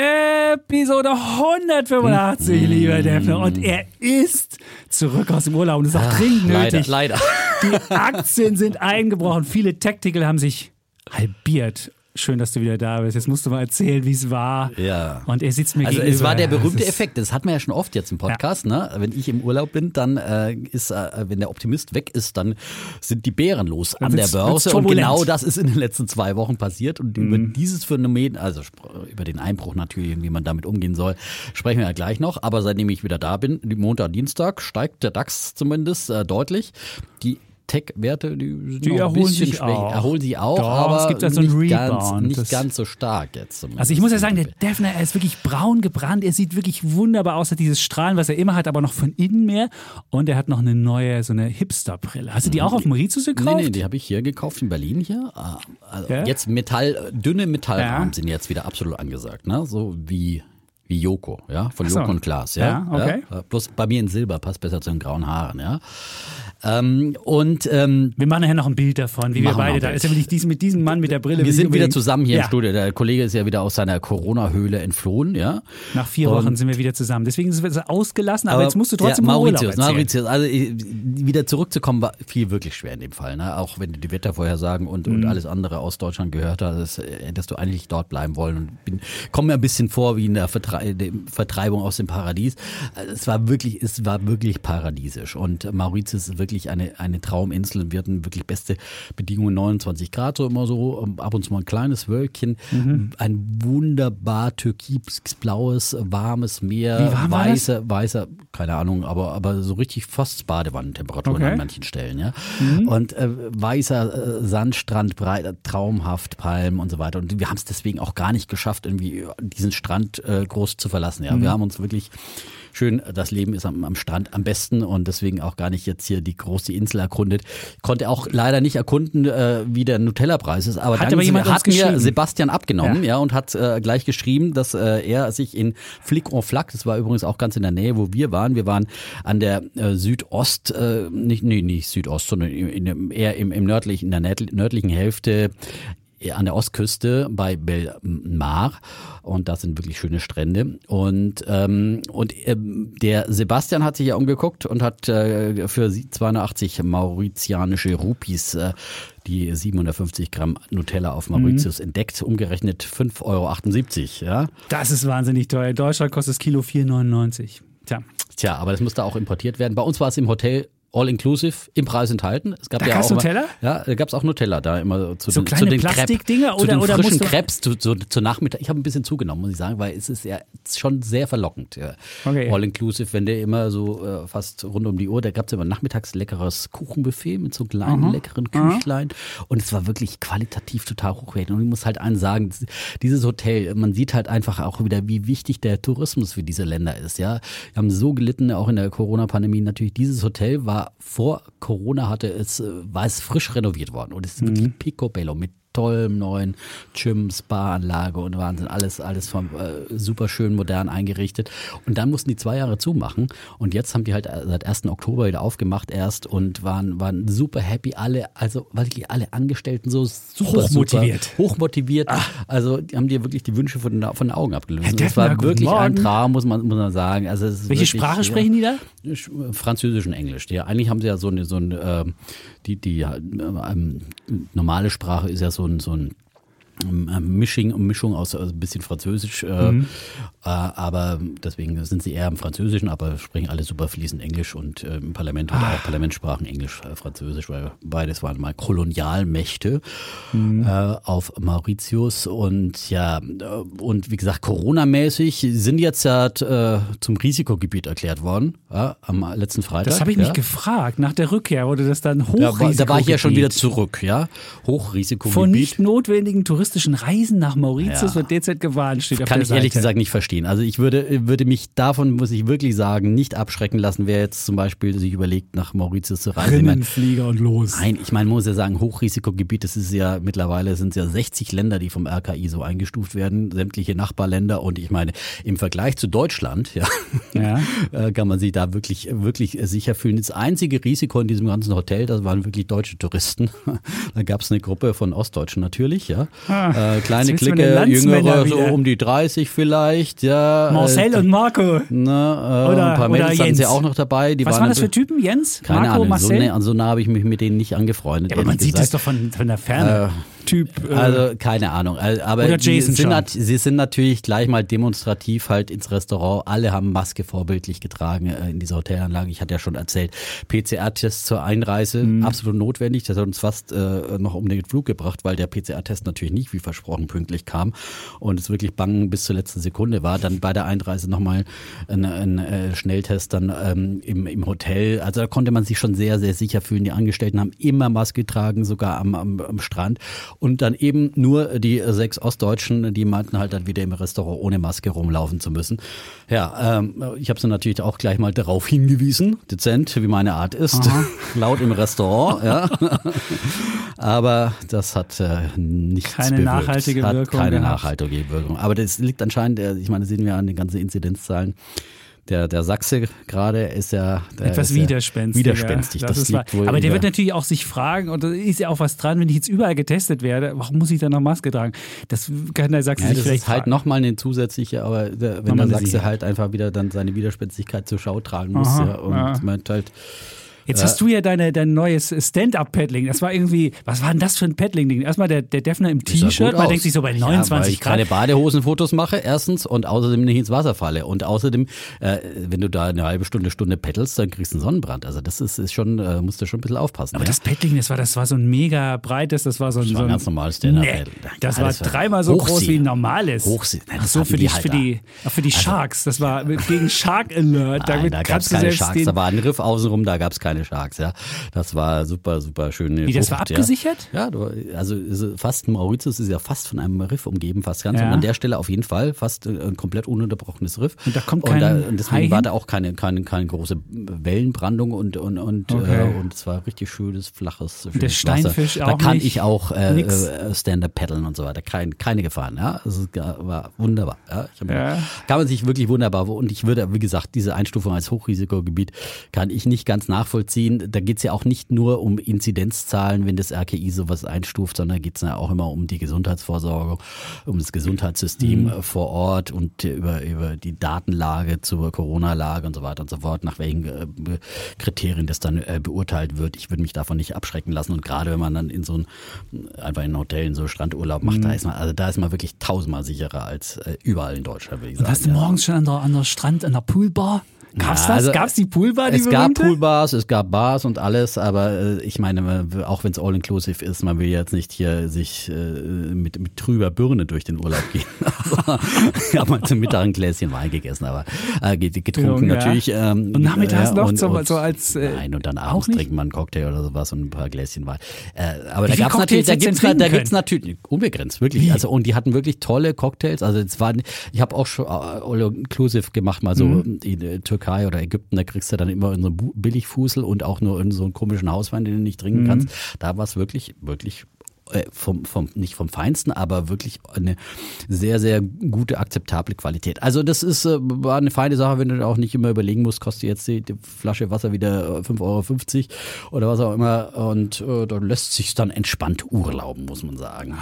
Episode 185, Mm. lieber Defner. Und er ist zurück aus dem Urlaub und ist auch dringend Leider, nötig. leider. Die Aktien sind eingebrochen. Viele Tactical haben sich halbiert. Schön, dass du wieder da bist. Jetzt musst du mal erzählen, wie es war. Ja. Und er sitzt mir Also gegenüber. es war der Das berühmte ist- Effekt, das hatten wir ja schon oft jetzt im Podcast, ne? Wenn ich im Urlaub bin, dann äh, ist, äh, wenn der Optimist weg ist, dann sind die Bären los an der Börse und genau das ist in den letzten zwei Wochen passiert und Mhm. über dieses Phänomen, also über den Einbruch natürlich, wie man damit umgehen soll, sprechen wir ja gleich noch, aber seitdem ich wieder da bin, Montag, Dienstag, steigt der DAX zumindest äh, deutlich. Die Tech-Werte, die sind Die erholen bisschen sich schwächer. auch. Erholen sich auch, Doch, aber es gibt da so einen nicht, ganz, Rebound. nicht Das- ganz so stark jetzt. Zumindest. Also ich muss ja sagen, der Defner, er ist wirklich braun gebrannt. Er sieht wirklich wunderbar aus. Er hat dieses Strahlen, was er immer hat, aber noch von innen mehr. Und er hat noch eine neue, so eine Hipster-Brille. Hast du die auch auf Mauritius gekauft? Nee, nee, die habe ich hier gekauft in Berlin hier. Ah, Also Ja? Jetzt Metall, dünne Metallrahmen Ja. sind jetzt wieder absolut angesagt, ne? So wie wie Joko, ja, von so. Joko und Klaas, ja. Ja, okay. Ja? Bloß bei mir in Silber passt besser zu den grauen Haaren, ja. Ähm, und ähm, Wir machen nachher noch ein Bild davon, wie wir beide da. Ist ja dies, mit diesem Mann mit der Brille. wir ich sind wieder zusammen hier ja. im Studio. Der Kollege ist ja wieder aus seiner Corona-Höhle entflohen, ja. Nach vier Und- Wochen sind wir wieder zusammen. Deswegen ist es ausgelassen, aber, jetzt musst du trotzdem ja, Mauritius, erzählen. Mauritius, also äh, wieder zurückzukommen war viel wirklich schwer in dem Fall, ne? Auch wenn du die Wettervorhersagen und, Mhm. und alles andere aus Deutschland gehört hast, äh, hättest du eigentlich dort bleiben wollen und bin, komm mir ein bisschen vor wie in der Vertrei Vertreibung aus dem Paradies. Also Es war wirklich, es war wirklich paradiesisch und Mauritius ist wirklich eine, eine Trauminsel. Wir hatten wirklich beste Bedingungen, 29 Grad so immer so, ähm, ab und zu mal ein kleines Wölkchen, Mhm. ein wunderbar türkisblaues, warmes Meer, warm war das? weiße, weißer, keine Ahnung, aber, aber so richtig fast Badewannentemperaturen Okay. an manchen Stellen, ja. Mhm. Und äh, weißer äh, Sandstrand, breit, traumhaft, Palmen und so weiter. Und wir haben es deswegen auch gar nicht geschafft, irgendwie diesen Strand äh, groß zu verlassen. Ja, Mhm. wir haben uns wirklich schön, das Leben ist am, am Strand am besten und deswegen auch gar nicht jetzt hier die große Insel erkundet. Konnte auch leider nicht erkunden, äh, wie der Nutella-Preis ist, aber Hat aber jemand hat mir. Sebastian abgenommen, Ja. ja, und hat äh, gleich geschrieben, dass äh, er sich in Flick en Flac, das war übrigens auch ganz in der Nähe, wo wir waren. Wir waren an der äh, Südost, äh, nicht, nee, nicht Südost, sondern in, in, eher im, im nördlichen, in der nördl- nördlichen Hälfte an der Ostküste bei Belmar und das sind wirklich schöne Strände und ähm, und ähm, der Sebastian hat sich ja umgeguckt und hat äh, für sie 280 mauritianische Rupies äh, die 750 Gramm Nutella auf Mauritius entdeckt, umgerechnet 5,78 Euro, ja. Das ist wahnsinnig teuer. In Deutschland kostet das Kilo 4,99. Tja, Tja, aber das musste auch importiert werden. Bei uns war es im Hotel all inclusive im Preis enthalten. Es gab Da ja auch immer- Nutella? Ja, da gab's auch Nutella da immer zu So den, kleine zu den Plastikdinger Crepe, zu oder- den oder frischen Crepes zu, zu, zu Nachmittag. Ich habe ein bisschen zugenommen, muss ich sagen, weil es ist ja schon sehr verlockend. Ja. Okay. All inclusive, wenn der immer so äh, fast rund um die Uhr, da gab's immer nachmittags leckeres Kuchenbuffet mit so kleinen leckeren Küchlein und es war wirklich qualitativ total hochwertig. Und ich muss halt einen sagen, dieses Hotel, man sieht halt einfach auch wieder, wie wichtig der Tourismus für diese Länder ist. Ja, wir haben so gelitten, auch in der Corona-Pandemie. Natürlich, dieses Hotel war vor Corona hatte es, äh, war es frisch renoviert worden und es ist wirklich picobello mit tollem neuen Gym, Spa-Anlage und Wahnsinn, alles, alles vom, äh, super schön modern eingerichtet. Und dann mussten die zwei Jahre zumachen und jetzt haben die halt äh, seit 1. Oktober wieder aufgemacht erst und waren, waren super happy, alle, also wirklich alle Angestellten so super, Hochmotiviert. super hochmotiviert. Also die haben dir wirklich die Wünsche von den, von den Augen abgelöst. Herr Und es war Defner, wirklich ein Morgen. Traum, muss man, muss man sagen. Also welche wirklich, Sprache ja, sprechen die da? Sch- Französisch und Englisch. Ja, eigentlich haben sie ja so eine, so ein, ähm, die, die ähm, normale Sprache ist ja so ein, so ein Misching, Mischung aus also ein bisschen Französisch, äh, Mhm. äh, aber deswegen sind sie eher im Französischen, aber sprechen alle super fließend Englisch und äh, im Parlament Ah. hat auch Parlamentssprachen Englisch, äh, Französisch, weil beides waren mal Kolonialmächte Mhm. äh, auf Mauritius und ja, äh, und wie gesagt, Corona-mäßig sind jetzt ja zum Risikogebiet erklärt worden, ja, am letzten Freitag. Das habe ich ja. mich gefragt. Nach der Rückkehr wurde das dann Da Hochrisikogebiet. war, da war ich ja schon wieder zurück, ja. Hochrisikogebiet. Vor nicht notwendigen touristischen Reisen nach Mauritius Ja. wird derzeit gewarnt, steht auf Kann der ich ehrlich Seite. gesagt nicht verstehen. Also ich würde, würde mich davon, muss ich wirklich sagen, nicht abschrecken lassen, wer jetzt zum Beispiel sich überlegt, nach Mauritius zu reisen. Rinnenflieger und los. Nein, ich meine, muss ja sagen, Hochrisikogebiet, das ist ja mittlerweile sind es ja 60 Länder, die vom RKI so eingestuft werden, sämtliche Nachbarländer und ich meine, im Vergleich zu Deutschland, ja, Ja. äh, kann man sich da wirklich, wirklich sicher fühlen. Das einzige Risiko in diesem ganzen Hotel, das waren wirklich deutsche Touristen. Da gab es eine Gruppe von Ostdeutschen natürlich, ja. Ah, äh, kleine Clique, jüngere, so um die 30 vielleicht, ja. Marcel äh, und Marco. Ne, äh, Oder- ein paar Mädels hatten sie auch noch dabei. Die Was waren waren das ein für Typen? Jens? keine Marco? Ahnung, so, Marcel? ne, so nah habe ich mich mit denen nicht angefreundet. ja, aber man sieht gesagt. das doch von, von der Ferne. Typ. Äh, Also keine Ahnung. Aber Oder Jason sind, schon. nat- sie sind natürlich gleich mal demonstrativ halt ins Restaurant. Alle haben Maske vorbildlich getragen äh, in dieser Hotelanlage. Ich hatte ja schon erzählt, PCR-Test zur Einreise Mhm. absolut notwendig. Das hat uns fast äh, noch um den Flug gebracht, weil der PCR-Test natürlich nicht wie versprochen pünktlich kam und es wirklich bang bis zur letzten Sekunde war. Dann bei der Einreise nochmal ein, ein äh, Schnelltest dann ähm, im, im Hotel. Also da konnte man sich schon sehr, sehr sicher fühlen. Die Angestellten haben immer Maske getragen, sogar am, am, am Strand. Und dann eben nur die sechs Ostdeutschen, die meinten halt dann wieder im Restaurant ohne Maske rumlaufen zu müssen. Ja, ähm, ich habe sie natürlich auch gleich mal darauf hingewiesen, dezent, wie meine Art ist, laut im Restaurant. Ja. Aber das hat äh, nichts Keine bewirkt. nachhaltige hat Wirkung Keine gehabt. nachhaltige Wirkung. Aber das liegt anscheinend, äh, ich meine, das sehen wir an den ganzen Inzidenzzahlen. Der, der Sachse gerade ist ja Etwas ist widerspenstig. Widerspenstig. Das Das, liegt wohl Aber der wird natürlich auch sich fragen, und da ist ja auch was dran, wenn ich jetzt überall getestet werde, warum muss ich dann noch Maske tragen? Das kann der Sachse Ja, sich das vielleicht ist halt nochmal eine zusätzliche, aber wenn der Sachse halt einfach wieder dann seine Widerspenstigkeit zur Schau tragen muss. Aha, ja, und ja. meint halt, Jetzt hast du ja deine, dein neues Stand-Up-Paddling. Das war irgendwie, was war denn das für ein Paddling-Ding? Erstmal der, der Defner im T-Shirt, man aus. denkt sich so bei Ja, weil 29 ich Grad. keine Badehosenfotos mache, erstens, und außerdem nicht ins Wasser falle. Und außerdem, äh, wenn du da eine halbe Stunde, Stunde peddelst, dann kriegst du einen Sonnenbrand. Also das ist, ist schon, äh, musst du schon ein bisschen aufpassen. Aber ja? das Paddling, das war, das war so ein mega breites, das war so ein, Das war ein ganz normales Stand-Up-Paddle. Nee, das war dreimal so groß Hochsee. wie ein normales. Hochsee. Nein, Ach so, für die halt für die, ach, für die Sharks. Das war gegen Shark Alert. Nein, Damit da gab es keine Sharks, da war ein Riff außenrum, da gab es keine Sharks, ja. Das war super, super schön. Wie, das war abgesichert? Ja, du, also fast Mauritius ist ja fast von einem Riff umgeben, fast ganz. Ja. Und an der Stelle auf jeden Fall fast äh, ein komplett ununterbrochenes Riff. Und da kommt und, kein da, und deswegen Hai war da auch keine, keine, keine große Wellenbrandung und und und, Okay. äh, und es war richtig schönes, flaches, schönes der Steinfisch Wasser. Da auch kann nicht? ich auch äh, äh, Stand-up paddeln und so weiter. Kein, keine Gefahren, ja. Also war wunderbar. Ja. Ja. Kann man sich wirklich wunderbar und ich würde, wie gesagt, diese Einstufung als Hochrisikogebiet kann ich nicht ganz nachvollziehen. Da geht es ja auch nicht nur um Inzidenzzahlen, wenn das RKI sowas einstuft, sondern geht es ja auch immer um die Gesundheitsvorsorge, um das Gesundheitssystem Mhm. äh, vor Ort und äh, über, über die Datenlage zur Corona-Lage und so weiter und so fort, nach welchen äh, Kriterien das dann äh, beurteilt wird. Ich würde mich davon nicht abschrecken lassen und gerade wenn man dann in so ein, einfach in ein Hotel, in so Strandurlaub macht, Mhm. da ist man, also da ist man wirklich tausendmal sicherer als äh, überall in Deutschland, würde ich Und sagen. hast du ja. morgens schon an der, an der Strand, an der Poolbar? Gab's Ja, das? also Gab's die Poolbar, die es gab berühmte? Poolbars, es gab Bars und alles, aber äh, ich meine, auch wenn es all-inclusive ist, man will jetzt nicht hier sich äh, mit, mit trüber Birne durch den Urlaub gehen. Also, ich habe mal zum Mittag ein Gläschen Wein gegessen, aber äh, get- getrunken Ja. natürlich. Ähm, Und nachmittags noch und, zum- und, so als, äh, Nein, und dann abends trinkt man einen Cocktail oder sowas und ein paar Gläschen Wein. Äh, aber Wie da gab's natürlich, da gibt's, da trinken gibt's natürlich unbegrenzt, wirklich. Wie? Also und die hatten wirklich tolle Cocktails. Also es war, ich habe auch schon äh, all-inclusive gemacht, mal so Mhm. in äh, Türkei oder Ägypten, da kriegst du dann immer in so einen Billigfusel und auch nur in so einen komischen Hauswein, den du nicht trinken Mhm. kannst. Da war es wirklich, wirklich äh, vom, vom, nicht vom Feinsten, aber wirklich eine sehr, sehr gute, akzeptable Qualität. Also das ist, äh, war eine feine Sache, wenn du auch nicht immer überlegen musst, kostet jetzt die, die Flasche Wasser wieder äh, 5,50 Euro oder was auch immer und äh, da lässt sich dann entspannt urlauben, muss man sagen.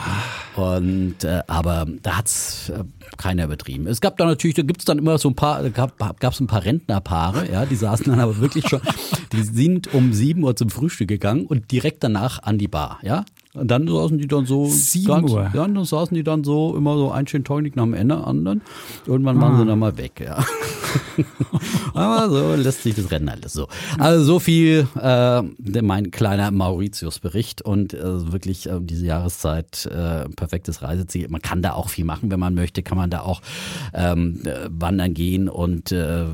Und äh, aber da hat's äh, keiner übertrieben. Es gab da natürlich, da gibt's dann immer so ein paar, gab gab's ein paar Rentnerpaare, ja, die saßen dann aber wirklich schon, die sind um 7 Uhr zum Frühstück gegangen und direkt danach an die Bar, ja. Und dann saßen die dann so 7 ganz, Uhr? Ja, dann saßen die dann so immer so ein schön Tonic nach dem Ende anderen. Irgendwann waren Ah. sie dann mal weg, ja. Aber so lässt sich das Rennen alles so. Also so viel äh, mein kleiner Mauritius-Bericht und äh, wirklich äh, diese Jahreszeit äh, perfektes Reiseziel. Man kann da auch viel machen, wenn man möchte, kann man da auch ähm, äh, wandern gehen und äh, äh,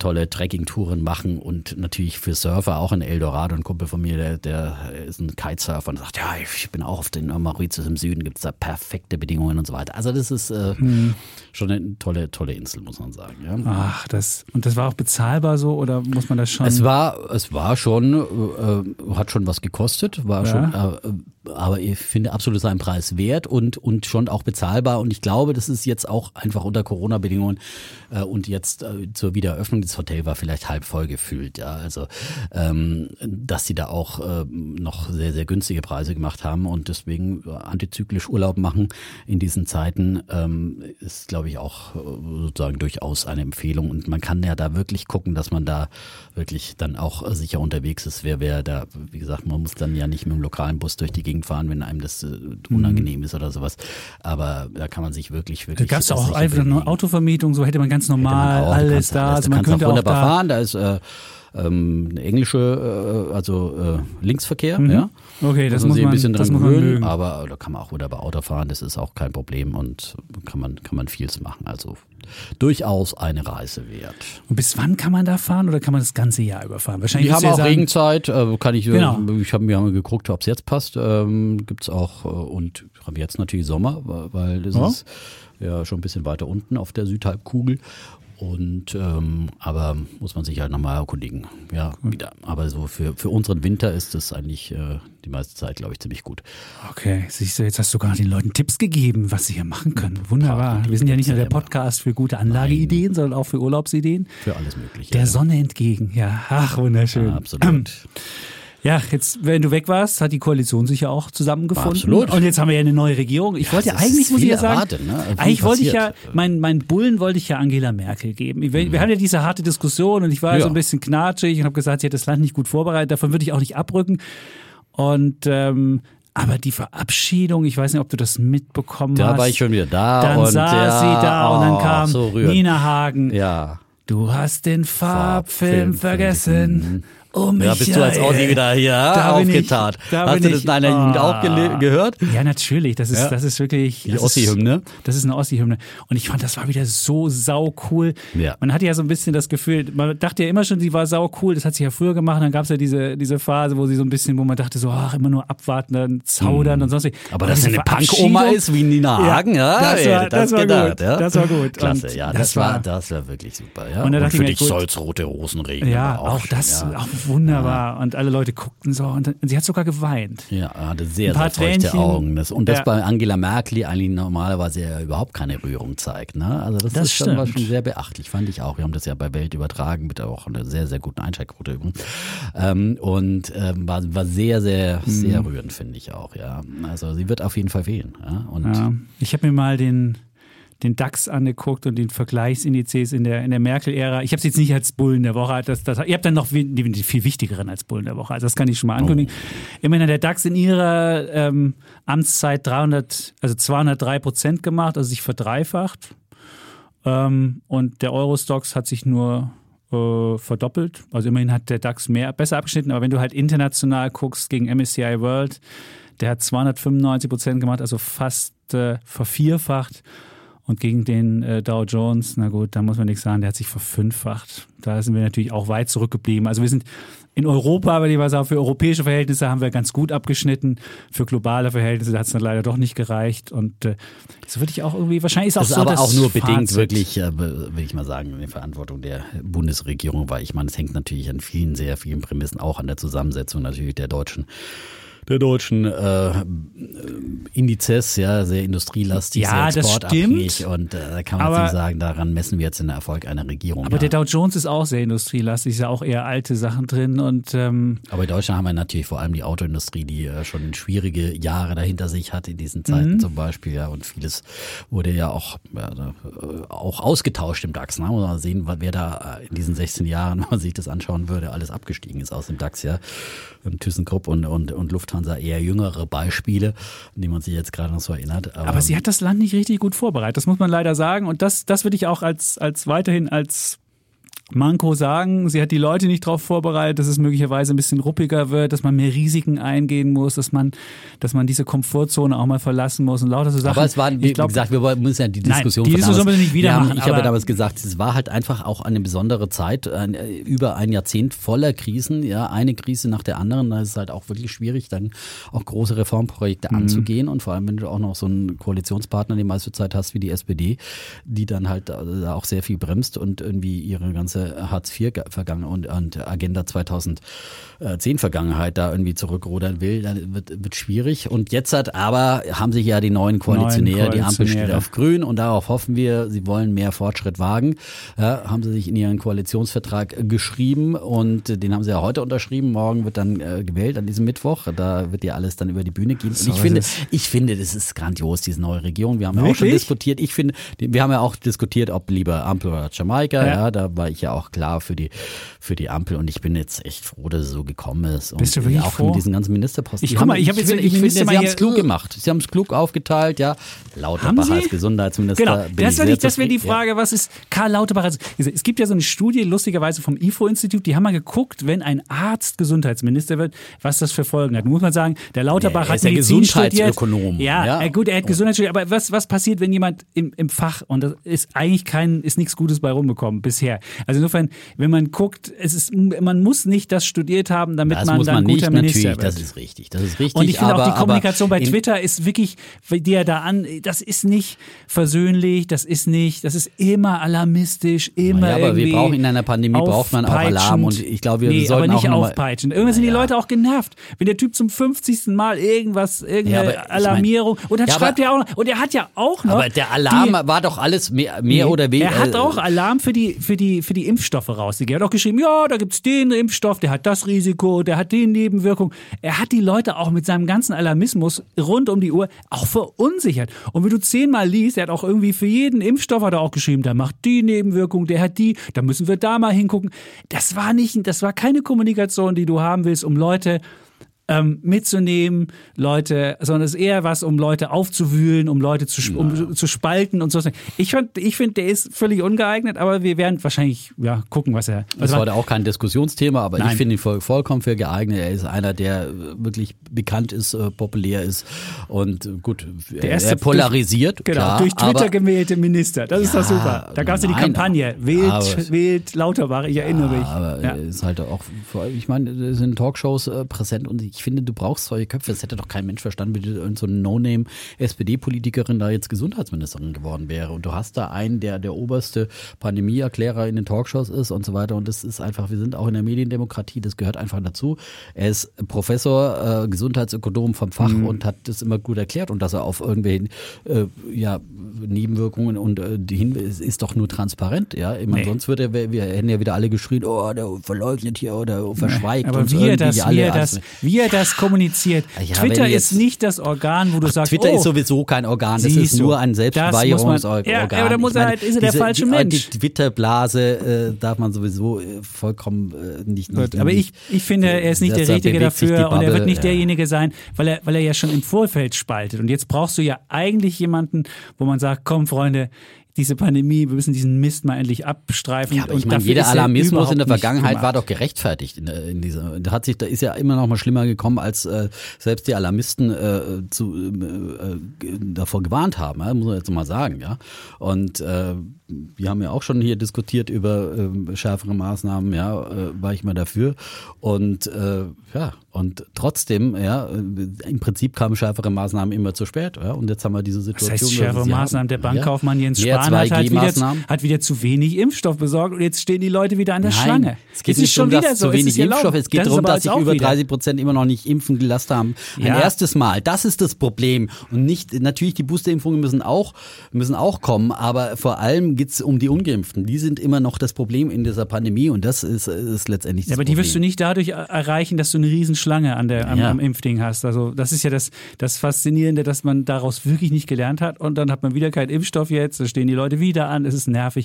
tolle Trekkingtouren machen und natürlich für Surfer auch ein Eldorado, ein Kumpel von mir, der, der ist ein Kitesurfer Kitesurfer und sagt, ja, ich bin auch auf den Mauritius im Süden, gibt es da perfekte Bedingungen und so weiter. Also das ist äh, hm. Schon eine tolle, tolle Insel, muss man sagen. Ja. Ach, das und das war auch bezahlbar so oder muss man das schon? Es war, es war schon, äh, hat schon was gekostet, war ja. schon, äh, aber ich finde absolut seinen Preis wert und und schon auch bezahlbar und ich glaube, das ist jetzt auch einfach unter Corona-Bedingungen äh, und jetzt äh, zur Wiedereröffnung des Hotels war vielleicht halb voll gefühlt. Ja, also ähm, dass sie da auch äh, noch sehr sehr günstige Preise gemacht haben und deswegen antizyklisch Urlaub machen in diesen Zeiten ähm, ist, glaube ich, auch äh, sozusagen durchaus eine Empfehlung und man kann ja da wirklich gucken, dass man da wirklich dann auch sicher unterwegs ist. Wer wer da, wie gesagt, man muss dann ja nicht mit dem lokalen Bus durch die Gegend fahren, wenn einem das äh, unangenehm ist oder sowas. Aber da kann man sich wirklich wirklich. Da gab es auch einfach eine Autovermietung, so hätte man ganz normal man alles da. Alles, also man könnte auch wunderbar fahren. Da ist äh, ähm, englische, äh, also äh, Linksverkehr, mhm. ja. Okay, das muss, man, ein bisschen dran gewöhnen, aber da kann man auch wunderbar Auto fahren, das ist auch kein Problem und kann man, kann man vieles machen. Also durchaus eine Reise wert. Und bis wann kann man da fahren oder kann man das ganze Jahr überfahren? Wahrscheinlich. Wir haben auch sagen, Regenzeit, äh, kann ich, äh, genau. ich habe mir geguckt, ob es jetzt passt. Ähm, Gibt es auch äh, und haben jetzt natürlich Sommer, weil das ja. ist ja schon ein bisschen weiter unten auf der Südhalbkugel. Und ähm, aber muss man sich halt nochmal erkundigen. Ja, wieder. Aber so für, für unseren Winter ist das eigentlich äh, die meiste Zeit, glaube ich, ziemlich gut. Okay, siehst du, jetzt hast du gar den Leuten Tipps gegeben, was sie hier machen können. Wunderbar. Wir sind ja nicht nur der Podcast für gute Anlageideen, sondern auch für Urlaubsideen. Für alles Mögliche. Der ja. Sonne entgegen, ja. Ach, wunderschön. Ja, absolut. Ja, jetzt, wenn du weg warst, hat die Koalition sich ja auch zusammengefunden. Absolut. Und jetzt haben wir ja eine neue Regierung. Ich ja, wollte ja eigentlich, muss ich ja sagen, erwartet, ne? eigentlich wollte ich ja, mein, mein Bullen wollte ich ja Angela Merkel geben. Wir, mhm. wir hatten ja diese harte Diskussion und ich war ja. so ein bisschen knatschig und habe gesagt, sie hat das Land nicht gut vorbereitet. Davon würde ich auch nicht abrücken. Und ähm, aber die Verabschiedung, ich weiß nicht, ob du das mitbekommen da hast. Da war ich schon wieder da. Dann und saß ja, sie da und dann oh, kam so Nina Hagen. Ja. Du hast den Farbfilm, Farbfilm vergessen. Oh, Michael. Ja, bist du als Aussie wieder hier da aufgetat. Ich, da Hast du das in deiner Jugend auch ah. gehört? Ja, natürlich. Das ist, ja. das ist wirklich. Die Ossi-Hymne? Das ist eine Ossi-Hymne. Und ich fand, das war wieder so sau cool. Ja. Man hatte ja so ein bisschen das Gefühl, man dachte ja immer schon, sie war sau cool. Das hat sie ja früher gemacht. Dann gab es ja diese, diese Phase, wo sie so ein bisschen, wo man dachte so, ach, immer nur abwarten, dann zaudern mhm. und sonst Aber dass sie eine Punk-Oma ist wie Nina Hagen, ja, ja das, war, das, das war gedacht, gut. Ja? Das war gut. Klasse, und ja, das, das war, das war wirklich super. Ja? Und, und für dich soll es rote Rosen regnen. Ja, auch, auch das, auch wunderbar und alle Leute guckten so und sie hat sogar geweint. Ja, hatte sehr, sehr feuchte Augen. Das, und das ja. bei Angela Merkel, die eigentlich normalerweise ja überhaupt keine Rührung zeigt. Ne? Also das, das ist schon, war schon sehr beachtlich, fand ich auch. Wir haben das ja bei Welt übertragen mit auch einer sehr, sehr guten Einschaltquote übrigens. Ähm, und ähm, war, war sehr, sehr, sehr mhm. rührend, finde ich auch. Ja, Also sie wird auf jeden Fall fehlen. Ja? Und ja. Ich habe mir mal den den DAX angeguckt und den Vergleichsindizes in der, in der Merkel-Ära. Ich habe es jetzt nicht als Bullen der Woche. Das, das, ihr habt dann noch die, viel wichtigeren als Bullen der Woche. Also das kann ich schon mal ankündigen. Oh. Immerhin hat der DAX in ihrer ähm, Amtszeit 300, also 203 Prozent gemacht, also sich verdreifacht. Ähm, und der Eurostox hat sich nur äh, verdoppelt. Also immerhin hat der DAX mehr, besser abgeschnitten. Aber wenn du halt international guckst gegen MSCI World, der hat 295 Prozent gemacht, also fast äh, vervierfacht. Und gegen den äh, Dow Jones, na gut, da muss man nichts sagen, der hat sich verfünffacht. Da sind wir natürlich auch weit zurückgeblieben. Also wir sind in Europa, wenn ich mal sagen, für europäische Verhältnisse haben wir ganz gut abgeschnitten. Für globale Verhältnisse hat es dann leider doch nicht gereicht. Und äh, das würde ich auch irgendwie, wahrscheinlich ist auch das ist so, aber auch nur Fazit. bedingt wirklich, äh, will ich mal sagen, in der Verantwortung der Bundesregierung, weil ich meine, es hängt natürlich an vielen, sehr vielen Prämissen, auch an der Zusammensetzung natürlich der deutschen der deutschen äh, Indizes, ja, sehr industrielastig, ja, sehr exportabhängig. Und äh, da kann man aber, jetzt nicht sagen, daran messen wir jetzt den Erfolg einer Regierung. Aber ja. der Dow Jones ist auch sehr industrielastig, ist ja auch eher alte Sachen drin. Und, ähm, aber in Deutschland haben wir natürlich vor allem die Autoindustrie, die äh, schon schwierige Jahre dahinter sich hat in diesen Zeiten mhm. zum Beispiel. Ja, und vieles wurde ja auch, äh, auch ausgetauscht im DAX. Ne? Muss man sehen, wer da in diesen 16 Jahren, wenn man sich das anschauen würde, alles abgestiegen ist aus dem DAX. Ja, ThyssenKrupp und, und, und Lufthansa Lufthansa eher jüngere Beispiele, an die man sich jetzt gerade noch so erinnert. Aber, Aber, sie hat das Land nicht richtig gut vorbereitet, das muss man leider sagen. Und das, das würde ich auch als, als weiterhin als Manko sagen, sie hat die Leute nicht darauf vorbereitet, dass es möglicherweise ein bisschen ruppiger wird, dass man mehr Risiken eingehen muss, dass man, dass man diese Komfortzone auch mal verlassen muss und lauter so Sachen. Aber es war, wie glaub, gesagt, wir müssen ja die Diskussion Nein, die Diskussion wir nicht wieder haben, machen. Ich habe ja damals gesagt, es war halt einfach auch eine besondere Zeit, ein, über ein Jahrzehnt voller Krisen, ja, eine Krise nach der anderen. Da ist es halt auch wirklich schwierig, dann auch große Reformprojekte mhm. anzugehen und vor allem, wenn du auch noch so einen Koalitionspartner die meiste Zeit hast wie die SPD, die dann halt auch sehr viel bremst und irgendwie ihre ganze Hartz-IV-Vergangenheit und, und, Agenda 2010 Vergangenheit da irgendwie zurückrudern will, dann wird, wird schwierig. Und jetzt hat aber, haben sich ja die neuen Koalitionäre, neuen die Ampel steht auf grün und darauf hoffen wir, sie wollen mehr Fortschritt wagen. Ja, haben sie sich in ihren Koalitionsvertrag geschrieben und den haben sie ja heute unterschrieben. Morgen wird dann äh, gewählt an diesem Mittwoch. Da wird ja alles dann über die Bühne gehen. Und ich finde, ich finde, das ist grandios, diese neue Regierung. Wir haben ja auch schon diskutiert. Ich finde, wir haben ja auch diskutiert, ob lieber Ampel oder Jamaika. Ja. ja, da war ich ja auch klar für die, für die Ampel und ich bin jetzt echt froh, dass es so gekommen ist. Bist du wirklich auch froh? mit diesen ganzen Ministerposten. Ich guck mal, ich habe jetzt, ich, ich finde, sie haben es klug gemacht. Sie haben es klug aufgeteilt, ja. Lauterbach als Gesundheitsminister. Genau, das wäre das wär die Frage, ja. was ist Karl Lauterbach? Also, es gibt ja so eine Studie, lustigerweise vom IFO-Institut, die haben mal geguckt, wenn ein Arzt Gesundheitsminister wird, was das für Folgen hat. Muss man sagen, der Lauterbach ja, hat der Gesundheitsökonom. Ja, ja, gut, er hat Gesundheit studiert, aber was, was passiert, wenn jemand im, im Fach, und das ist eigentlich kein, ist nichts Gutes bei rumgekommen bisher. Also insofern, wenn man guckt, es ist, man muss nicht das studiert haben, damit das man muss dann man guter nicht, Minister wird. Das ist richtig, das ist richtig. Und ich finde auch die Kommunikation bei Twitter ist wirklich, die er da an, das ist nicht versöhnlich, das ist nicht, das ist immer alarmistisch, immer ja, aber wir brauchen in einer Pandemie braucht man auch Alarm und ich glaube, wir nee, sollten aber nicht auch aufpeitschen. Irgendwann sind die Ja. Leute auch genervt, wenn der Typ zum 50. Mal irgendwas, irgendeine Ja, aber ich Alarmierung und dann Ja, schreibt er auch noch, und er hat ja auch noch Aber der Alarm die, war doch alles mehr, mehr oder weniger. er hat auch Alarm für die, für die, für die Impfstoffe rausgegeben. Er hat auch geschrieben, ja, da gibt's den Impfstoff, der hat das Risiko, der hat den Nebenwirkung. Er hat die Leute auch mit seinem ganzen Alarmismus rund um die Uhr auch verunsichert. Und wenn du zehnmal liest, er hat auch irgendwie für jeden Impfstoff hat er auch geschrieben, der macht die Nebenwirkung, der hat die, da müssen wir da mal hingucken. Das war nicht, das war keine Kommunikation, die du haben willst, um Leute ähm, mitzunehmen, Leute, sondern es ist eher was, um Leute aufzuwühlen, um Leute zu, um, zu spalten und so. Ich, fand- ich finde, der ist völlig ungeeignet, aber wir werden wahrscheinlich ja, gucken, was er. Das was war da auch kein Diskussionsthema, aber Nein. ich finde ihn voll, vollkommen für geeignet. Er ist einer, der äh, wirklich bekannt ist, äh, populär ist und äh, gut, Der er, erste er polarisiert. Genau, klar, durch Twitter aber, gewählte Minister. Das ist Ja, doch super. Da gab es ja die Kampagne. Wählt, aber- wählt Lauterbach, ich erinnere mich. aber Ja. er ist halt auch, ich meine, es sind Talkshows äh, präsent und ich finde, du brauchst solche Köpfe. Es hätte doch kein Mensch verstanden, wie so eine No-Name-SPD-Politikerin da jetzt Gesundheitsministerin geworden wäre. Und du hast da einen, der der oberste Pandemieerklärer in den Talkshows ist und so weiter. Und das ist einfach, wir sind auch in der Mediendemokratie, das gehört einfach dazu. Er ist Professor, äh, Gesundheitsökonom vom Fach Mhm. und hat das immer gut erklärt und dass er auf irgendwelchen äh, ja, Nebenwirkungen und äh, die hin ist, ist doch nur transparent, ja. Ich meine, Nee. sonst würde er, wir hätten ja wieder alle geschrien, oh, der verleugnet hier oder verschweigt Aber wie er, das, als- das, wie er das kommuniziert. Ja, Twitter wenn ist jetzt- nicht das Organ, wo du sagst, Twitter oh, ist sowieso kein Organ, das ist nur ein Selbstbeweihungsorgan. ja, aber da muss er halt- ist er der falsche die, Mensch. Die Twitter-Blase äh, darf man sowieso äh, vollkommen äh, nicht, nicht aber ich, ich finde, er ist nicht der Richtige dafür und er wird Bubble, nicht ja. derjenige sein, weil er, weil er ja schon im Vorfeld spaltet. Und jetzt brauchst du ja eigentlich jemanden, wo man sagt, komm Freunde, diese Pandemie, wir müssen diesen Mist mal endlich abstreifen. Ja, aber und ich meine, jeder er Alarmismus in der Vergangenheit war doch gerechtfertigt in, in dieser. Da hat sich, da ist ja immer noch mal schlimmer gekommen, als äh, selbst die Alarmisten äh, zu, äh, äh, davor gewarnt haben, ja, muss man jetzt mal sagen, ja. Und äh, wir haben ja auch schon hier diskutiert über äh, schärfere Maßnahmen, ja, äh, war ich mal dafür. Und äh, ja, und trotzdem, ja, äh, im Prinzip kamen schärfere Maßnahmen immer zu spät, ja. Und jetzt haben wir diese Das Situation. heißt, dass schärfere Maßnahmen. haben. Der Bankkaufmann ja. Jens Spahn hat, halt wieder, 2G-Maßnahmen. hat wieder zu wenig Impfstoff besorgt und jetzt stehen die Leute wieder an der Nein, Schlange. Es geht Jetzt nicht schon um, wieder so. zu es wenig. Impfstoff. Es geht Das darum, dass sich über wieder. 30 Prozent immer noch nicht impfen gelassen haben. Ein Ja. erstes Mal. Das ist das Problem. Und nicht, natürlich, die Boosterimpfungen müssen auch, müssen auch kommen, aber vor allem geht's um die Ungeimpften. Die sind immer noch das Problem in dieser Pandemie und das ist, ist letztendlich das Ja, aber die Problem. wirst du nicht dadurch er- erreichen, dass du eine Riesenschlange an der, am, Ja. am Impfding hast. Also das ist ja das, das Faszinierende, dass man daraus wirklich nicht gelernt hat und dann hat man wieder keinen Impfstoff jetzt, da stehen die Leute wieder an, es ist nervig.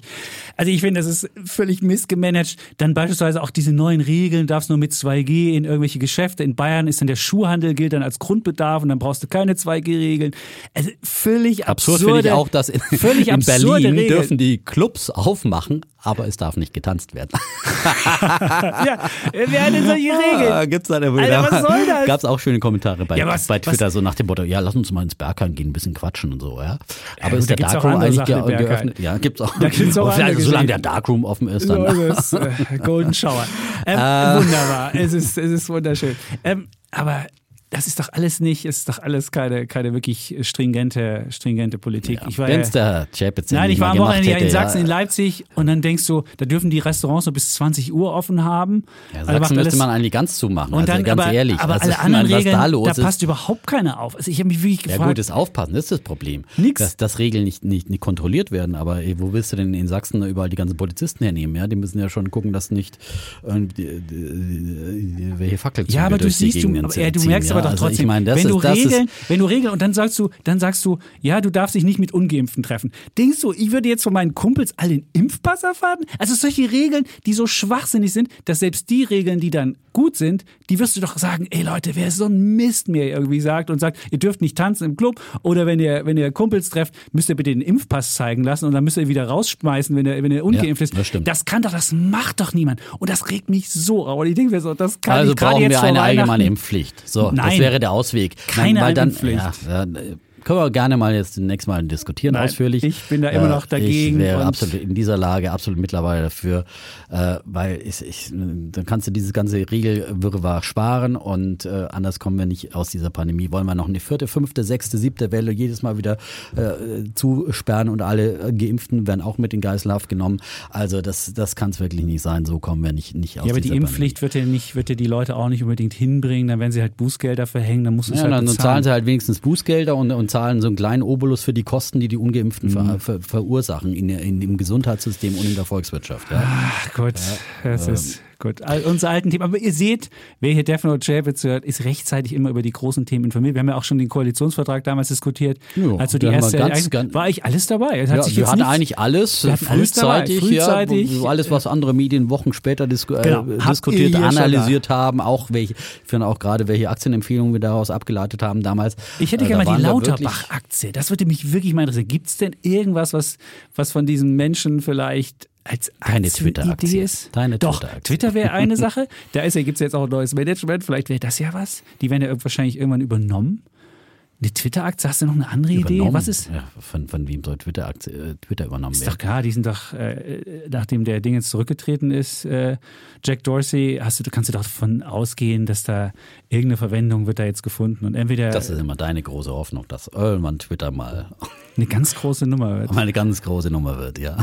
Also ich finde, das ist völlig missgemanagt. Dann beispielsweise auch diese neuen Regeln, darfst nur mit 2G in irgendwelche Geschäfte. In Bayern ist dann der Schuhhandel gilt dann als Grundbedarf und dann brauchst du keine 2G-Regeln. Also völlig Absurd absurde, finde ich auch, dass in, völlig in Berlin Regeln. dürfen die Clubs aufmachen, aber es darf nicht getanzt werden. ja, wer hat denn solche Regeln? Gibt's da Alter, was soll das? Gab's auch schöne Kommentare bei, ja, was, bei Twitter, was? so nach dem Motto, ja, lass uns mal ins Bergheim gehen, ein bisschen quatschen und so, ja. Aber ja, ist der Darkroom eigentlich ge geöffnet? Ja, gibt's auch. Da gibt's auch also, solange der Darkroom offen ist, dann. So ist, äh, Golden Shower. Ähm, äh. Wunderbar, es ist, es ist wunderschön. Ähm, aber das ist doch alles nicht, ist doch alles keine, keine wirklich stringente, stringente Politik. Ja, ich war Chapitz Nein, ich war am Wochenende hätte, in Sachsen, ja. in Leipzig und dann denkst du, da dürfen die Restaurants so bis 20 Uhr offen haben. Ja, also Sachsen müsste man eigentlich ganz zumachen, und dann, also ganz aber, ehrlich. Aber also, alle anderen meine, Regeln, da, los da passt überhaupt keiner auf. Also ich habe mich wirklich gefragt. Ja gut, das Aufpassen, das ist das Problem. Nix. Dass, dass Regeln nicht, nicht, nicht kontrolliert werden, aber ey, wo willst du denn in Sachsen überall die ganzen Polizisten hernehmen? Ja, die müssen ja schon gucken, dass nicht äh, welche Fackelzüge Ja, aber du siehst, du, aber, du merkst aber doch also trotzdem, wenn wenn du Regeln, wenn du Regeln und dann sagst du, dann sagst du, ja, du darfst dich nicht mit Ungeimpften treffen. Denkst du, ich würde jetzt von meinen Kumpels alle den Impfpass erfahren? Also solche Regeln, die so schwachsinnig sind, dass selbst die Regeln, die dann gut sind, die wirst du doch sagen, ey Leute, wer so ein Mist mir irgendwie sagt und sagt, ihr dürft nicht tanzen im Club oder wenn ihr, wenn ihr Kumpels trefft, müsst ihr bitte den Impfpass zeigen lassen und dann müsst ihr wieder rausschmeißen, wenn ihr, wenn ihr ungeimpft ja, ist. Das, stimmt. das kann doch, das macht doch niemand. Und das regt mich so auf. Und ich denke mir so, das kann also ich gerade jetzt wir eine allgemeine Impfpflicht. So, Nein, das wäre der Ausweg. Keine Nein, weil dann. Ja, können wir gerne mal jetzt nächstes Mal diskutieren Nein, ausführlich. Ich bin da immer noch dagegen. Ich wäre absolut in dieser Lage absolut mittlerweile dafür, äh, weil ich, ich, dann kannst du dieses ganze Regelwirrwarr sparen und äh, anders kommen wir nicht aus dieser Pandemie. Wollen wir noch eine vierte, fünfte, sechste, siebte Welle jedes Mal wieder äh, zusperren und alle Geimpften werden auch mit in Geiselhaft genommen. Also das, das kann es wirklich nicht sein. So kommen wir nicht, nicht aus Ja, aber die Impfpflicht wird ja nicht, wird ja die Leute auch nicht unbedingt hinbringen. Dann werden sie halt Bußgelder verhängen, dann muss es ja, halt dann bezahlen. zahlen sie halt wenigstens Bußgelder und, und zahlen so einen kleinen Obolus für die Kosten, die die Ungeimpften mhm. ver, ver, verursachen in, in, dem Gesundheitssystem und in der Volkswirtschaft. Ja. Ach Gott, ja, das ähm, ist Gut, also unsere alten Themen. Aber ihr seht, wer hier Defno Chapitz hört, ist rechtzeitig immer über die großen Themen informiert. Wir haben ja auch schon den Koalitionsvertrag damals diskutiert. Ja, also die erste, ganz, ganz, war ich alles dabei. Es hat ja, sich wir hatten nichts, eigentlich alles frühzeitig, alles frühzeitig ja, alles, was andere Medien Wochen später dis äh, genau, äh, diskutiert, analysiert haben, auch welche, ich finde auch gerade, welche Aktienempfehlungen wir daraus abgeleitet haben damals. Ich hätte äh, gerne mal die Lauterbach-Aktie. Das würde mich wirklich mal interessieren. Gibt es denn irgendwas, was, was von diesen Menschen vielleicht als Keine Twitter-Aktie ist. Deine Doch, Twitter, Twitter wäre eine Sache. Da ist ja, gibt es jetzt auch ein neues Management. Vielleicht wäre das ja was. Die werden ja wahrscheinlich irgendwann übernommen. Eine Twitter-Aktie, hast du noch eine andere übernommen. Idee? Was ist? Ja, von, von wem soll Twitter, äh, Twitter übernommen werden? Ist doch klar, die sind doch, äh, nachdem der Ding jetzt zurückgetreten ist, äh, Jack Dorsey, hast du, kannst du doch davon ausgehen, dass da irgendeine Verwendung wird da jetzt gefunden. Und entweder. Das ist immer deine große Hoffnung, dass irgendwann Twitter mal eine ganz große Nummer wird. Mal eine ganz große Nummer wird, ja.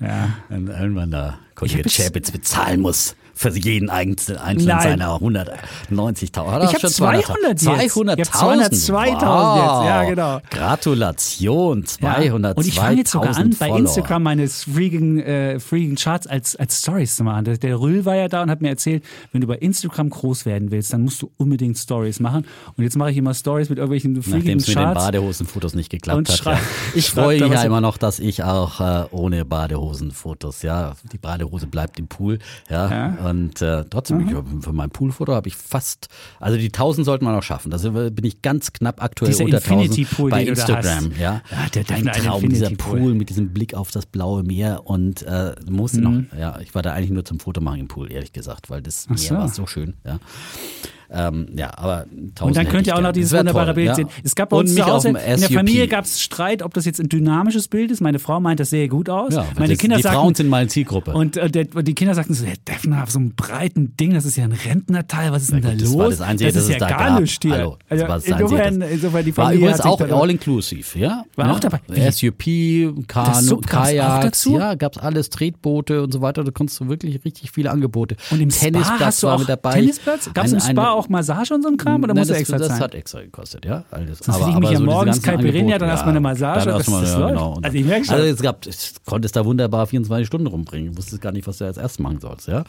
Ja. Wenn irgendwann da Kollege Chapitz bezahlen muss für jeden einzelnen Nein. seiner 190.000. Ich habe 200 jetzt. 200.000. 202.000 wow. jetzt, ja genau. Gratulation, 200.000. Ja. Und ich fange jetzt sogar an, bei Instagram meine freaking, äh, freaking Charts als, als Stories zu machen. Der, Rüll war ja da und hat mir erzählt, wenn du bei Instagram groß werden willst, dann musst du unbedingt Stories machen. Und jetzt mache ich immer Stories mit irgendwelchen freaking Charts. Nachdem es mit den Badehosenfotos nicht geklappt hat. Ja. Ich freue mich ja immer noch, dass ich auch äh, ohne Badehosenfotos, ja, die Badehose bleibt im Pool, ja. ja. Und äh, trotzdem, ich, für mein Poolfoto habe ich fast, also die 1000 sollten wir noch schaffen. Da bin ich ganz knapp aktuell dieser unter Infinity 1000 Pool, bei Instagram. Ja, ja der, der ein Traum, Infinity dieser Pool. Pool mit diesem Blick auf das blaue Meer und äh, musste mhm. noch, ja, ich war da eigentlich nur zum Fotomachen im Pool, ehrlich gesagt, weil das Meer so. war so schön. Ja. Ähm, ja, aber Und dann könnt ihr auch noch dieses wunderbare toll, Bild ja. sehen. Es gab bei uns zu Hause, in der Familie gab es Streit, ob das jetzt ein dynamisches Bild ist. Meine Frau meint, das sähe gut aus. Ja, Meine das, Kinder die sagten, Frauen sind meine Zielgruppe. Und, äh, der, die Kinder sagten so, der Defner auf so einem breiten Ding, das ist ja ein Rentnerteil, was ist denn da das los? War das, Einzige, das ist ja da gar nichts hier. Hallo, das also, war das insofern, insofern die Familie war übrigens auch all-inclusive, ja? War ja? auch dabei. SUP, Kanu, Kajaks, ja, gab es alles, Tretboote und so weiter. Da konntest du wirklich richtig viele Angebote. Und im Tennisplatz war mit dabei. Tennisplatz? Gab es im Spa auch Massage und so ein Kram? Oder muss das, extra das zahlen? hat extra gekostet, ja. Alles. Sonst aber, ich mich ja so morgens Caipirinha, dann erstmal eine Massage. Dann erstmal, das, das ja, genau. Also ich merke schon. Also es gab, ich konnte es da wunderbar 24 Stunden rumbringen. Ich wusste gar nicht, was du als erstes machen sollst, ja.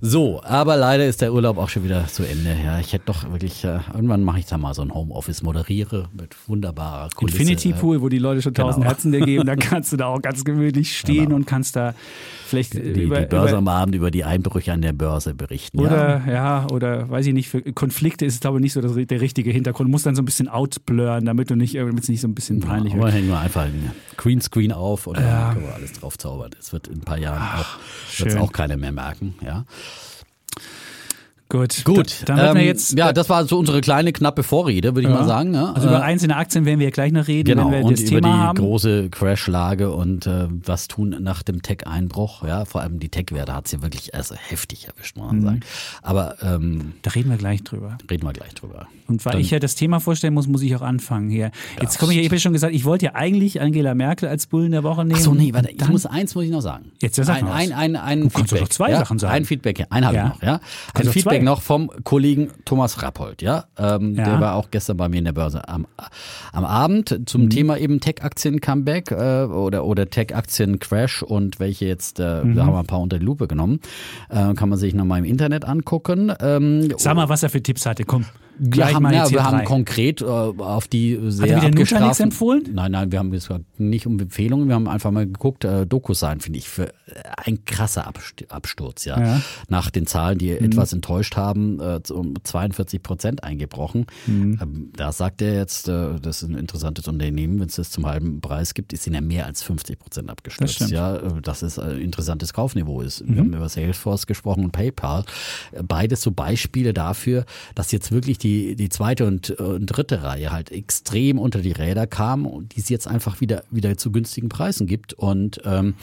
So, aber leider ist der Urlaub auch schon wieder zu Ende. Ja, ich hätte doch wirklich, äh, irgendwann mache ich da mal so ein Homeoffice, moderiere mit wunderbarer Kulisse. Infinity Pool, wo die Leute schon tausend genau. Herzen dir geben, da kannst du da auch ganz gemütlich stehen genau. und kannst da vielleicht die, über, die Börse über, am Abend über die Einbrüche an der Börse berichten. Oder, ja, ja oder weiß ich nicht, für Konflikte ist, glaube ich, nicht so das, der richtige Hintergrund. Du musst dann so ein bisschen outblurren, damit du nicht, damit es nicht so ein bisschen peinlich Aber wird. hängen wir einfach einen Greenscreen auf und Ja. dann können wir alles drauf zaubern. Es wird in ein paar Jahren auch, wird's schön. auch keiner mehr merken. Ja. Gut, Gut, Dann wird ähm, wir jetzt. ja, das war so unsere kleine knappe Vorrede, würde ich Ja. mal sagen. Ja. also Äh, über einzelne Aktien werden wir ja gleich noch reden, Genau, wenn wir und das über Thema die haben. große Crashlage und äh, was tun nach dem Tech-Einbruch. Ja, vor allem die Tech-Werte hat sie wirklich also heftig erwischt, muss man Mhm. sagen. Aber ähm, Da reden wir gleich drüber. reden wir gleich drüber. Und weil Dann- ich ja das Thema vorstellen muss, muss ich auch anfangen hier. Jetzt komme ich, ich habe ja schon gesagt, ich wollte ja eigentlich Angela Merkel als Bullen der Woche nehmen. Ach so, nee, warte, ich Dann- muss eins muss ich noch sagen. Jetzt, ja, sag ein, was. ein, ein, ein Du kannst doch Feedback. noch zwei ja? Sachen sagen. Ein Feedback, ein habe Ja. ich noch, ja. Ein Kannst doch Feedback noch vom Kollegen Thomas Rappold, ja. Ähm, Ja. Der war auch gestern bei mir in der Börse am, am Abend zum Mhm. Thema eben Tech-Aktien-Comeback äh, oder, oder Tech-Aktien-Crash und welche jetzt, äh, Mhm. da haben wir ein paar unter die Lupe genommen. Äh, kann man sich nochmal im Internet angucken. Ähm, Sag mal, was er für Tipps hatte. Komm, wir gleich haben, mal ja, wir haben konkret äh, auf die sehr wieder Nutanix abgestraften- empfohlen? Nein, nein, wir haben gesagt, nicht um Empfehlungen, wir haben einfach mal geguckt, äh, Doku-Sein finde ich für ein krasser Abst- Absturz, ja. Ja. Mhm. Nach den Zahlen, die etwas enttäuscht haben, äh, um 42 Prozent eingebrochen. Mhm. Ähm, da sagt er jetzt, äh, das ist ein interessantes Unternehmen, wenn es das zum halben Preis gibt, ist ihn ja mehr als 50 Prozent Das abgestürzt. Mhm. ja, äh, dass es ein interessantes Kaufniveau ist. Wir haben über Salesforce gesprochen und PayPal. Beides so Beispiele dafür, dass jetzt wirklich die, die zweite und, und dritte Reihe halt extrem unter die Räder kam und die es jetzt einfach wieder, wieder zu günstigen Preisen gibt. Und ähm,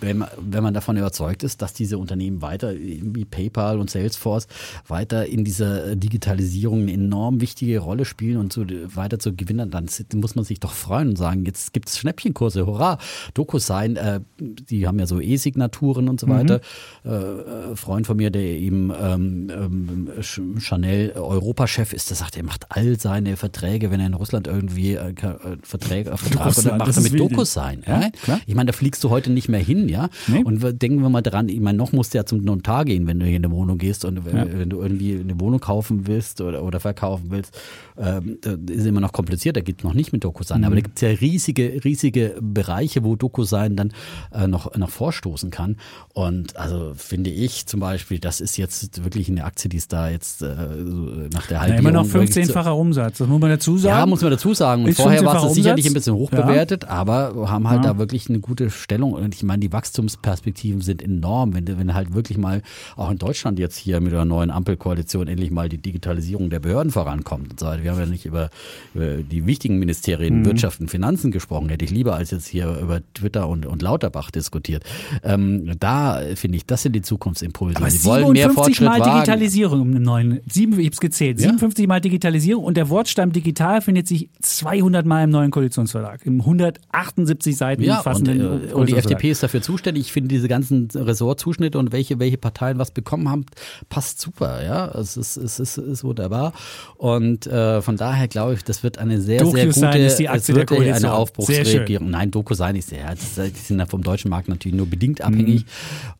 wenn, man, wenn man davon überzeugt ist, dass diese Unternehmen weiter, wie PayPal und Salesforce, weiter in dieser Digitalisierung eine enorm wichtige Rolle spielen und so weiter zu gewinnen, dann muss man sich doch freuen und sagen, jetzt gibt es Schnäppchenkurse, hurra, DocuSign, äh, die haben ja so E-Signaturen und so weiter. Äh, äh, Freund von mir, der eben ähm, ähm, Ch- Chanel Europachef ist, der sagt, er macht all seine Verträge, wenn er in Russland irgendwie äh, äh, Verträge äh, Vertrag macht das er ist mit wild. DocuSign. Ja, Ja. Ich meine, da fliegst du heute nicht mehr hin, ja. Nee. Und denken wir mal dran, ich meine, noch musst du ja zum Notar gehen, wenn du hier in eine Wohnung gehst und wenn, Ja. wenn du irgendwie eine Wohnung kaufen willst oder, oder verkaufen willst, ähm, das ist immer noch kompliziert, da geht noch nicht mit DocuSign. Aber da gibt es ja riesige, riesige Bereiche, wo DocuSign dann äh, noch, noch vorstoßen kann. Und also finde ich zum Beispiel, das ist jetzt wirklich eine Aktie, die ist da jetzt äh, so nach der Ja, Halbierung immer noch wirklich zu- 15-facher Umsatz. Das muss man dazu sagen. ja, muss man dazu sagen. Und vorher war 15-facher es sicherlich ein bisschen hoch Ja. bewertet, aber haben halt Ja. da wirklich eine gute Stellung. Und ich meine, die Wachstumsperspektiven sind enorm. Wenn, wenn halt wirklich mal auch in Deutschland jetzt hier mit der neuen Ampelkoalition endlich mal die Digitalisierung der Behörden vorankommt und so weiter. Wir haben ja nicht über, über die wichtigen Ministerien Mhm. Wirtschaft und Finanzen gesprochen. Hätte ich lieber als jetzt hier über Twitter und, und Lauterbach diskutiert. Ähm, da finde ich, das sind die Zukunftsimpulse. Aber Sie wollen mehr 57 Fortschritt Mal wagen. Digitalisierung im neuen. Sieben, ich hab's gezählt. Ja. 57 Mal Digitalisierung und der Wortstamm digital findet sich 200 Mal im neuen Koalitionsvertrag. Im 178 Seiten Ja, und, fassenden äh, und die. FDP ist dafür zuständig. Ich finde diese ganzen Ressortzuschnitte und welche, welche Parteien was bekommen haben, passt super. Ja, es ist, es ist, ist wunderbar. Und äh, von daher glaube ich, das wird eine sehr, sehr gute, ist die Aktie der Koalition. eine Sehr Aufbruchsregierung. Nein, DocuSign ist ja, die sind ja vom deutschen Markt natürlich nur bedingt abhängig. Mhm.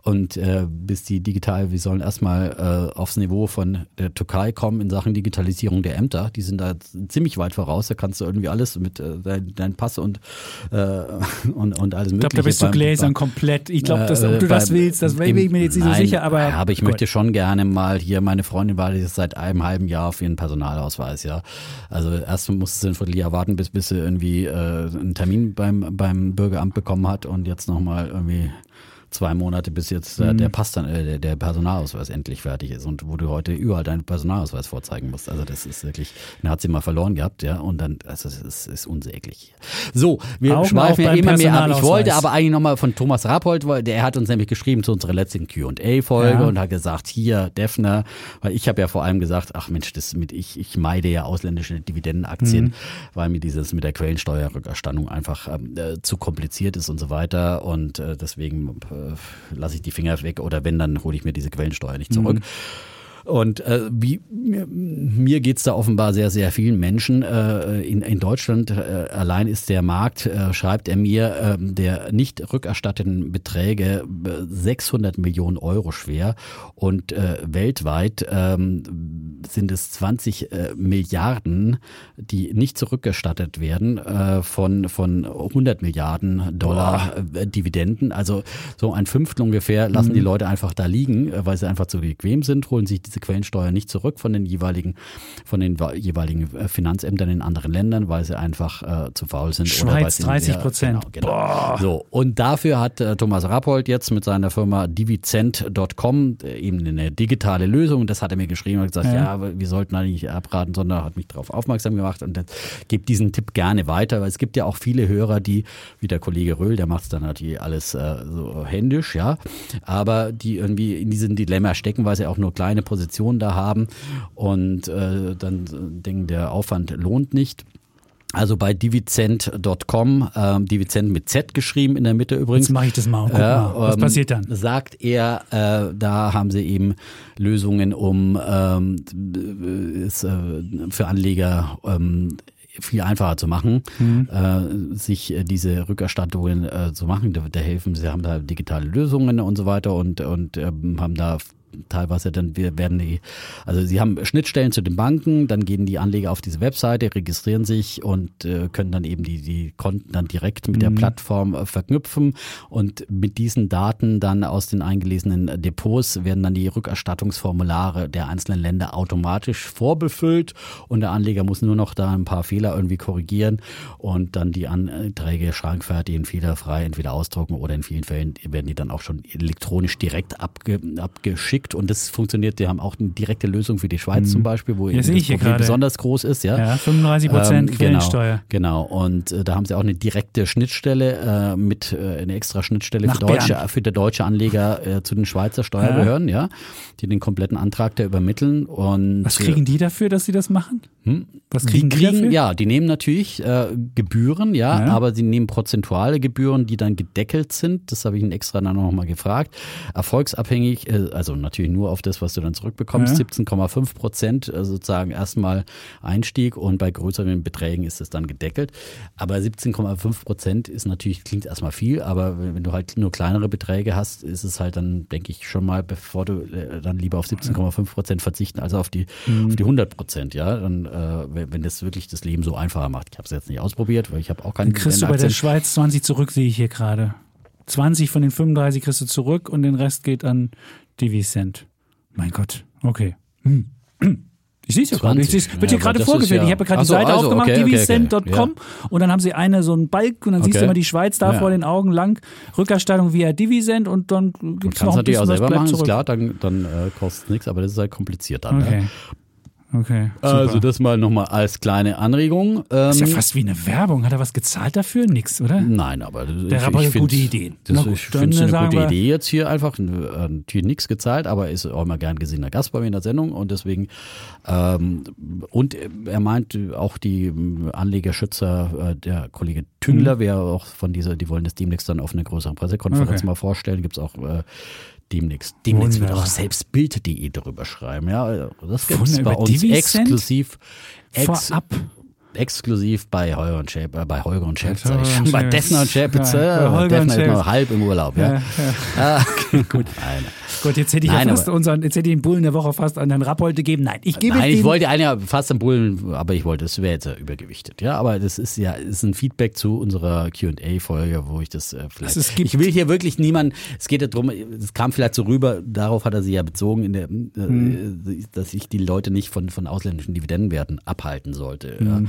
Und äh, bis die digital, wir sollen erstmal äh, aufs Niveau von der Türkei kommen in Sachen Digitalisierung der Ämter. Die sind da ziemlich weit voraus. Da kannst du irgendwie alles mit äh, dein, dein Pass und, äh, und, und alles Ich mögliche. glaube, da bist du beim- gläsern komplett. Ich glaube, dass äh, ob du das willst, das im- ich mir jetzt nicht so Nein, sicher, aber. aber ich Gut. möchte schon gerne mal hier, meine Freundin war jetzt seit einem halben Jahr auf ihren Personalausweis, ja. Also erst musste sie ein Vierteljahr warten, bis, bis sie irgendwie äh, einen Termin beim, beim Bürgeramt bekommen hat und jetzt nochmal irgendwie zwei Monate, bis jetzt äh, Mhm. der Pass dann, äh, der- der Personalausweis endlich fertig ist und wo du heute überall deinen Personalausweis vorzeigen musst. Also das ist wirklich, den hat sie mal verloren gehabt, ja, und dann, also das ist, ist unsäglich. So, wir Auch schweifen ja immer mehr ab. Ich wollte aber eigentlich nochmal von Thomas Rappold, weil der hat uns nämlich geschrieben zu unserer letzten Q&A-Folge Ja. und hat gesagt, hier, Defner, weil ich habe ja vor allem gesagt, ach Mensch, das mit ich, ich meide ja ausländische Dividendenaktien, Mhm. weil mir dieses mit der Quellensteuerrückerstattung einfach ähm, äh, zu kompliziert ist und so weiter und äh, deswegen äh, lasse ich die Finger weg oder wenn, dann hole ich mir diese Quellensteuer nicht zurück. Und äh, wie, mir, mir geht's da offenbar sehr, sehr vielen Menschen. Äh, in, in Deutschland äh, allein ist der Markt, äh, schreibt er mir, äh, der nicht rückerstatteten Beträge äh, 600 Millionen Euro schwer. Und äh, weltweit ähm, sind es 20 äh, Milliarden, die nicht zurückerstattet werden äh, von, von 100 Milliarden Dollar äh, Dividenden. Also so ein Fünftel ungefähr lassen die Leute einfach da liegen, äh, weil sie einfach zu bequem sind, holen sich diese diese Quellensteuer nicht zurück von den jeweiligen, von den jeweiligen äh, Finanzämtern in anderen Ländern, weil sie einfach äh, zu faul sind. Schweiz oder 30 Prozent. Genau, genau. So, und dafür hat äh, Thomas Rappold jetzt mit seiner Firma divizent.com äh, eben eine digitale Lösung. Das hat er mir geschrieben und gesagt, ja, ja wir sollten eigentlich abraten, sondern hat mich darauf aufmerksam gemacht und gibt diesen Tipp gerne weiter, weil es gibt ja auch viele Hörer, die, wie der Kollege Röhl, der macht es dann natürlich alles äh, so händisch, ja, aber die irgendwie in diesem Dilemma stecken, weil sie auch nur kleine Positionen da haben und äh, dann denken, der Aufwand lohnt nicht. Also bei divizent.com, ähm, Divizent mit Z geschrieben in der Mitte übrigens. Jetzt mache ich das mal. Guck mal. Was ähm, passiert dann? Sagt er, äh, da haben sie eben Lösungen, um ähm, ist, äh, für Anleger ähm, viel einfacher zu machen, mhm. äh, sich äh, diese Rückerstattungen äh, zu machen. Da, da, helfen, sie haben da digitale Lösungen und so weiter und, und ähm, haben da teilweise dann wir werden die, also sie haben Schnittstellen zu den Banken, dann gehen die Anleger auf diese Webseite, registrieren sich und äh, können dann eben die, die Konten dann direkt mit mhm. der Plattform äh, verknüpfen und mit diesen Daten dann aus den eingelesenen Depots werden dann die Rückerstattungsformulare der einzelnen Länder automatisch vorbefüllt und der Anleger muss nur noch da ein paar Fehler irgendwie korrigieren und dann die Anträge schrankfertig und fehlerfrei entweder ausdrucken oder in vielen Fällen werden die dann auch schon elektronisch direkt abge, abgeschickt geschickt und das funktioniert. Die haben auch eine direkte Lösung für die Schweiz mhm. zum Beispiel, wo ja, das Problem besonders groß ist. Ja, ja 35 Prozent ähm, Quellensteuer. Genau, genau. und äh, da haben sie auch eine direkte Schnittstelle äh, mit äh, eine extra Schnittstelle für deutsche, für der deutsche Anleger äh, zu den Schweizer Steuerbehörden, ja. ja, die den kompletten Antrag da übermitteln. Und was kriegen die dafür, dass sie das machen? Hm? Was kriegen die, kriegen, die dafür? Ja, die nehmen natürlich äh, Gebühren, ja, ja, aber sie nehmen prozentuale Gebühren, die dann gedeckelt sind. Das habe ich ihn extra dann noch mal gefragt. Erfolgsabhängig, äh, also natürlich nur auf das, was du dann zurückbekommst. Ja. 17,5 Prozent äh, sozusagen erstmal Einstieg und bei größeren Beträgen ist es dann gedeckelt. Aber 17,5 Prozent ist natürlich, klingt erstmal viel, aber wenn du halt nur kleinere Beträge hast, ist es halt dann, denke ich, schon mal, bevor du äh, dann lieber auf 17,5 Prozent verzichten, als auf die, mhm. auf die 100 Prozent, ja. Dann, äh, wenn das wirklich das Leben so einfacher macht. Ich habe es jetzt nicht ausprobiert, weil ich habe auch keinen Dann kriegst du bei der Schweiz 20 zurück, sehe ich hier gerade. 20 von den 35 kriegst du zurück und den Rest geht an Divicent. Mein Gott, okay. Hm. Ich sehe es ja gerade. Ich wird hier gerade vorgeführt. Ja ich habe gerade die Seite also, aufgemacht, okay, divicent.com okay, okay. ja. und dann haben sie eine so einen Balk und dann siehst du immer die Schweiz da ja. vor den Augen lang. Rückerstattung via Divicent und dann gibt es noch ein bisschen auch selber machen, zurück. ist klar, dann, dann äh, kostet es nichts, aber das ist halt kompliziert dann. Ne? Okay. Super. Also das mal nochmal als kleine Anregung. Ähm, ist ja fast wie eine Werbung. Hat er was gezahlt dafür? Nix, oder? Nein, aber der hat aber gute Ideen. Das, gut, ich finde es eine gute Idee jetzt hier einfach. Äh, natürlich nichts gezahlt, aber ist auch immer gern gesehener Gast bei mir in der Sendung und deswegen ähm, und er meint auch die Anlegerschützer, äh, der Kollege Tüngler, mhm. wäre auch von dieser, die wollen das demnächst dann auf einer größeren Pressekonferenz okay. mal vorstellen. Gibt es auch äh, demnächst. Demnächst wird auch selbst Bild.de darüber schreiben. Ja, das gibt es bei uns exklusiv. Ex Vorab exklusiv bei Holger und Schäpe, äh, bei Holger und Schäpe, sag ich schon, bei Defner und Schäpitze. Ja, Defner ist noch halb im Urlaub, ja. ja, ja. Ah, gut. Nein. Gut, jetzt hätte ich Nein, ja fast unseren, jetzt hätte ich den Bullen der Woche fast an den Rappold gegeben. Nein, ich gebe Nein, ich wollte einen ja fast den Bullen, aber ich wollte, es wäre jetzt ja übergewichtet. Ja, aber das ist ja, ist ein Feedback zu unserer Q&A-Folge, wo ich das äh, vielleicht, das ich will hier wirklich niemanden, es geht ja darum, es kam vielleicht so rüber, darauf hat er sich ja bezogen, in der, äh, hm. dass ich die Leute nicht von, von ausländischen Dividendenwerten abhalten sollte. Hm. Ja.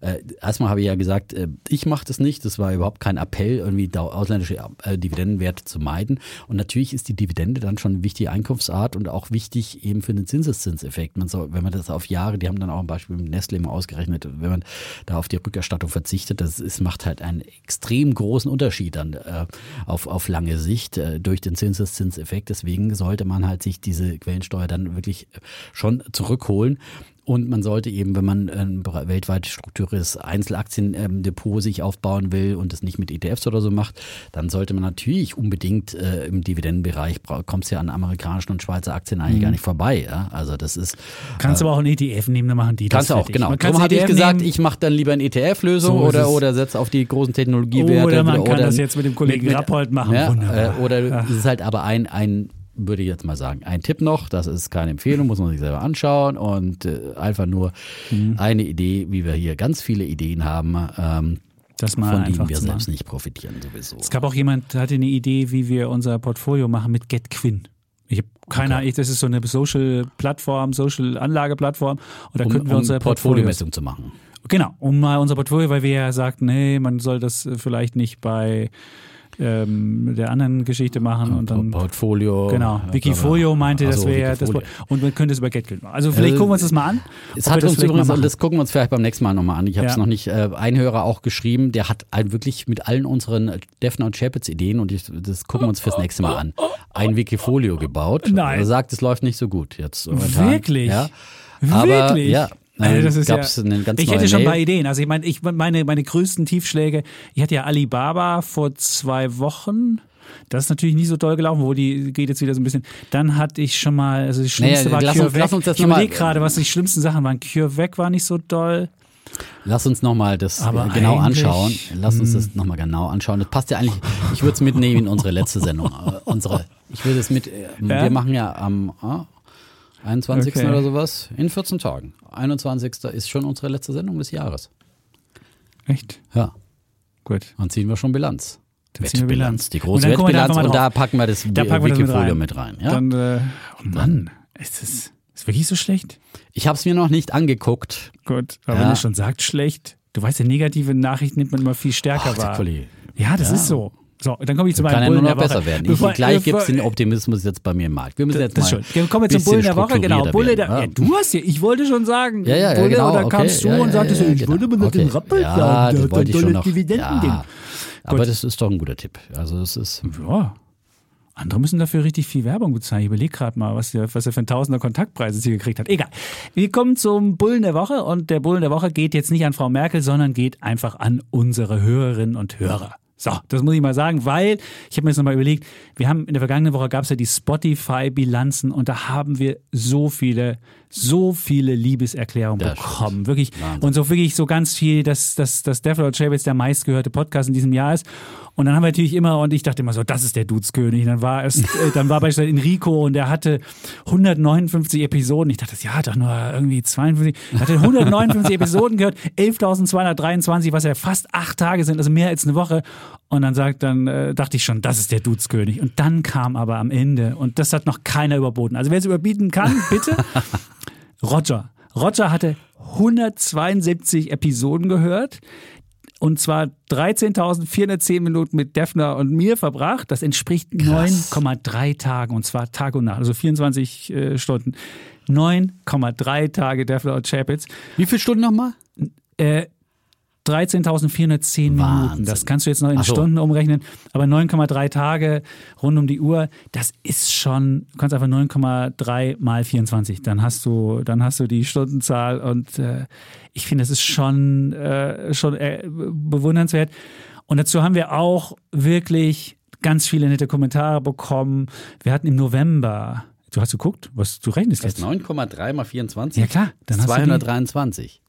Äh, erstmal habe ich ja gesagt, äh, ich mache das nicht. Das war überhaupt kein Appell, irgendwie ausländische äh, Dividendenwerte zu meiden. Und natürlich ist die Dividende dann schon eine wichtige Einkunftsart und auch wichtig eben für den Zinseszinseffekt. Man soll, wenn man das auf Jahre, die haben dann auch ein Beispiel mit Nestle immer ausgerechnet, wenn man da auf die Rückerstattung verzichtet, das ist, macht halt einen extrem großen Unterschied dann äh, auf, auf lange Sicht äh, durch den Zinseszinseffekt. Deswegen sollte man halt sich diese Quellensteuer dann wirklich schon zurückholen. Und man sollte eben, wenn man ein weltweit strukturiertes Einzelaktiendepot sich aufbauen will und es nicht mit ETFs oder so macht, dann sollte man natürlich unbedingt äh, im Dividendenbereich, kommt es ja an amerikanischen und Schweizer Aktien eigentlich mhm. gar nicht vorbei. Ja? Also das ist. Kannst äh, aber auch ein ETF nehmen, dann machen die das. Kannst du auch, genau. Darum habe ich gesagt, nehmen. ich mache dann lieber eine ETF-Lösung so oder, oder setze auf die großen Technologiewerte. Oder man oder, kann das jetzt mit dem Kollegen mit, Rappold machen. Ja, äh, oder es ist halt aber ein, ein würde ich jetzt mal sagen. Ein Tipp noch, das ist keine Empfehlung, muss man sich selber anschauen und äh, einfach nur mhm. eine Idee, wie wir hier ganz viele Ideen haben. Ähm, das mal von denen wir selbst nicht profitieren sowieso. Es gab auch jemand, der hatte eine Idee, wie wir unser Portfolio machen mit GetQuinn. Ich habe keine Ahnung, das ist so eine Social-Plattform, Social-Anlage-Plattform und da Um, könnten wir um unsere Portfoliomessung zu machen. Genau, um mal unser Portfolio, weil wir ja sagten, nee, man soll das vielleicht nicht bei ähm, der anderen Geschichte machen und dann. Portfolio. Genau, Wikifolio meinte, Ach das wäre das und man könnte es über GetGeld machen. Also vielleicht Äh, gucken wir uns das mal an. Es hat das uns übrigens, und das gucken wir uns vielleicht beim nächsten Mal nochmal an. Ich habe es Ja. noch nicht, äh, ein Hörer auch geschrieben, der hat ein, wirklich mit allen unseren Defner und Chapitz Ideen und ich, das gucken wir uns fürs nächste Mal an. Ein Wikifolio gebaut. Nein. Er sagt, es läuft nicht so gut jetzt. momentan. Wirklich? Ja. Aber, Wirklich? ja. Also das ist gab's ja, eine ganz ich hätte schon ein paar Ideen. Also ich meine, ich meine, meine größten Tiefschläge, ich hatte ja Alibaba vor zwei Wochen. Das ist natürlich nicht so toll gelaufen, wo die geht jetzt wieder so ein bisschen. Dann hatte ich schon mal, also das Schlimmste Naja, war lass CureVac. uns- lass uns das ich überlege gerade, was die schlimmsten Sachen waren. CureVac war nicht so doll. Lass uns nochmal das Aber genau hm. anschauen. Lass uns das nochmal genau anschauen. Das passt ja eigentlich, ich würde es mitnehmen in unsere letzte Sendung. Äh, unsere, ich würde es mit, äh, Ja? wir machen ja am ah, 21. Okay. oder sowas, in 14 Tagen. 21. ist schon unsere letzte Sendung des Jahres. Echt? Ja, Gut. dann ziehen wir schon Bilanz. Dann ziehen wir Bilanz. Die Und große da Wettbilanz mal und da packen wir das Da packen wir das mit Wikifolio rein. mit rein. ja? Dann, äh, oh Mann, ist das ist wirklich so schlecht? Ich habe es mir noch nicht angeguckt. Gut, aber Ja. wenn du schon sagst, schlecht, du weißt ja, negative Nachrichten nimmt man immer viel stärker Ach, wahr. Ja, das Ja. ist so. So, dann komme ich zu meinem Kann ja nur Bullen noch der Woche. besser werden. Bevor- ich, gleich bevor- gibt es den Optimismus jetzt bei mir im Markt. Wir müssen jetzt Das mal schön. Kommen wir zum Bullen der Woche, genau. Bulle der, werden, ja, du hast ja, ich wollte schon sagen, Ja, ja, ja, Bulle, genau. und dann okay. kamst du ja, und ja, sagtest, ja, ich genau. wollte mir noch den okay. Rappel ja, sagen, der das wollte ich schon noch. Dividenden. Ja. Aber das ist doch ein guter Tipp. Also es ist Ja. Andere müssen dafür richtig viel Werbung bezahlen. Ich überlege gerade mal, was, der, was er für ein Tausender Kontaktpreise hier gekriegt hat. Egal. Wir kommen zum Bullen der Woche und der Bullen der Woche geht jetzt nicht an Frau Merkel, sondern geht einfach an unsere Hörerinnen und Hörer. So, das muss ich mal sagen, weil ich habe mir jetzt nochmal überlegt, wir haben in der vergangenen Woche gab es ja die Spotify-Bilanzen und da haben wir so viele, so viele Liebeserklärungen Das bekommen. Wirklich. Wahnsinn. Und so wirklich so ganz viel, dass, dass, dass Death Row Chabits der meistgehörte Podcast in diesem Jahr ist. Und dann haben wir natürlich immer, und ich dachte immer so, das ist der Dudeskönig. Dann war es, äh, dann war beispielsweise Enrico und der hatte 159 Episoden. Ich dachte, ja, hat doch nur irgendwie 52. Er hatte 159 Episoden gehört, 11.223, was ja fast acht Tage sind, also mehr als eine Woche. Und dann sagt, dann äh, dachte ich schon, das ist der Dudeskönig. Und dann kam aber am Ende, und das hat noch keiner überboten. Also wer es überbieten kann, bitte. Roger. Roger hatte 172 Episoden gehört und zwar 13.410 Minuten mit Defner und mir verbracht. Das entspricht 9,3 Tagen und zwar Tag und Nacht, also 24 äh, Stunden. 9,3 Tage Defner und Chapitz. Wie viele Stunden nochmal? Äh, 13.410 Minuten. Das kannst du jetzt noch in so. Stunden umrechnen. Aber 9,3 Tage rund um die Uhr, das ist schon, du kannst einfach 9,3 mal 24. Dann hast du, dann hast du die Stundenzahl und äh, ich finde, das ist schon, äh, schon äh, bewundernswert. Und dazu haben wir auch wirklich ganz viele nette Kommentare bekommen. Wir hatten im November, du hast geguckt, was du rechnest Das ist jetzt. 9,3 mal 24. Ja klar, dann hast du die- 223.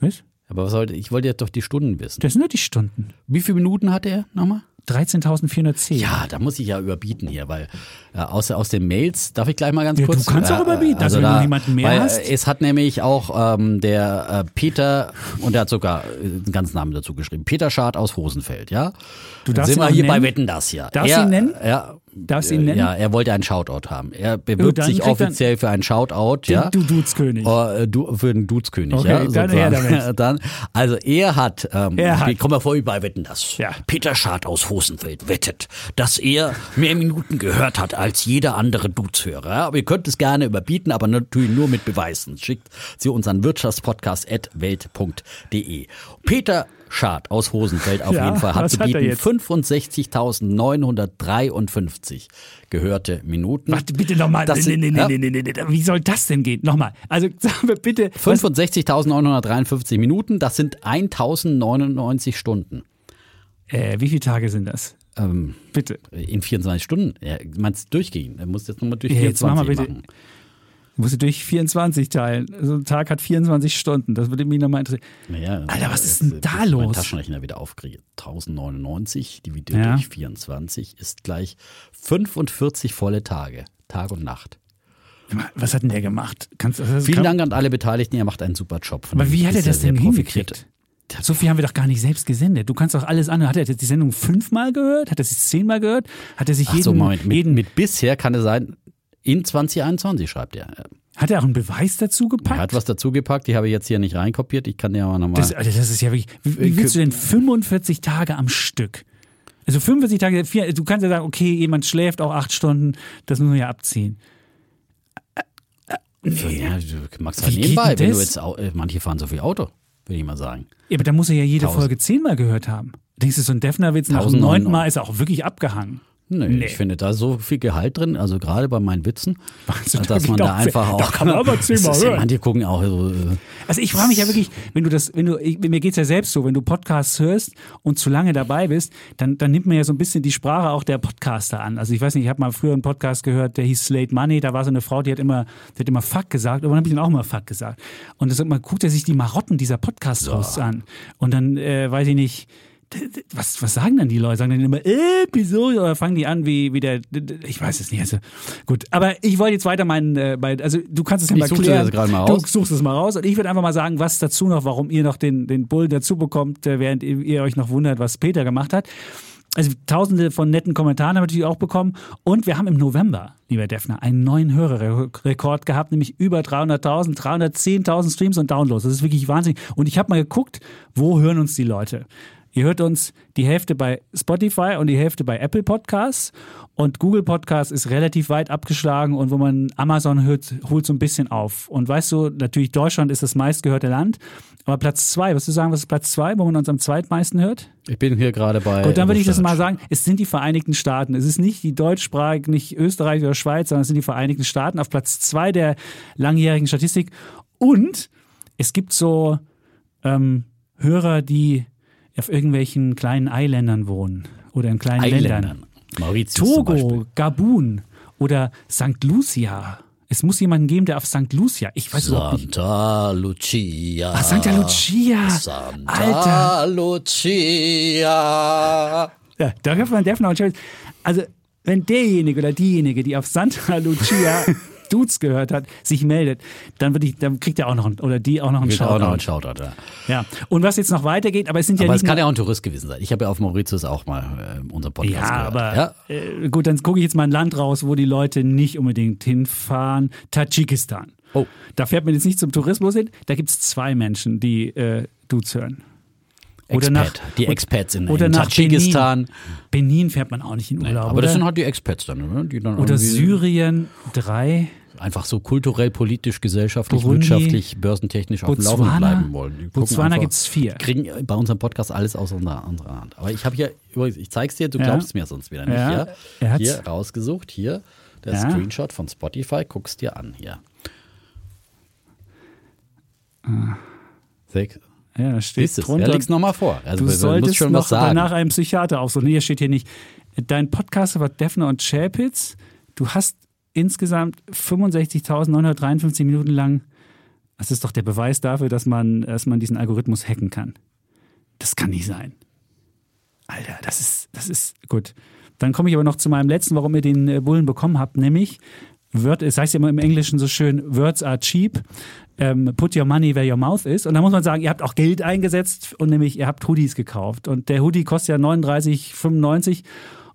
Was? Aber was sollte, ich wollte jetzt doch die Stunden wissen. Das sind nur die Stunden. Wie viele Minuten hatte er nochmal? 13.410. Ja, da muss ich ja überbieten hier, weil äh, aus, aus den Mails, darf ich gleich mal ganz Ja, kurz. du kannst auch äh, überbieten, also wenn du jemanden mehr weil, hast. äh, Es hat nämlich auch ähm, der äh, Peter, und der hat sogar äh, einen ganzen Namen dazu geschrieben, Peter Schad aus Hosenfeld, ja? Du darfst Sind ihn wir auch hier nennen? bei Wetten das hier. Darfst er, ihn nennen? Ja. Darfst ihn äh, nennen? Ja, er wollte einen Shoutout haben. Er bewirbt sich offiziell für einen Shoutout, Den ja? Du Dudeskönig. Oh, äh, du, für den Dudeskönig, Okay, ja. dann her damit. dann, also er hat, ähm, Er hat. wir kommen wir vor bei Wetten das. Ja. Peter Schad aus Hosenfeld wettet, dass er mehr Minuten gehört hat als jeder andere Dudeshörer. Ja, aber ihr könnt es gerne überbieten, aber natürlich nur mit Beweisen. Schickt sie uns an wirtschaftspodcast.welt.de. Peter Schad aus Hosenfeld auf Ja, jeden Fall hat zu bieten jetzt? 65.953 gehörte Minuten. Warte, bitte nochmal. Das Nee, sind- nee, nee, ja? nee, nee, nee, nee. Wie soll das denn gehen? Nochmal. Also sagen wir bitte. was- 65.953 Minuten, das sind 1099 Stunden. Äh, wie viele Tage sind das? Ähm, Bitte. in 24 Stunden. Ja, meinst du durchgehen? Er muss jetzt nochmal durch Ja, jetzt mach 24 mal bitte. machen. Musst du durch 24 teilen. So ein Tag hat 24 Stunden. Das würde mich nochmal interessieren. Naja, Alter, was ist denn da bis ich meinen los? Taschenrechner wieder aufkriege. 1099 dividiert Ja. durch 24 ist gleich 45 volle Tage. Tag und Nacht. Was hat denn der gemacht? Kannst, das Vielen kann, Dank an alle Beteiligten, ihr macht einen super Job. Von Aber wie ich hat er das denn hingekriegt? So viel haben wir doch gar nicht selbst gesendet. Du kannst doch alles an. Hat er jetzt die Sendung fünfmal gehört? Hat er sie zehnmal gehört? Hat er sich Ach jeden, so, Moment, mit, jeden mit bisher kann es sein, In 2021 schreibt er. Hat er auch einen Beweis dazu gepackt? Er hat was dazu gepackt, die habe ich jetzt hier nicht reinkopiert. Ich kann dir aber nochmal. Das, das ist ja wirklich. Wie, willst du denn 45 Tage am Stück? Also 45 Tage, vier, du kannst ja sagen, okay, jemand schläft auch acht Stunden, das muss man ja abziehen. Nee. Ja, du machst halt Wie nebenbei, wenn du jetzt, äh, manche fahren so viel Auto, würde ich mal sagen. Ja, aber da muss er ja jede Tausend. Folge zehnmal gehört haben. Denkst du, so ein Defner-Witz nach dem 1900. neunten Mal ist auch wirklich abgehangen? Nee, Nee. ich finde da so viel Gehalt drin, also gerade bei meinen Witzen, Also, dass da man da einfach auch. da kann man aber zehnmal ist ja- hören. Manche gucken auch so. äh, Also ich frage mich ja wirklich, wenn du das, wenn du, ich, mir geht's ja selbst so, wenn du Podcasts hörst und zu lange dabei bist, dann, dann nimmt man ja so ein bisschen die Sprache auch der Podcaster an. Also ich weiß nicht, ich habe mal früher einen Podcast gehört, der hieß Slate Money, da war so eine Frau, die hat immer, die hat immer Fuck gesagt, aber dann habe ich dann auch mal Fuck gesagt. Und das, man guckt ja sich die Marotten dieser Podcast-Hosts an. Und dann, äh, weiß ich nicht, was, was sagen dann die Leute? Sagen dann immer Episode oder fangen die an wie, wie der, ich weiß es nicht. Also, gut, aber ich wollte jetzt weiter meinen, äh, bei, also du kannst es ja mal klären. mal du suchst es mal raus und ich würde einfach mal sagen, was dazu noch, warum ihr noch den, den Bullen dazu bekommt, äh, während ihr, ihr euch noch wundert, was Peter gemacht hat. Also tausende von netten Kommentaren haben wir natürlich auch bekommen. Und wir haben im November, lieber Defner, einen neuen Hörerrekord gehabt, nämlich über 300.000, 310.000 Streams und Downloads. Das ist wirklich wahnsinnig. Und ich habe mal geguckt, wo hören uns die Leute? Ihr hört uns die Hälfte bei Spotify und die Hälfte bei Apple Podcasts. Und Google Podcast ist relativ weit abgeschlagen und wo man Amazon hört, holt so ein bisschen auf. Und weißt du, natürlich Deutschland ist das meistgehörte Land. Aber Platz zwei, was du sagen, was ist Platz zwei, wo man uns am zweitmeisten hört? Ich bin hier gerade bei. Gut, dann würde ich das mal sagen. Es sind die Vereinigten Staaten. Es ist nicht die deutschsprachig, nicht Österreich oder Schweiz, sondern es sind die Vereinigten Staaten auf Platz zwei der langjährigen Statistik. Und es gibt so ähm, Hörer, die auf irgendwelchen kleinen Eiländern wohnen oder in kleinen Ländern. Eiländern. Mauritius zum Beispiel. Togo, Gabun oder St. Lucia. Es muss jemanden geben, der auf St. Lucia. Ich weiß überhaupt nicht. Santa Lucia. Ah, Santa Lucia. Santa Alter. Lucia. Ja, da hört man und Chelsea. Also, wenn derjenige oder diejenige, die auf Santa Lucia Dudes gehört hat, sich meldet, dann, würde ich, dann kriegt er auch noch einen, oder die auch noch einen Wird auch noch ein Shoutout. Shoutout, ja. Ja. Und was jetzt noch weitergeht, aber es sind ja Aber nicht es kann ja auch ein Tourist gewesen sein. Ich habe ja auf Mauritius auch mal äh, unseren Podcast ja, gehört. aber ja? Äh, gut, dann gucke ich jetzt mal ein Land raus, wo die Leute nicht unbedingt hinfahren. Tadschikistan. Oh. Da fährt man jetzt nicht zum Tourismus hin. Da gibt es zwei Menschen, die äh, Dudes hören. Oder nach, Expat. die Expats in, oder in nach Tadschikistan. Benin. Benin fährt man auch nicht in Urlaub. Aber oder? das sind halt die Expats dann, ne? die dann oder Syrien drei. einfach so kulturell, politisch, gesellschaftlich, Burundi, wirtschaftlich, börsentechnisch auf dem Laufenden bleiben wollen. Die Botswana gibt es vier. kriegen bei unserem Podcast alles aus unserer, unserer Hand. Aber ich habe hier, übrigens, ich zeig's dir, du Ja. glaubst mir sonst wieder nicht. Ja, er hat's. Hier rausgesucht, hier der Ja. Screenshot von Spotify, guck's dir an hier. Sechs. Ja, da steht du, drunter. ja, leg's nochmal vor. Also, du solltest schon noch was sagen. danach einem Psychiater aufsuchen. Nee, hier steht hier nicht. Dein Podcast war Defner und Chapitz. Du hast insgesamt 65.953 Minuten lang. Das ist doch der Beweis dafür, dass man, dass man diesen Algorithmus hacken kann. Das kann nicht sein. Alter, das ist, das ist gut. Dann komme ich aber noch zu meinem letzten, warum ihr den äh, Bullen bekommen habt, nämlich Word, es heißt ja immer im Englischen so schön, Words are cheap. Ähm, put your money where your mouth is. Und da muss man sagen, ihr habt auch Geld eingesetzt und nämlich ihr habt Hoodies gekauft. Und der Hoodie kostet ja 39,95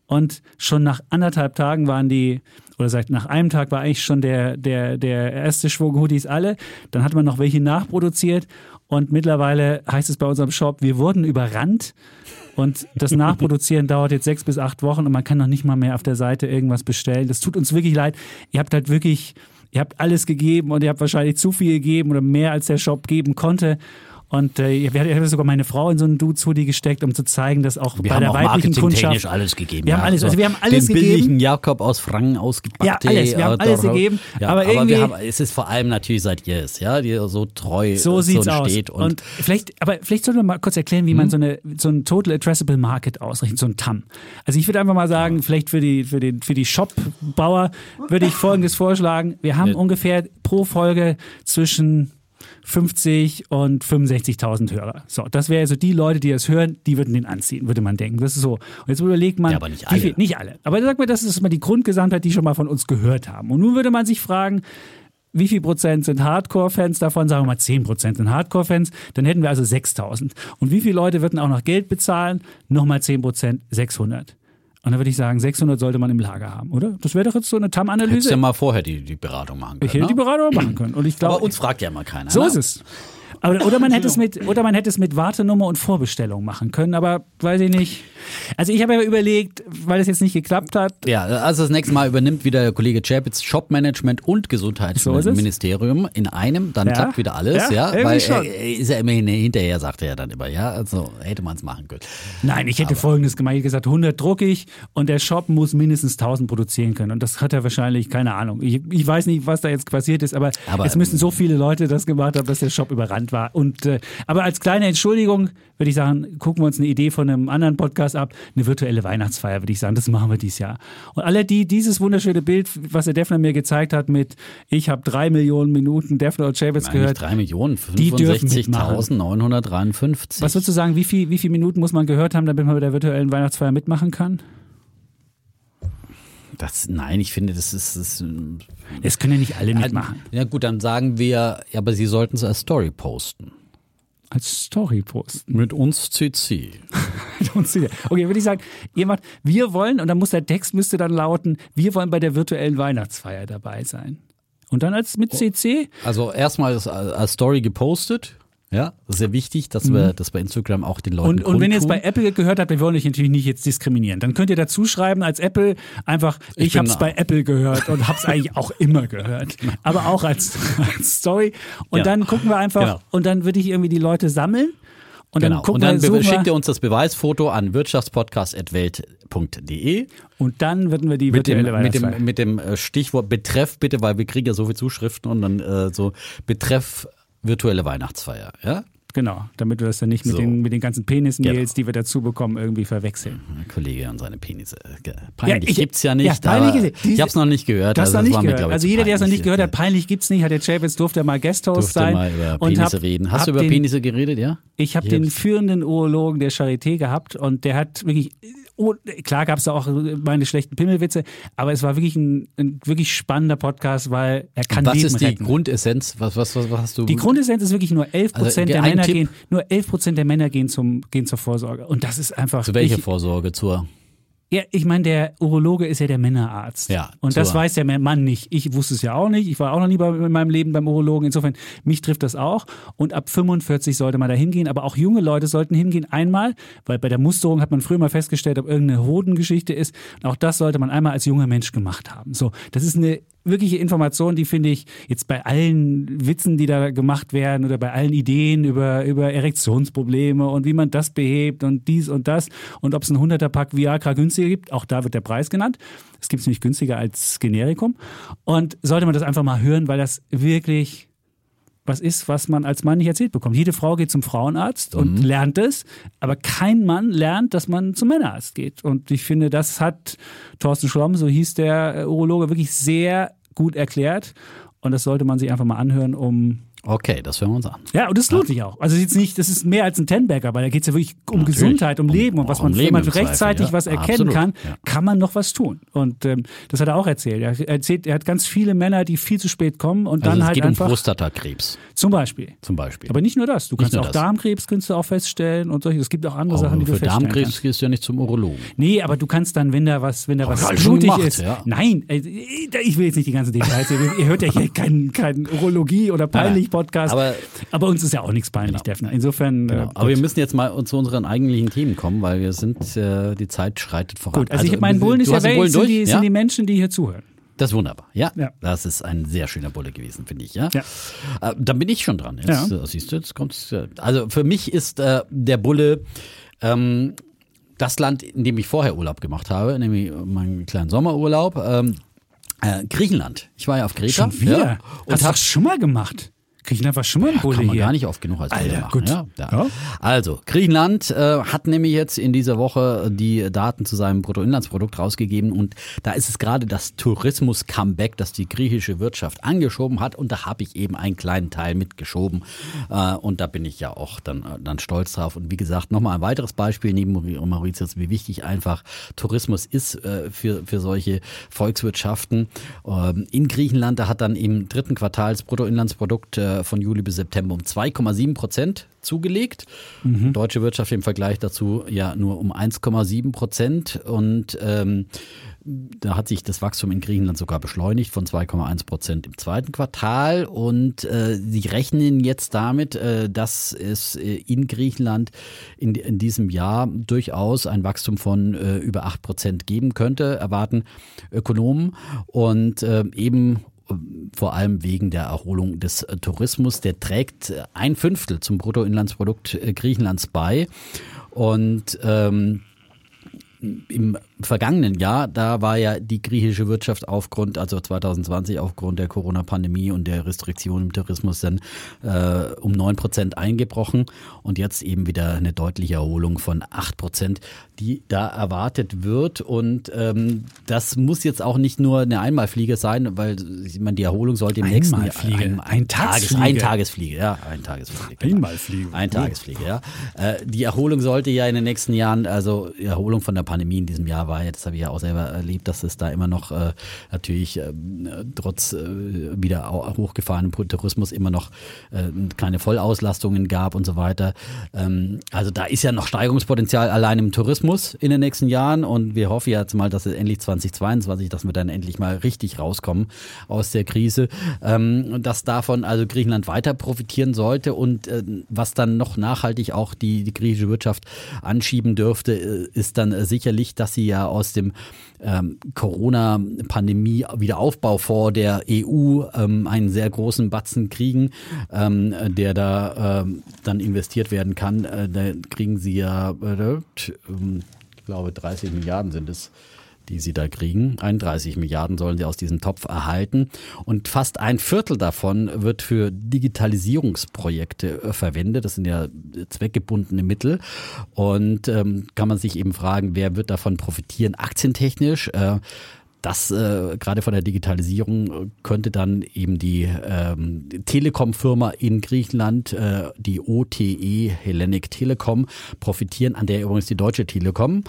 und schon nach anderthalb Tagen waren die, oder seit nach einem Tag war eigentlich schon der, der, der erste Schwung Hoodies alle. Dann hat man noch welche nachproduziert und mittlerweile heißt es bei unserem Shop, wir wurden überrannt. Und das Nachproduzieren dauert jetzt sechs bis acht Wochen und man kann noch nicht mal mehr auf der Seite irgendwas bestellen. Das tut uns wirklich leid. Ihr habt halt wirklich, ihr habt alles gegeben und ihr habt wahrscheinlich zu viel gegeben oder mehr als der Shop geben konnte. Und äh, ihr habt sogar meine Frau in so einen Dudes-Hoodie gesteckt, um zu zeigen, dass auch wir bei der auch weiblichen Kundschaft alles gegeben. Wir haben alles- also wir haben alles den gegeben. billigen Jakob aus Franken ausgepackt. Ja, alles, wir haben alles gegeben, Ja, aber aber, irgendwie- haben, es ist vor allem natürlich seit ihr es, ja, die so treu So äh, sieht's so aus. steht. Und, Und, vielleicht, aber vielleicht sollten wir mal kurz erklären, wie man so, eine, so ein Total Addressable Market ausrechnet, so ein TAM. Also ich würde einfach mal sagen, vielleicht für die, für den, für die Shop-Bauer würde ich Folgendes vorschlagen. Wir haben Ja. ungefähr pro Folge zwischen 50 und 65.000 Hörer. So, das wäre also die Leute, die das hören, die würden den anziehen, würde man denken. Das ist so. Und jetzt überlegt man, Ja, aber nicht alle. viel, nicht alle. Aber sag mal, das ist mal die Grundgesamtheit, die schon mal von uns gehört haben. Und nun würde man sich fragen, wie viel Prozent sind Hardcore-Fans davon? Sagen wir mal 10 Prozent sind Hardcore-Fans. Dann hätten wir also 6000. Und wie viele Leute würden auch noch Geld bezahlen? Nochmal 10 Prozent, 600. Und dann würde ich sagen, 600 sollte man im Lager haben, oder? Das wäre doch jetzt so eine Hättest TAM-Analyse. ja mal vorher die, die Beratung machen können. ich hätte die ne? Beratung machen können. Und ich glaube, Aber uns fragt ja mal keiner. so ne? ist es. Aber, oder, man hätte es mit, oder man hätte es mit Wartenummer und Vorbestellung machen können, aber weiß ich nicht. Also ich habe ja überlegt, weil es jetzt nicht geklappt hat, Ja, also das nächste Mal übernimmt wieder der Kollege Chapitz Shopmanagement und So ist es. Gesundheitsministerium in einem, dann Ja. klappt wieder alles, Ja, ja, weil er, er ist ja immerhin hinterher, sagt er ja dann immer, ja, also hätte man es machen können. Nein, ich hätte folgendes gemacht. Ich hätte gesagt, 100 drucke ich und der Shop muss mindestens 1000 produzieren können. Und das hat er wahrscheinlich, keine Ahnung. Ich, ich weiß nicht, was da jetzt passiert ist, aber, Aber- es müssen so viele Leute das gemacht haben, dass der Shop überrannt war. Und, äh, aber als kleine Entschuldigung würde ich sagen, gucken wir uns eine Idee von einem anderen Podcast ab. Eine virtuelle Weihnachtsfeier, würde ich sagen. Das machen wir dieses Jahr. Und alle, die dieses wunderschöne Bild, was der Defner mir gezeigt hat mit, ich habe drei Millionen Minuten Defner und Chavez gehört. 3 Millionen, Die dürfen mitmachen. 65.953. Was würdest du sagen, wie viel, wie viele Minuten muss man gehört haben, damit man bei der virtuellen Weihnachtsfeier mitmachen kann? Das, nein, ich finde, das ist, das Es können ja nicht alle mitmachen. Ja gut, dann sagen wir, ja, aber Sie sollten es als Story posten. Als Story posten. Mit uns CC. Okay, würde ich sagen, ihr macht, wir wollen, und dann muss der Text müsste dann lauten, wir wollen bei der virtuellen Weihnachtsfeier dabei sein. Und dann als Oh. mit CC? Also erstmal als Story gepostet. Ja, sehr wichtig, dass wir das bei Instagram auch den Leuten Mhm. Und, und wenn ihr jetzt bei Apple gehört habt, wir wollen euch natürlich nicht jetzt diskriminieren, dann könnt ihr dazu schreiben als Apple einfach, ich, bin- hab's bei Apple gehört und hab's eigentlich auch immer gehört. Aber auch als, als Story. Und Ja. dann gucken wir einfach, Genau. und dann würde ich irgendwie die Leute sammeln. Und Genau. dann gucken Und dann wir, schickt ihr uns das Beweisfoto an wirtschaftspodcast.welt.de und dann würden wir die mit dem, mit, dem, mit dem äh, Stichwort Betreff bitte, weil wir kriegen ja so viele Zuschriften und dann äh, so Betreff virtuelle Weihnachtsfeier. Ja? Genau, damit wir das dann nicht mit, So. den, mit den ganzen Penis-Mails, Genau. die wir dazu bekommen, irgendwie verwechseln. Der Kollege und seine Penisse. Äh, Peinlich ich- gibt's ja nicht. ja, peinlich ist- ich habe es noch nicht gehört. Das also noch nicht mir, gehört. ich, also jeder, der es noch nicht gehört hat, peinlich gibt's nicht, hat der Chavez durfte mal Gasthost durfte sein. mal über Penisse hab- reden. Hast du über den, Penisse geredet, ja? Ich habe den hab's- führenden Urologen der Charité gehabt und der hat wirklich, oh, klar gab's da auch meine schlechten Pimmelwitze, aber es war wirklich ein, ein wirklich spannender Podcast, weil er kann was Leben ist die retten. Grundessenz? Was, was, was, was hast du? Die Grundessenz ist wirklich nur 11 Also Prozent der der Männer Tipp- gehen, nur 11 Prozent der Männer gehen zum, gehen zur Vorsorge. Und das ist einfach. Zu welcher Vorsorge? Zur Ja, ich meine, der Urologe ist ja der Männerarzt. Ja, Und das weiß der Mann nicht. Ich wusste es ja auch nicht. Ich war auch noch nie bei, in meinem Leben beim Urologen. Insofern, mich trifft das auch. Und ab 45 sollte man da hingehen. Aber auch junge Leute sollten hingehen. Einmal, weil bei der Musterung hat man früher mal festgestellt, ob irgendeine Hodengeschichte ist. Und auch das sollte man einmal als junger Mensch gemacht haben. So, das ist eine wirkliche Information, die finde ich jetzt bei allen Witzen, die da gemacht werden oder bei allen Ideen über, über Erektionsprobleme und wie man das behebt und dies und das und ob es ein 100er Pack Viagra günstiger gibt, auch da wird der Preis genannt. Es gibt es nämlich günstiger als Generikum und sollte man das einfach mal hören, weil das wirklich was ist, was man als Mann nicht erzählt bekommt. Jede Frau geht zum Frauenarzt und lernt es, aber kein Mann lernt, dass man zum Männerarzt geht. Und ich finde, das hat Thorsten Schromm, so hieß der äh, Urologe, wirklich sehr gut erklärt. Und das sollte man sich einfach mal anhören, um Okay, das hören wir uns an. ja, und das lohnt sich auch. Also jetzt nicht, das ist mehr als ein Tenbagger, weil da geht es ja wirklich um Natürlich. Gesundheit, um Um- Leben und was um man, wenn Leben man im Zweifel, rechtzeitig ja. was erkennen Absolut, kann, ja. kann man noch was tun. Und ähm, das hat er auch erzählt. Er erzählt, er hat ganz viele Männer, die viel zu spät kommen und Also dann es halt geht um einfach Prostatakrebs zum Beispiel. zum Beispiel. Aber nicht nur das. Du kannst auch das. Darmkrebs kannst du auch feststellen und solche. Es gibt auch andere Aber Sachen, die du feststellen Darmkrebs kannst. gehst du ja nicht zum Urologen. Nee, aber du kannst dann, wenn da was, wenn da was blutig gemacht, ist. Nein, äh, ich will jetzt nicht die ganzen Details. ihr, hört ja hier keinen kein Urologie- oder Peinlich-Podcast. Aber- aber uns ist ja auch nichts peinlich, Genau. Defner. Insofern. Genau. Äh, Aber wir müssen jetzt mal zu unseren eigentlichen Themen kommen, weil wir sind, äh, die Zeit schreitet voran. Gut, also, ich mein Bullen ist ja Bullen sind, die, ja? sind die Menschen, die hier zuhören. Das ist wunderbar. Ja, Ja. das ist ein sehr schöner Bulle gewesen, finde ich. Ja. Ja. Äh, dann bin ich schon dran. Jetzt Ja. siehst du, jetzt kommt's. Äh, also für mich ist äh, der Bulle ähm, das Land, in dem ich vorher Urlaub gemacht habe, nämlich meinen kleinen Sommerurlaub. Ähm, äh, Griechenland. Ich war ja auf Kreta. Schon wieder? Ja, und Hast du das schon mal gemacht? Griechenland war schon mal ein Bulle kann man hier. gar nicht oft genug als Alter, machen. gut. Ja, ja. Ja. Also, Griechenland äh, hat nämlich jetzt in dieser Woche die Daten zu seinem Bruttoinlandsprodukt rausgegeben und da ist es gerade das Tourismus-Comeback, das die griechische Wirtschaft angeschoben hat und da habe ich eben einen kleinen Teil mitgeschoben äh, und da bin ich ja auch dann, äh, dann stolz drauf und wie gesagt, nochmal ein weiteres Beispiel neben Mauri- Mauritius, wie wichtig einfach Tourismus ist äh, für, für solche Volkswirtschaften. Ähm, in Griechenland, da hat dann im dritten Quartal das Bruttoinlandsprodukt äh, äh, von Juli bis September um 2,7 Prozent zugelegt. Mhm. Deutsche Wirtschaft im Vergleich dazu ja nur um 1,7 Prozent. Und ähm, da hat sich das Wachstum in Griechenland sogar beschleunigt von 2,1 Prozent im zweiten Quartal. Und äh, sie rechnen jetzt damit, äh, dass es äh, in Griechenland in, in diesem Jahr durchaus ein Wachstum von äh, über 8 Prozent geben könnte, erwarten Ökonomen. Und äh, eben vor allem wegen der Erholung des Tourismus. Der trägt ein Fünftel zum Bruttoinlandsprodukt Griechenlands bei. Und ähm, im vergangenen Jahr, da war ja die griechische Wirtschaft aufgrund, also 2020 aufgrund der Corona-Pandemie und der Restriktionen im Tourismus dann äh, um neun Prozent eingebrochen und jetzt eben wieder eine deutliche Erholung von acht Prozent, die da erwartet wird. Und ähm, das muss jetzt auch nicht nur eine Einmalfliege sein, weil ich meine, die Erholung sollte im nächsten Jahr ein, ein, Tages, ein Tagesfliege, ja, ein Tagesfliege. Genau. Einmalfliege. Ein Tagesfliege, ja. Äh, die Erholung sollte ja in den nächsten Jahren, also die Erholung von der Pandemie in diesem Jahr war, das habe ich ja auch selber erlebt, dass es da immer noch äh, natürlich äh, trotz äh, wieder hochgefahrenem Tourismus immer noch äh, keine Vollauslastungen gab und so weiter. Ähm, also da ist ja noch Steigerungspotenzial allein im Tourismus in den nächsten Jahren und wir hoffen jetzt mal, dass es endlich 2022, dass wir dann endlich mal richtig rauskommen aus der Krise, ähm, dass davon also Griechenland weiter profitieren sollte und äh, was dann noch nachhaltig auch die, die griechische Wirtschaft anschieben dürfte, äh, ist dann sicherlich, dass sie ja aus dem ähm, Corona-Pandemie-Wiederaufbaufonds der EU ähm, einen sehr großen Batzen kriegen, ähm, der da ähm, dann investiert werden kann. Äh, da kriegen sie ja, äh, ich glaube, 30 Milliarden sind es die sie da kriegen. 31 Milliarden sollen sie aus diesem Topf erhalten. Und fast ein Viertel davon wird für Digitalisierungsprojekte äh, verwendet. Das sind ja zweckgebundene Mittel. Und ähm, kann man sich eben fragen, wer wird davon profitieren? Aktientechnisch. Äh, das äh, gerade von der Digitalisierung äh, könnte dann eben die ähm, Telekom-Firma in Griechenland, äh, die OTE Hellenic Telekom, profitieren, an der übrigens die Deutsche Telekom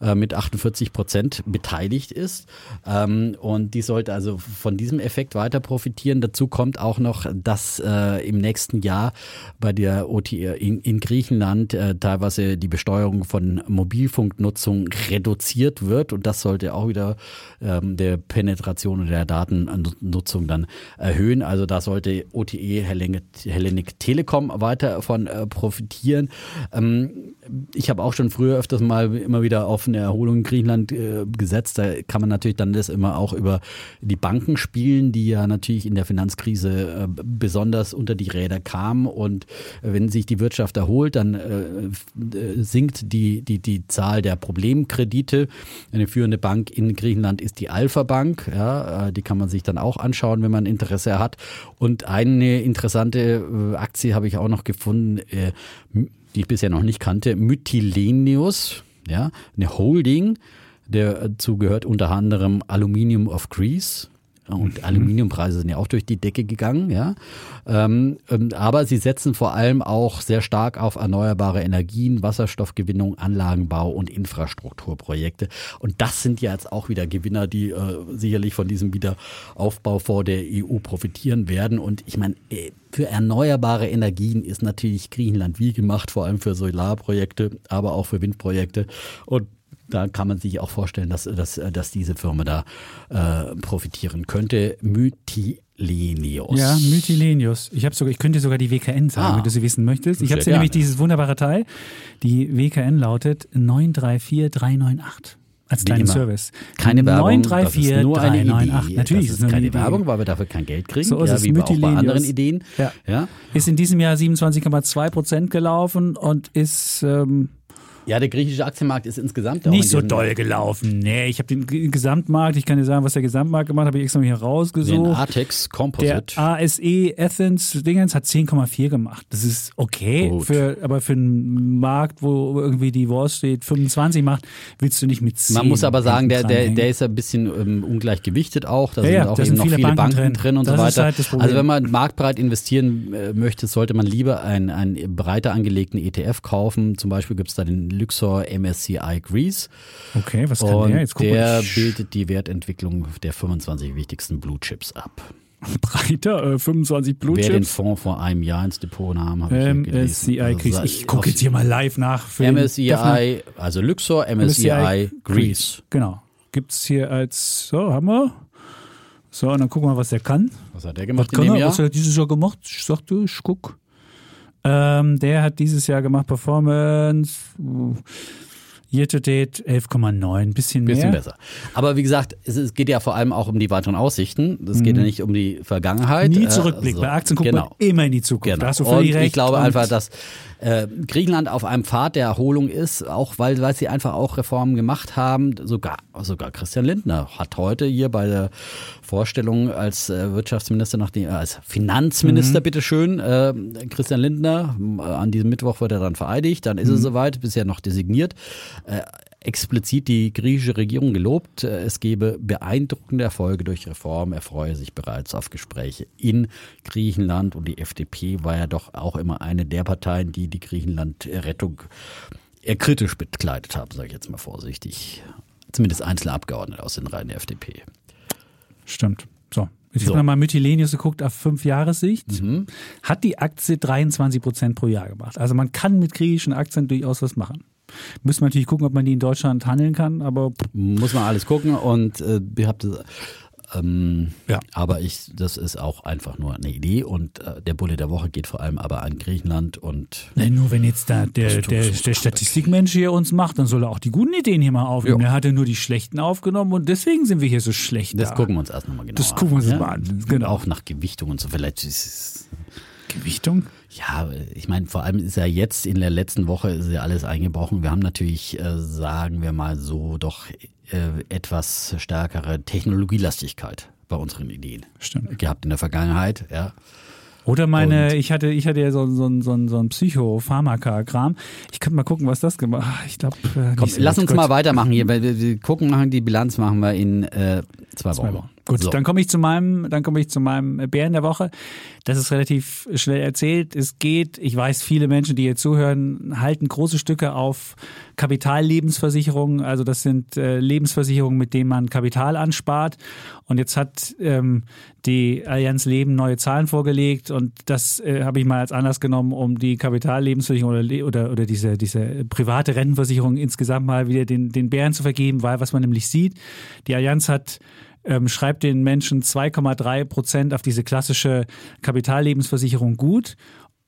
äh, mit 48 Prozent beteiligt ist. Ähm, und die sollte also von diesem Effekt weiter profitieren. Dazu kommt auch noch, dass äh, im nächsten Jahr bei der OTR in, in Griechenland äh, teilweise die Besteuerung von Mobilfunknutzung reduziert wird. Und das sollte auch wieder ähm, der Penetration und der Datennutzung dann erhöhen. Also da sollte OTE Hellenic, Telekom weiter von äh, profitieren. Ähm, ich habe auch schon früher öfters mal immer wieder auf eine Erholung in Griechenland äh, gesetzt. Da kann man natürlich dann das immer auch über die Banken spielen, die ja natürlich in der Finanzkrise äh, besonders unter die Räder kamen. Und äh, wenn sich die Wirtschaft erholt, dann äh, äh, sinkt die, die, die Zahl der Problemkredite. Eine führende Bank in Griechenland ist die Alpha Bank. Ja, äh, die kann man sich dann auch anschauen, wenn man Interesse hat. Und eine interessante Aktie habe ich auch noch gefunden die ich bisher noch nicht kannte, Mytilenius, ja, eine Holding, der dazu gehört unter anderem Aluminium of Greece. Und. Aluminiumpreise sind ja auch durch die Decke gegangen, ja. Ähm, ähm, aber sie setzen vor allem auch sehr stark auf erneuerbare Energien, Wasserstoffgewinnung, Anlagenbau und Infrastrukturprojekte. Und das sind ja jetzt auch wieder Gewinner, die äh, sicherlich von diesem Wiederaufbau vor der EU profitieren werden. Und ich meine, äh, für erneuerbare Energien ist natürlich Griechenland wie gemacht, vor allem für Solarprojekte, aber auch für Windprojekte. Und da kann man sich auch vorstellen, dass, dass, dass diese Firma da äh, profitieren könnte. Mytilenius. Ja, Mytilenius. Ich, sogar, ich könnte sogar die WKN sagen, ah, wenn du sie wissen möchtest. Ich habe nämlich dieses wunderbare Teil. Die WKN lautet 934398 als kleinen Service. Keine Werbung. 934 das ist nur eine 398. Idee. Natürlich das ist, ist keine Idee. Werbung, weil wir dafür kein Geld kriegen. So ist ja, es. wie auch bei anderen Ideen. Ja. ja. Ist in diesem Jahr 27,2 Prozent gelaufen und ist ähm, ja, der griechische Aktienmarkt ist insgesamt nicht so doll gelaufen. Nee, ich habe den Gesamtmarkt, ich kann dir sagen, was der Gesamtmarkt gemacht hat, habe ich extra mal hier rausgesucht. Den Atex Composite. Der ASE Athens Dingens hat 10,4 gemacht. Das ist okay, für, aber für einen Markt, wo irgendwie die Wall Street 25 macht, willst du nicht mit 10. Man muss aber sagen, der, der, der ist ein bisschen ähm, ungleich gewichtet auch. Da ja, sind ja, auch eben sind noch viele, viele Banken, Banken, drin, und das so weiter. Halt also wenn man marktbreit investieren äh, möchte, sollte man lieber einen, einen breiter angelegten ETF kaufen. Zum Beispiel gibt es da den Luxor MSCI Greece. Okay, was kann und der? Jetzt der bildet die Wertentwicklung der 25 wichtigsten Blue Chips ab. breiter, äh, 25 Wer den Blutchips. Fonds vor einem Jahr ins Depot nahm, habe ich hier gelesen. MSCI Also Greece. Ich gucke jetzt hier mal live nach. Für den. MSCI, also Luxor, MSCI, Greece. Genau. Gibt es hier als, so, haben wir. So, und dann gucken wir, was der kann. Was hat der Was gemacht in kann dem er? Jahr? Was hat er dieses Jahr gemacht? Ich sagte, ich guck. Ähm, der hat dieses Jahr gemacht Performance. uh, Year to date 11,9, bisschen mehr. Bisschen besser. Aber wie gesagt, es, es geht ja vor allem auch um die weiteren Aussichten. Es geht ja nicht um die Vergangenheit. Mhm. Nie Äh, Zurückblick. so. Bei Aktien guckt genau. man immer in die Zukunft. Genau. Da hast du völlig und recht. ich glaube Und einfach, dass äh, Griechenland auf einem Pfad der Erholung ist, auch weil, weil sie einfach auch Reformen gemacht haben. Sogar, sogar Christian Lindner hat heute hier bei der Vorstellung als äh, Wirtschaftsminister, nachdem, äh, als Finanzminister, Mhm. bitteschön, äh, Christian Lindner, äh, an diesem Mittwoch wird er dann vereidigt, dann ist Mhm. es soweit, bisher noch designiert. Äh, explizit die griechische Regierung gelobt. Es gebe beeindruckende Erfolge durch Reformen. Er freue sich bereits auf Gespräche in Griechenland. Und die FDP war ja doch auch immer eine der Parteien, die die Griechenland-Rettung eher kritisch bekleidet haben, sage ich jetzt mal vorsichtig. Zumindest einzelne Abgeordnete aus den Reihen der FDP. Stimmt. So. Ich So. habe nochmal Mytilenius geguckt auf fünf Jahressicht. Mhm. Hat die Aktie 23 Prozent pro Jahr gemacht. Also man kann mit griechischen Aktien durchaus was machen. Müssen wir natürlich gucken, ob man die in Deutschland handeln kann, aber Muss man alles gucken und äh, ihr habt. Ähm, Ja. Aber ich, das ist auch einfach nur eine Idee und äh, der Bulle der Woche geht vor allem aber an Griechenland und Ne, nur wenn jetzt da der, der, der Statistikmensch hier uns macht, dann soll er auch die guten Ideen hier mal aufnehmen. Ja. Er hat ja nur die schlechten aufgenommen und deswegen sind wir hier so schlecht. das da. gucken wir uns erst nochmal genau Das an. gucken wir uns ja? mal an, genau. Auch nach Gewichtung und so. Vielleicht ist es, Gewichtung? ja, ich meine, vor allem ist ja jetzt in der letzten Woche ist ja alles eingebrochen. Wir haben natürlich, äh, sagen wir mal so, doch äh, etwas stärkere Technologielastigkeit bei unseren Ideen Stimmt. gehabt in der Vergangenheit, ja. Oder meine, Und- ich hatte, ich hatte ja so, so, so, so ein Psychopharmaka-Kram. Ich könnte mal gucken, was das gemacht hat. Ich glaube, äh, lass uns Gut. mal weitermachen hier, weil wir, wir gucken, machen die Bilanz machen wir in äh, zwei, Zwei Wochen. Wochen. Gut, so. dann komme ich zu meinem, dann komme ich zu meinem Bären der Woche. Das ist relativ schnell erzählt. Es geht, ich weiß, viele Menschen, die hier zuhören, halten große Stücke auf Kapitallebensversicherungen. Also das sind äh, Lebensversicherungen, mit denen man Kapital anspart. Und jetzt hat ähm, die Allianz Leben neue Zahlen vorgelegt und das äh, habe ich mal als Anlass genommen, um die Kapitallebensversicherung oder, oder, oder diese, diese private Rentenversicherung insgesamt mal wieder den, den Bären zu vergeben, weil was man nämlich sieht, die Allianz hat ähm, schreibt den Menschen 2,3 Prozent auf diese klassische Kapitallebensversicherung gut.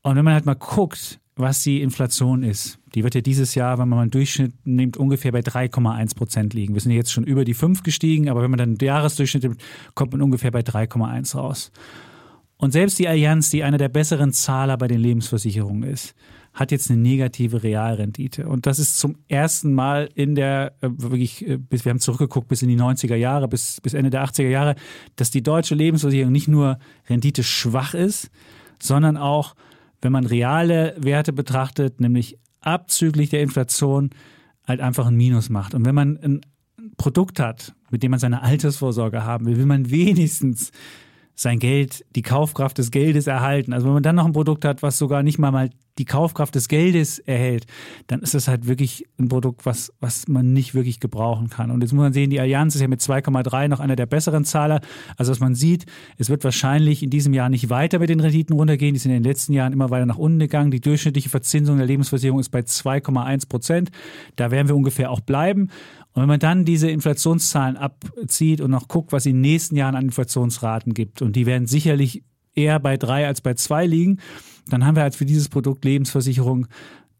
Und wenn man halt mal guckt, was die Inflation ist, die wird ja dieses Jahr, wenn man mal einen Durchschnitt nimmt, ungefähr bei 3,1 Prozent liegen. Wir sind jetzt schon über die 5 gestiegen, aber wenn man dann den Jahresdurchschnitt nimmt, kommt man ungefähr bei 3,1 raus. Und selbst die Allianz, die einer der besseren Zahler bei den Lebensversicherungen ist, hat jetzt eine negative Realrendite. Und das ist zum ersten Mal in der, äh, wirklich, äh, bis, wir haben zurückgeguckt bis in die 90er Jahre, bis, bis Ende der 80er Jahre, dass die deutsche Lebensversicherung nicht nur rendite schwach ist, sondern auch, wenn man reale Werte betrachtet, nämlich abzüglich der Inflation, halt einfach ein Minus macht. Und wenn man ein Produkt hat, mit dem man seine Altersvorsorge haben will, will man wenigstens sein Geld, die Kaufkraft des Geldes erhalten. Also wenn man dann noch ein Produkt hat, was sogar nicht mal mal die Kaufkraft des Geldes erhält, dann ist das halt wirklich ein Produkt, was, was man nicht wirklich gebrauchen kann. Und jetzt muss man sehen, die Allianz ist ja mit 2,3 noch einer der besseren Zahler. Also was man sieht, es wird wahrscheinlich in diesem Jahr nicht weiter mit den Renditen runtergehen. Die sind in den letzten Jahren immer weiter nach unten gegangen. Die durchschnittliche Verzinsung der Lebensversicherung ist bei 2,1 Prozent. Da werden wir ungefähr auch bleiben. Und wenn man dann diese Inflationszahlen abzieht und noch guckt, was in den nächsten Jahren an Inflationsraten gibt, und die werden sicherlich eher bei drei als bei zwei liegen, dann haben wir halt für dieses Produkt Lebensversicherung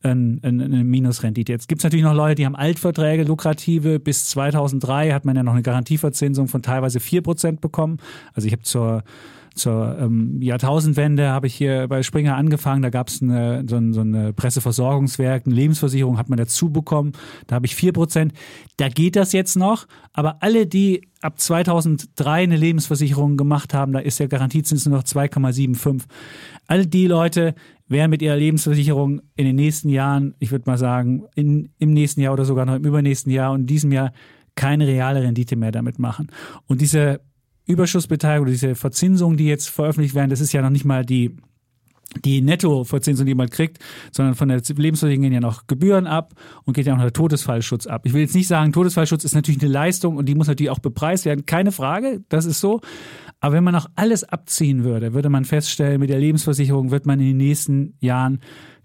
ein, ein, eine Minusrendite. Jetzt gibt es natürlich noch Leute, die haben Altverträge, lukrative. Bis 2003 hat man ja noch eine Garantieverzinsung von teilweise 4% bekommen. Also ich habe zur zur ähm, Jahrtausendwende habe ich hier bei Springer angefangen. Da gab es so, ein, so eine Presseversorgungswerk, eine Lebensversicherung hat man dazu bekommen. Da habe ich vier Prozent. Da geht das jetzt noch. Aber alle, die ab 2003 eine Lebensversicherung gemacht haben, da ist der Garantiezins nur noch 2,75. All die Leute werden mit ihrer Lebensversicherung in den nächsten Jahren, ich würde mal sagen, in, im nächsten Jahr oder sogar noch im übernächsten Jahr und in diesem Jahr keine reale Rendite mehr damit machen. Und diese Überschussbeteiligung, diese Verzinsungen, die jetzt veröffentlicht werden, das ist ja noch nicht mal die die Nettoverzinsung, die man kriegt, sondern von der Lebensversicherung gehen ja noch Gebühren ab und geht ja noch der Todesfallschutz ab. Ich will jetzt nicht sagen, Todesfallschutz ist natürlich eine Leistung und die muss natürlich auch bepreist werden, keine Frage, das ist so. Aber wenn man noch alles abziehen würde, würde man feststellen, mit der Lebensversicherung wird man in den nächsten Jahren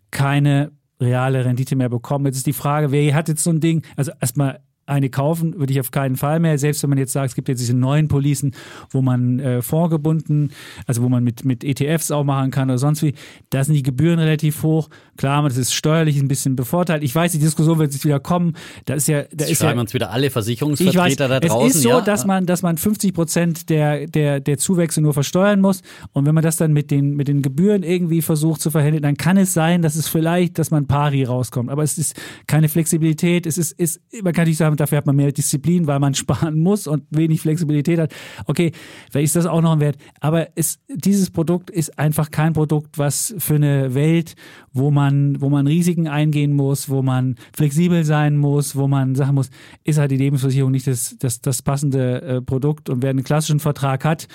keine reale Rendite mehr bekommen. Jetzt ist die Frage, wer hat jetzt so ein Ding? Also erstmal eine kaufen würde ich auf keinen Fall mehr. Selbst wenn man jetzt sagt, es gibt jetzt diese neuen Policen, wo man äh, vorgebunden, also wo man mit, mit ETFs auch machen kann oder sonst wie, da sind die Gebühren relativ hoch. Klar, das ist steuerlich ein bisschen bevorteilt. Ich weiß, die Diskussion wird jetzt wieder kommen. Da ist ja, da ist schreiben ja, uns wieder alle Versicherungsvertreter weiß, da draußen. Es ist so, ja? dass man, dass man 50 Prozent der, der, der Zuwächse nur versteuern muss. Und wenn man das dann mit den, mit den Gebühren irgendwie versucht zu verhindern, dann kann es sein, dass es vielleicht, dass man pari rauskommt. Aber es ist keine Flexibilität. Es ist, ist man kann nicht sagen, dafür hat man mehr Disziplin, weil man sparen muss und wenig Flexibilität hat. Okay, vielleicht ist das auch noch ein Wert. Aber es, dieses Produkt ist einfach kein Produkt, was für eine Welt, wo man, wo man Risiken eingehen muss, wo man flexibel sein muss, wo man sagen muss, ist halt die Lebensversicherung nicht das, das, das passende äh, Produkt und wer einen klassischen Vertrag hat,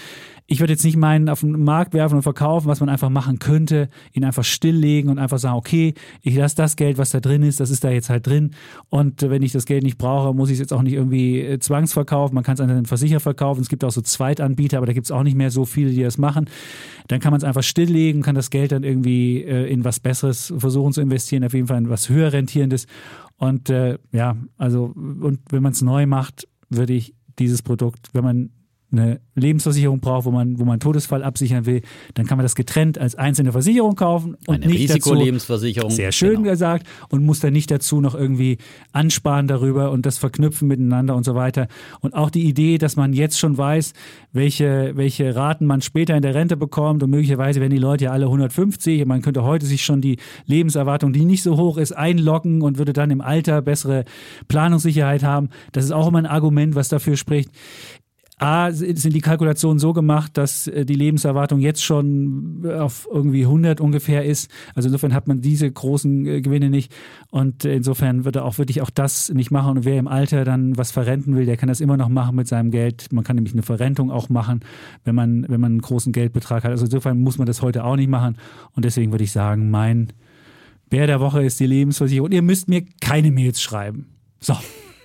ich würde jetzt nicht meinen, auf den Markt werfen und verkaufen, was man einfach machen könnte, ihn einfach stilllegen und einfach sagen, okay, ich lasse das Geld, was da drin ist, das ist da jetzt halt drin. Und wenn ich das Geld nicht brauche, muss ich es jetzt auch nicht irgendwie äh, zwangsverkaufen. Man kann es an den Versicherer verkaufen. Es gibt auch so Zweitanbieter, aber da gibt es auch nicht mehr so viele, die das machen. Dann kann man es einfach stilllegen, kann das Geld dann irgendwie äh, in was Besseres versuchen zu investieren, auf jeden Fall in was höher rentierendes. Und äh, ja, also, und wenn man es neu macht, würde ich dieses Produkt, wenn man eine Lebensversicherung braucht, wo man, wo man Todesfall absichern will, dann kann man das getrennt als einzelne Versicherung kaufen und eine nicht Risikolebensversicherung. Dazu, sehr schön genau. gesagt und muss dann nicht dazu noch irgendwie ansparen darüber und das verknüpfen miteinander und so weiter. Und auch die Idee, dass man jetzt schon weiß, welche, welche Raten man später in der Rente bekommt und möglicherweise werden die Leute ja alle 150 und man könnte heute sich schon die Lebenserwartung, die nicht so hoch ist, einloggen und würde dann im Alter bessere Planungssicherheit haben. Das ist auch immer ein Argument, was dafür spricht. A, sind die Kalkulationen so gemacht, dass äh, die Lebenserwartung jetzt schon auf irgendwie 100 ungefähr ist. Also insofern hat man diese großen äh, Gewinne nicht. Und insofern würde auch wirklich auch das nicht machen. Und wer im Alter dann was verrenten will, der kann das immer noch machen mit seinem Geld. Man kann nämlich eine Verrentung auch machen, wenn man, wenn man einen großen Geldbetrag hat. Also insofern muss man das heute auch nicht machen. Und deswegen würde ich sagen, mein Bär der Woche ist die Lebensversicherung. Und ihr müsst mir keine Mails schreiben. So.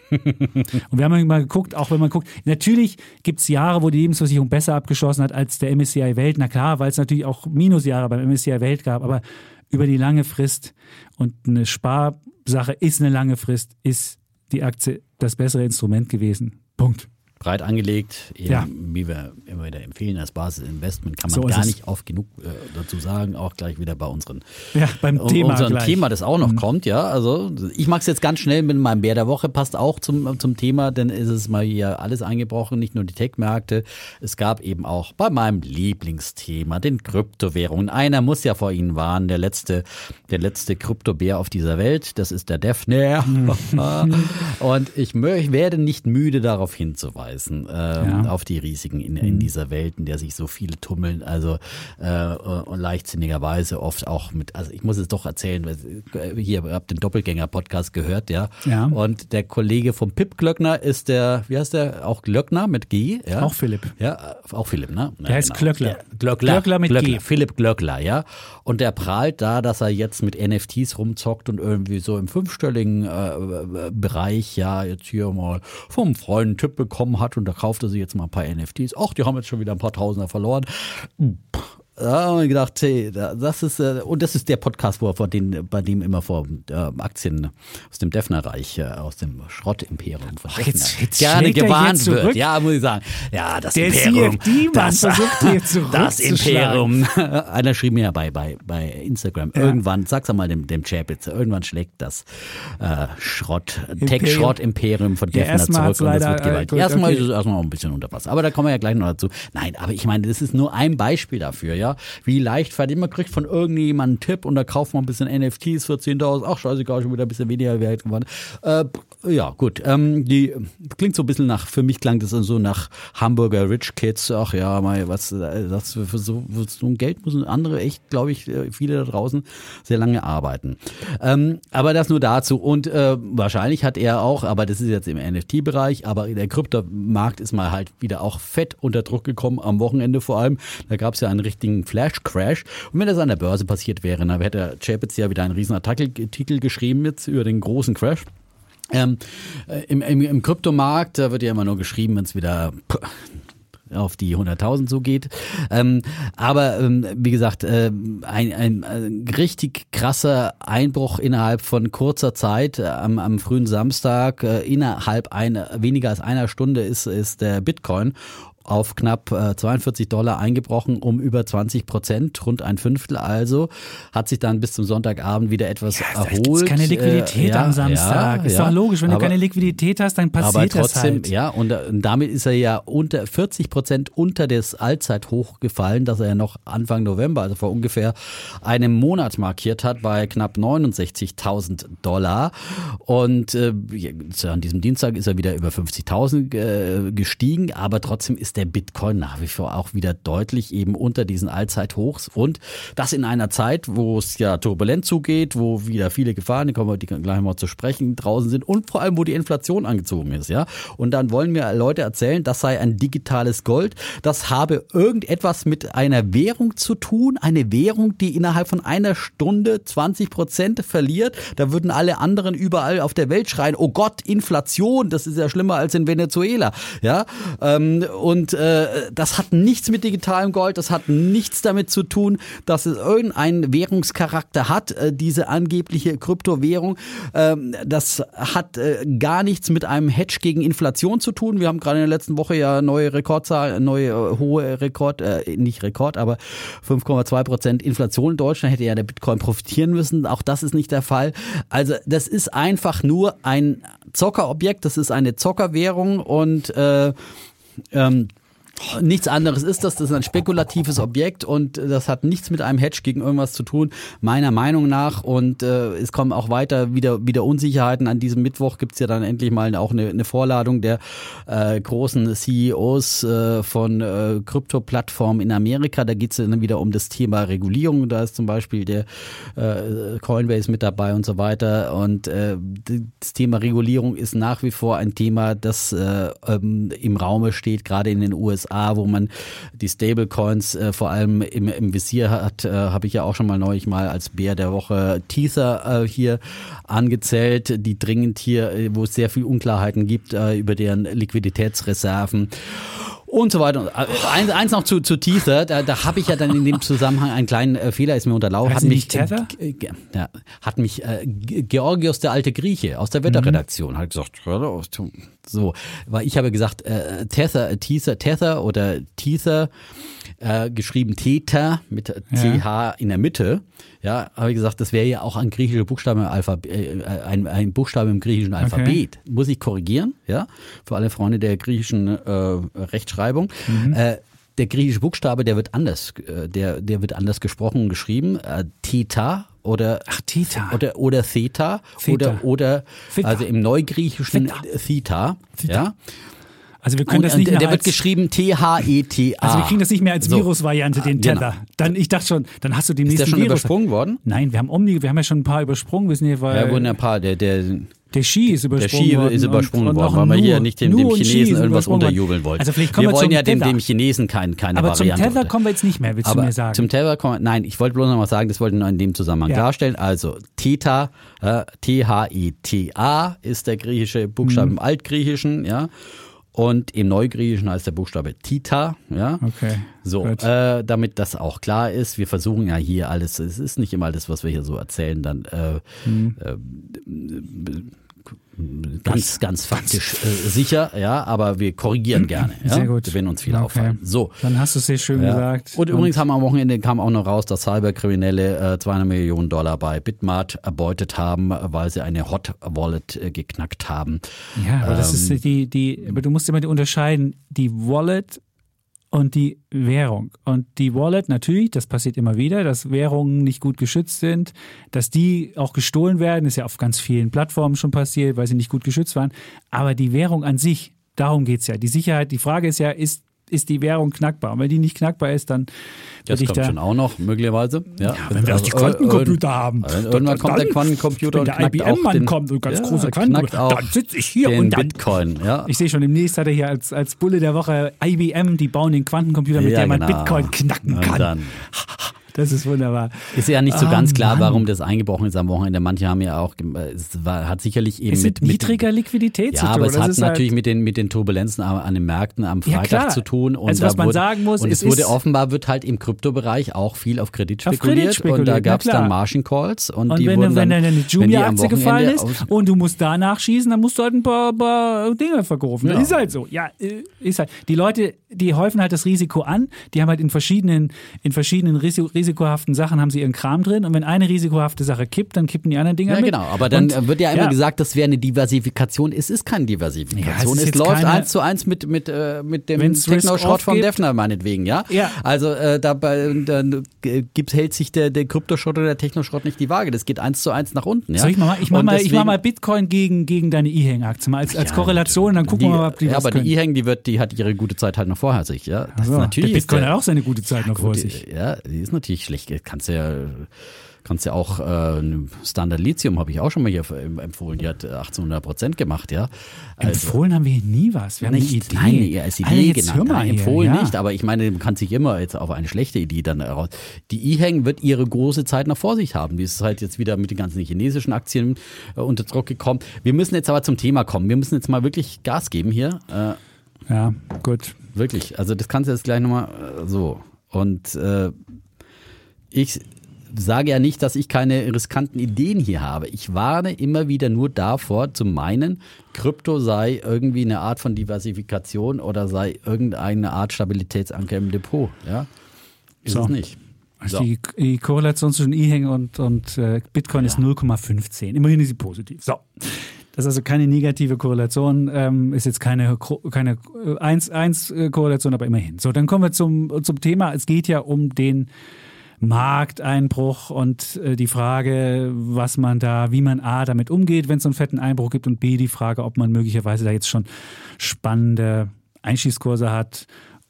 und wir haben mal geguckt, auch wenn man guckt, natürlich gibt es Jahre, wo die Lebensversicherung besser abgeschlossen hat als der MSCI Welt. Na klar, weil es natürlich auch Minusjahre beim MSCI Welt gab, aber über die lange Frist und eine Sparsache ist eine lange Frist, ist die Aktie das bessere Instrument gewesen. Punkt breit angelegt, eben, ja. wie wir immer wieder empfehlen als Basisinvestment, kann man so gar nicht oft genug äh, dazu sagen, auch gleich wieder bei unseren ja, beim Thema unserem gleich. Thema, das auch noch mhm. kommt, ja. Also ich mache es jetzt ganz schnell mit meinem Bär der Woche, passt auch zum, zum Thema, denn ist es mal hier alles eingebrochen, nicht nur die Tech-Märkte. Es gab eben auch bei meinem Lieblingsthema, den Kryptowährungen. Einer muss ja vor Ihnen warnen, der letzte, der letzte Kryptobär auf dieser Welt, das ist der Defner. Mhm. Und ich, ich werde nicht müde darauf hinzuweisen hinweisen äh, ja. auf die Risiken in, in, mhm. dieser Welt, in der sich so viele tummeln. Also äh, und leichtsinnigerweise oft auch mit, also ich muss es doch erzählen, äh, hier, ihr habt den Doppelgänger-Podcast gehört, ja? ja. Und der Kollege vom Pip Glöckner ist der, wie heißt der, auch Glöckner mit G? Ja? Auch Philipp. Ja, auch Philipp, ne? Der ja, heißt genau. Glöckler. Glöckler. Glöckler mit Glöckler. G. Philipp Glöckler, ja. Und der prahlt da, dass er jetzt mit NFTs rumzockt und irgendwie so im fünfstelligen äh, Bereich, ja, jetzt hier mal vom Freund einen Tipp bekommen hat und da kauft er sich jetzt mal ein paar NFTs. Ach, die haben jetzt schon wieder ein paar Tausender verloren. Da haben wir gedacht, hey, das ist, äh, und das ist der Podcast, wo er vor den, bei dem immer vor äh, Aktien aus dem Defner-Reich, äh, aus dem Schrott-Imperium von Ach, jetzt, jetzt gerne gewarnt wird. Ja, muss ich sagen. Ja, das der Imperium. das, das Imperium. Einer schrieb mir ja bei, bei, bei Instagram, ja. irgendwann, sag's mal dem, dem Chapitz, irgendwann schlägt das äh, Schrott, Tech-Schrott-Imperium von Defner ja, zurück und das wird gewalt. Äh, erstmal okay. ist es erstmal ein bisschen unter Wasser. Aber da kommen wir ja gleich noch dazu. Nein, aber ich meine, das ist nur ein Beispiel dafür, ja wie leicht verdient. Man kriegt von irgendjemandem einen Tipp und da kauft man ein bisschen NFTs für 10.000. Ach, scheißegal, schon wieder ein bisschen weniger wert geworden. Äh, ja, gut. Ähm, die klingt so ein bisschen nach, für mich klang das so nach Hamburger Rich Kids. Ach ja, mal, was, das für so, für so ein Geld müssen andere echt, glaube ich, äh, viele da draußen sehr lange arbeiten. Ähm, aber das nur dazu. Und äh, wahrscheinlich hat er auch, aber das ist jetzt im NFT-Bereich, aber der Kryptomarkt ist mal halt wieder auch fett unter Druck gekommen, am Wochenende vor allem. Da gab es ja einen richtigen einen Flash-Crash. Und wenn das an der Börse passiert wäre, dann hätte Chapitz ja wieder einen riesen Artikel geschrieben jetzt über den großen Crash. Ähm, äh, im, im, Im Kryptomarkt, da wird ja immer nur geschrieben, wenn es wieder auf die 100.000 so geht. Ähm, aber ähm, wie gesagt, äh, ein, ein, ein richtig krasser Einbruch innerhalb von kurzer Zeit äh, am, am frühen Samstag. Äh, innerhalb einer, weniger als einer Stunde ist, ist der Bitcoin auf knapp 42 äh, Dollar eingebrochen, um über 20 Prozent, rund ein Fünftel also, hat sich dann bis zum Sonntagabend wieder etwas ja, erholt. keine Liquidität äh, am Samstag. Ja, ist ja, doch logisch, wenn aber, du keine Liquidität hast, dann passiert aber trotzdem, das halt. Ja, und, und damit ist er ja unter 40 Prozent unter das Allzeithoch gefallen, das er ja noch Anfang November, also vor ungefähr einem Monat markiert hat, bei knapp 69.000 Dollar. Und äh, an diesem Dienstag ist er wieder über 50.000 äh, gestiegen, aber trotzdem ist der Bitcoin nach wie vor auch wieder deutlich eben unter diesen Allzeithochs. Und das in einer Zeit, wo es ja turbulent zugeht, wo wieder viele Gefahren, die kommen wir gleich mal zu sprechen, draußen sind und vor allem, wo die Inflation angezogen ist, ja. Und dann wollen mir Leute erzählen, das sei ein digitales Gold. Das habe irgendetwas mit einer Währung zu tun. Eine Währung, die innerhalb von einer Stunde 20 Prozent verliert. Da würden alle anderen überall auf der Welt schreien, oh Gott, Inflation, das ist ja schlimmer als in Venezuela, ja. Ähm, und und äh, das hat nichts mit digitalem Gold, das hat nichts damit zu tun, dass es irgendeinen Währungscharakter hat, äh, diese angebliche Kryptowährung. Ähm, das hat äh, gar nichts mit einem Hedge gegen Inflation zu tun. Wir haben gerade in der letzten Woche ja neue Rekordzahl, neue äh, hohe Rekord, äh, nicht Rekord, aber 5,2 Prozent Inflation in Deutschland hätte ja der Bitcoin profitieren müssen. Auch das ist nicht der Fall. Also das ist einfach nur ein Zockerobjekt, das ist eine Zockerwährung und äh, ähm, Nichts anderes ist das, das ist ein spekulatives Objekt und das hat nichts mit einem Hedge gegen irgendwas zu tun, meiner Meinung nach. Und äh, es kommen auch weiter wieder, wieder Unsicherheiten. An diesem Mittwoch gibt's ja dann endlich mal auch eine, eine Vorladung der äh, großen CEOs äh, von äh, Krypto-Plattformen in Amerika. Da geht's dann wieder um das Thema Regulierung. Da ist zum Beispiel der äh, Coinbase mit dabei und so weiter. Und äh, das Thema Regulierung ist nach wie vor ein Thema, das äh, ähm, im Raume steht, gerade in den USA. USA, wo man die Stablecoins äh, vor allem im, im Visier hat, äh, habe ich ja auch schon mal neulich mal als Bär der Woche Tether äh, hier angezählt, die dringend hier, äh, wo es sehr viel Unklarheiten gibt äh, über deren Liquiditätsreserven und so weiter. Eins, eins noch zu, zu Tether, da, da habe ich ja dann in dem Zusammenhang einen kleinen äh, Fehler, ist mir unterlaufen. Hat mich, Tether? Äh, ja, hat mich äh, Georgios, der alte Grieche aus der Wetterredaktion, mhm. hat gesagt, so, weil ich habe gesagt, äh, Tether, Tether, Tether oder Tether, äh, geschrieben Theta mit CH ja. in der Mitte. Ja, habe ich gesagt, das wäre ja auch ein griechischer Buchstabe im Alphabet, äh, ein, ein Buchstabe im griechischen Alphabet. Okay. Muss ich korrigieren, ja, für alle Freunde der griechischen äh, Rechtschreibung. Mhm. Äh, der griechische Buchstabe, der wird anders, äh, der, der wird anders gesprochen und geschrieben. Äh, Theta oder Ach, Theta. oder oder Theta, Theta. oder oder Theta. also im Neugriechischen Theta. Theta, Theta. ja. Also wir können und, das nicht mehr Der wird geschrieben T-H-E-T-A. Also wir kriegen das nicht mehr als so. Virusvariante, den Tether. Genau. Dann, ich dachte schon, dann hast du den Ist nächsten der schon Virus. übersprungen worden? Nein, wir haben Omni, wir haben ja schon ein paar übersprungen. Wir sind hier, weil ja, wurden ein paar. Der, der, der Ski ist übersprungen worden. Der Ski ist übersprungen worden, weil wir hier nicht dem, dem Chinesen irgendwas unterjubeln wollten. Also vielleicht kommen wir, wir wollen ja dem, dem Chinesen kein, keine Aber Variante. zum Tether kommen wir jetzt nicht mehr, willst Aber du mir sagen? Zum Tether kommen nein, ich wollte bloß noch mal sagen, das wollte ich nur in dem Zusammenhang ja. klarstellen. Also Theta, äh, T-H-E-T-A ist der griechische Buchstabe mhm. im Altgriechischen, ja. Und im Neugriechischen heißt der Buchstabe Tita. Ja. Okay. So, äh, damit das auch klar ist, wir versuchen ja hier alles, es ist nicht immer alles, was wir hier so erzählen, dann äh, hm. äh, ganz, ganz faktisch äh, sicher, ja, aber wir korrigieren gerne. Ja? Sehr gut. Wenn uns viel okay. auffallen. So. Dann hast du es sehr schön ja. gesagt. Und, und, übrigens haben am Wochenende kam auch noch raus, dass Cyberkriminelle äh, 200 Millionen Dollar bei Bitmart erbeutet haben, weil sie eine Hot Wallet äh, geknackt haben. Ja, aber ähm, das ist die, die, aber du musst immer unterscheiden, die Wallet und die Währung. Und die Wallet natürlich, das passiert immer wieder, dass Währungen nicht gut geschützt sind, dass die auch gestohlen werden, ist ja auf ganz vielen Plattformen schon passiert, weil sie nicht gut geschützt waren. Aber die Währung an sich, darum geht es ja. Die Sicherheit, die Frage ist ja, ist ist die Währung knackbar. Und wenn die nicht knackbar ist, dann das kommt da, schon auch noch, möglicherweise. Ja, wenn wir also, die Quantencomputer äh, haben. Irgendwann kommt der Quantencomputer und knackt der IBM-Mann kommt und ganz ja, große Quantencomputer, dann sitze ich hier den und dann, Bitcoin. Ja. Ich sehe schon, demnächst hat er hier als, als Bulle der Woche IBM, die bauen den Quantencomputer, mit ja, dem man genau. Bitcoin knacken kann. Und dann das ist wunderbar. Ist ja nicht so oh, ganz klar, Mann. warum das eingebrochen ist am Wochenende. Manche haben ja auch, es war, hat sicherlich eben es mit, mit niedriger Liquidität ja, zu tun. aber es hat natürlich halt mit, den, mit den Turbulenzen an den Märkten am Freitag ja, zu tun. Und also was man wurde, sagen muss, und es, wurde offenbar wird halt im Kryptobereich auch viel auf Kredit spekuliert, auf Kredit spekuliert und da gab es dann Margin Calls und, und die wenn, wurden wenn dann, eine Jumia-Aktie gefallen ist und du musst danach schießen, dann musst du halt ein paar, paar Dinge verkaufen. Ja. Das ist halt so. Ja, äh, ist halt. Die Leute, die häufen halt das Risiko an. Die haben halt in verschiedenen, in verschiedenen risikohaften Sachen haben sie ihren Kram drin und wenn eine risikohafte Sache kippt, dann kippen die anderen Dinger ja, mit. genau, aber dann und, wird ja immer ja. gesagt, das wäre eine Diversifikation. Es ist keine Diversifikation. Ja, es, es läuft eins zu eins mit, mit, äh, mit dem Techno-Schrott von Defner meinetwegen, ja? ja. Also äh, dabei dann gibt, hält sich der, der Kryptoschrott oder der Techno-Schrott nicht die Waage. Das geht eins zu eins nach unten. Ja? Soll ich mal, ich mach mal, deswegen, ich mach mal Bitcoin gegen, gegen deine E-Hang-Aktie mal als, als Korrelation, dann gucken die, wir mal, ob die Ja, aber die E-Hang, die wird, die hat ihre gute Zeit halt noch vorher sich, ja. Das also, natürlich der Bitcoin der, hat auch seine gute Zeit noch vor sich. Ja, die ist natürlich schlecht. Kannst ja kannst ja auch äh, Standard Lithium habe ich auch schon mal hier empfohlen. Die hat 1800 Prozent gemacht, ja. Also, empfohlen haben wir nie was. Wir haben nicht, eine Idee. Nein, als Idee genannt. Nein, empfohlen hier, ja. nicht, aber ich meine, man kann sich immer jetzt auf eine schlechte Idee dann raus. Die E-Hang wird ihre große Zeit noch vor sich haben. Die ist halt jetzt wieder mit den ganzen chinesischen Aktien äh, unter Druck gekommen. Wir müssen jetzt aber zum Thema kommen. Wir müssen jetzt mal wirklich Gas geben hier. Äh, ja, gut. Wirklich. Also das kannst du jetzt gleich nochmal äh, so. Und äh, ich sage ja nicht, dass ich keine riskanten Ideen hier habe. Ich warne immer wieder nur davor, zu meinen, Krypto sei irgendwie eine Art von Diversifikation oder sei irgendeine Art Stabilitätsanker im Depot. Ja? Ist so. es nicht. Also so. die, die, Korrelation zwischen E-Hang und, und äh, Bitcoin ja. ist 0,15. Immerhin ist sie positiv. So. Das ist also keine negative Korrelation, ähm, ist jetzt keine, keine 1-1-Korrelation, äh, aber immerhin. So, dann kommen wir zum, zum Thema. Es geht ja um den Markteinbruch und äh, die Frage, was man da, wie man A damit umgeht, wenn es so einen fetten Einbruch gibt und B die Frage, ob man möglicherweise da jetzt schon spannende Einschießkurse hat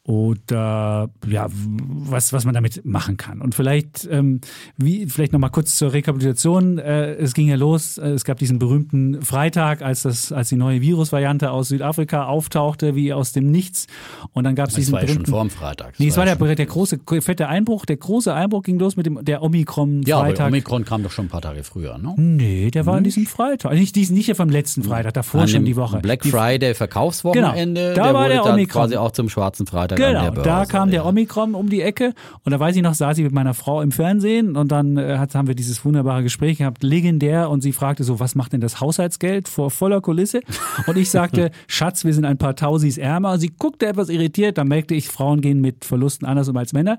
oder ja, was, was man damit machen kann. Und vielleicht, ähm, wie, vielleicht nochmal kurz zur Rekapitulation. Äh, es ging ja los, äh, es gab diesen berühmten Freitag, als das, als die neue Virusvariante aus Südafrika auftauchte, wie aus dem Nichts. Und dann gab es diesen. Das war ja schon vor dem Freitag. Das nee, es war, war der, der große, fette Einbruch. Der große Einbruch ging los mit dem der Omikron-Freitag. Ja, aber Omikron kam doch schon ein paar Tage früher, ne? Nee, der war an diesem Freitag. Nicht, diesen, nicht vom letzten Freitag, davor an schon die Woche. Black Friday Verkaufswochenende. Genau, da war der Omikron. quasi auch zum schwarzen Freitag Genau, da kam der Omikron um die Ecke und da weiß ich noch, saß ich mit meiner Frau im Fernsehen und dann äh, hat, haben wir dieses wunderbare Gespräch gehabt, legendär und sie fragte so, was macht denn das Haushaltsgeld vor voller Kulisse? Und ich sagte, Schatz, wir sind ein paar Tausis ärmer. Sie guckte etwas irritiert, da merkte ich, Frauen gehen mit Verlusten anders um als Männer.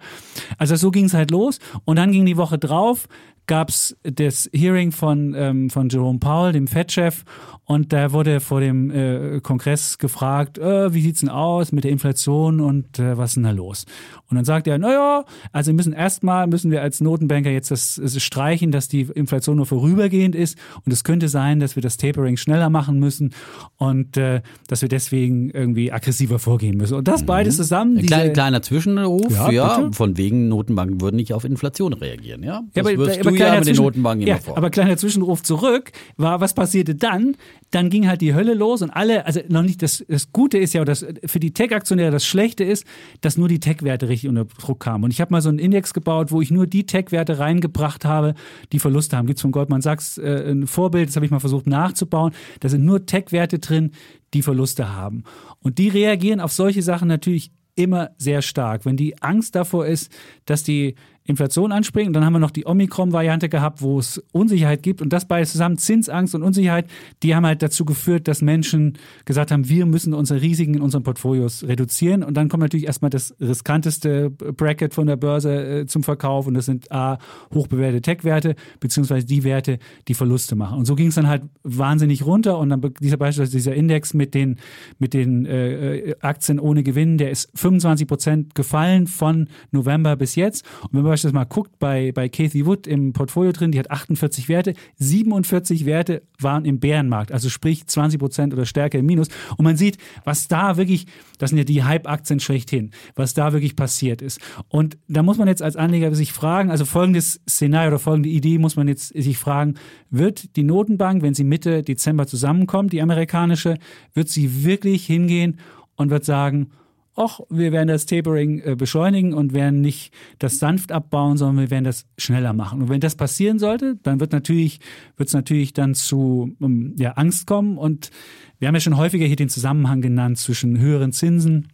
Also so ging es halt los und dann ging die Woche drauf, gab es das Hearing von, ähm, von Jerome Powell, dem Fed-Chef, und da wurde vor dem äh, Kongress gefragt, äh, wie sieht's denn aus mit der Inflation und äh, was ist denn da los? Und dann sagt er, naja, also wir müssen erstmal, müssen wir als Notenbanker jetzt das, das streichen, dass die Inflation nur vorübergehend ist. Und es könnte sein, dass wir das Tapering schneller machen müssen und äh, dass wir deswegen irgendwie aggressiver vorgehen müssen. Und das mhm. beides zusammen. Ein kleiner, kleiner Zwischenruf, ja, ja von wegen Notenbanken würden nicht auf Inflation reagieren, ja? Das ja, aber, aber du ja mit den Notenbanken ja, vor. Aber kleiner Zwischenruf zurück war, was passierte dann? Dann ging halt die Hölle los und alle, also noch nicht, das, das Gute ist ja, oder das, für die Tech-Aktionäre das Schlechte ist, dass nur die Tech-Werte richtig unter Druck kamen. Und ich habe mal so einen Index gebaut, wo ich nur die Tech-Werte reingebracht habe, die Verluste haben. Gibt es von Goldman Sachs äh, ein Vorbild, das habe ich mal versucht nachzubauen. Da sind nur Tech-Werte drin, die Verluste haben. Und die reagieren auf solche Sachen natürlich immer sehr stark. Wenn die Angst davor ist, dass die Inflation anspringen. Und dann haben wir noch die Omikron-Variante gehabt, wo es Unsicherheit gibt. Und das beides zusammen, Zinsangst und Unsicherheit, die haben halt dazu geführt, dass Menschen gesagt haben, wir müssen unsere Risiken in unseren Portfolios reduzieren. Und dann kommt natürlich erstmal das riskanteste Bracket von der Börse äh, zum Verkauf. Und das sind A, hochbewährte Tech-Werte, beziehungsweise die Werte, die Verluste machen. Und so ging es dann halt wahnsinnig runter. Und dann dieser beispielsweise dieser Index mit den, mit den äh, Aktien ohne Gewinn, der ist 25 Prozent gefallen von November bis jetzt. Und wenn wir beispielsweise mal guckt bei, bei Kathy Wood im Portfolio drin, die hat 48 Werte, 47 Werte waren im Bärenmarkt, also sprich 20 Prozent oder stärker im Minus. Und man sieht, was da wirklich, das sind ja die Hype-Aktien schlechthin, was da wirklich passiert ist. Und da muss man jetzt als Anleger sich fragen, also folgendes Szenario oder folgende Idee muss man jetzt sich fragen, wird die Notenbank, wenn sie Mitte Dezember zusammenkommt, die amerikanische, wird sie wirklich hingehen und wird sagen, ach, wir werden das Tapering äh, beschleunigen und werden nicht das sanft abbauen, sondern wir werden das schneller machen. Und wenn das passieren sollte, dann wird natürlich, wird es natürlich dann zu um, ja, Angst kommen. Und wir haben ja schon häufiger hier den Zusammenhang genannt zwischen höheren Zinsen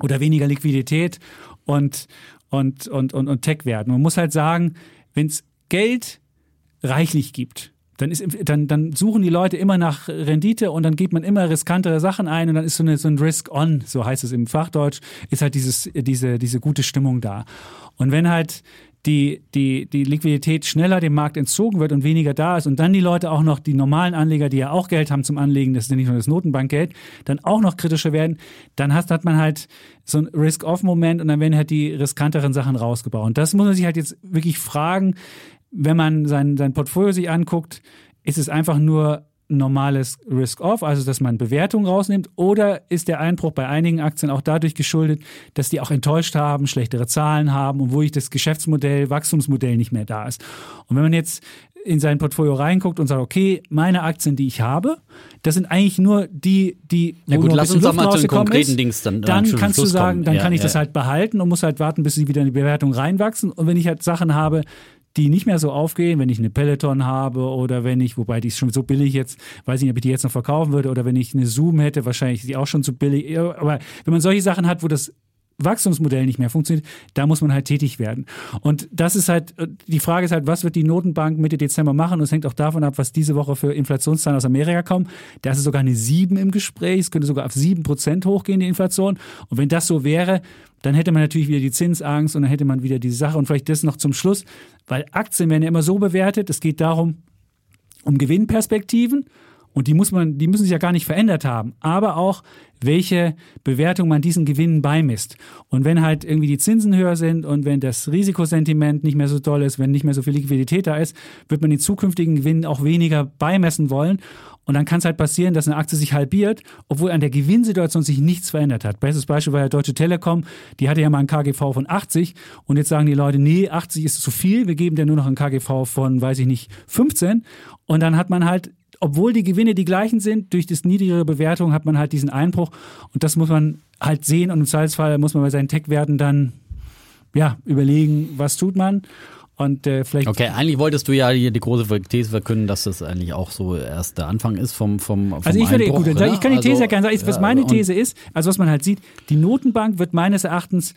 oder weniger Liquidität und, und, und, und, und Tech-Werten. Man muss halt sagen, wenn es Geld reichlich gibt, dann, ist, dann, dann suchen die Leute immer nach Rendite und dann geht man immer riskantere Sachen ein und dann ist so, eine, so ein Risk-on, so heißt es im Fachdeutsch, ist halt dieses, diese, diese gute Stimmung da. Und wenn halt die, die, die Liquidität schneller dem Markt entzogen wird und weniger da ist und dann die Leute auch noch, die normalen Anleger, die ja auch Geld haben zum Anlegen, das ist ja nicht nur das Notenbankgeld, dann auch noch kritischer werden, dann hat, hat man halt so ein Risk-Off-Moment und dann werden halt die riskanteren Sachen rausgebaut. Und das muss man sich halt jetzt wirklich fragen, wenn man sein, sein Portfolio sich anguckt, ist es einfach nur normales Risk-Off, also dass man Bewertungen rausnimmt, oder ist der Einbruch bei einigen Aktien auch dadurch geschuldet, dass die auch enttäuscht haben, schlechtere Zahlen haben und wo ich das Geschäftsmodell, Wachstumsmodell nicht mehr da ist. Und wenn man jetzt in sein Portfolio reinguckt und sagt, okay, meine Aktien, die ich habe, das sind eigentlich nur die, die ja gut, lass uns doch mal zu den konkreten ist, Dings dann Dann kannst Schluss du sagen, dann ja, kann ich ja. das halt behalten und muss halt warten, bis sie wieder in die Bewertung reinwachsen. Und wenn ich halt Sachen habe, die nicht mehr so aufgehen, wenn ich eine Peloton habe oder wenn ich, wobei die ist schon so billig jetzt, weiß ich nicht, ob ich die jetzt noch verkaufen würde oder wenn ich eine Zoom hätte, wahrscheinlich ist die auch schon zu billig. Aber wenn man solche Sachen hat, wo das Wachstumsmodell nicht mehr funktioniert, da muss man halt tätig werden. Und das ist halt, die Frage ist halt, was wird die Notenbank Mitte Dezember machen? Und es hängt auch davon ab, was diese Woche für Inflationszahlen aus Amerika kommen. Da ist sogar eine 7 im Gespräch. Es könnte sogar auf 7 Prozent hochgehen, die Inflation. Und wenn das so wäre, dann hätte man natürlich wieder die Zinsangst und dann hätte man wieder diese Sache. Und vielleicht das noch zum Schluss, weil Aktien werden ja immer so bewertet. Es geht darum, um Gewinnperspektiven. Und die muss man, die müssen sich ja gar nicht verändert haben. Aber auch, welche Bewertung man diesen Gewinnen beimisst. Und wenn halt irgendwie die Zinsen höher sind und wenn das Risikosentiment nicht mehr so toll ist, wenn nicht mehr so viel Liquidität da ist, wird man den zukünftigen Gewinn auch weniger beimessen wollen. Und dann kann es halt passieren, dass eine Aktie sich halbiert, obwohl an der Gewinnsituation sich nichts verändert hat. Bestes Beispiel war ja Deutsche Telekom, die hatte ja mal ein KGV von 80 und jetzt sagen die Leute, nee, 80 ist zu viel, wir geben dir nur noch ein KGV von, weiß ich nicht, 15. Und dann hat man halt obwohl die Gewinne die gleichen sind, durch das niedrigere Bewertung hat man halt diesen Einbruch. Und das muss man halt sehen. Und im Zweifelsfall muss man bei seinen Tech-Werten dann ja, überlegen, was tut man. Und äh, vielleicht. Okay, eigentlich wolltest du ja hier die große These verkünden, dass das eigentlich auch so erst der Anfang ist vom vom, vom Also ich würde gut, ich kann die These also, ja gerne sagen. Was meine These ist, also was man halt sieht, die Notenbank wird meines Erachtens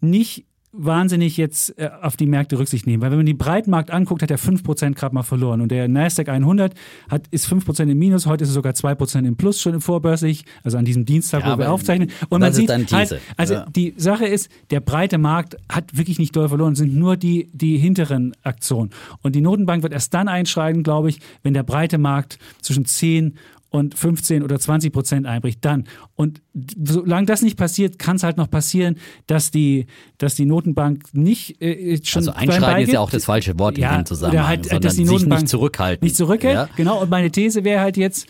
nicht wahnsinnig jetzt äh, auf die Märkte Rücksicht nehmen. Weil wenn man den Breitmarkt anguckt, hat er 5% gerade mal verloren. Und der Nasdaq 100 hat, ist 5% im Minus, heute ist es sogar 2% im Plus schon im vorbörslich, also an diesem Dienstag, ja, wo wir aufzeichnen. Und man sieht halt, also ja. die Sache ist, der breite Markt hat wirklich nicht doll verloren, es sind nur die, die hinteren Aktionen. Und die Notenbank wird erst dann einschreiten, glaube ich, wenn der breite Markt zwischen 10 und 15 oder 20 Prozent einbricht, dann. Und solange das nicht passiert, kann es halt noch passieren, dass die, dass die Notenbank nicht äh, schon. Also einschreiten ist ja auch das falsche Wort ja, in dem Zusammenhang, halt, sondern dass die Notenbank nicht zurückhalten. Nicht zurückhält, ja. genau. Und meine These wäre halt jetzt,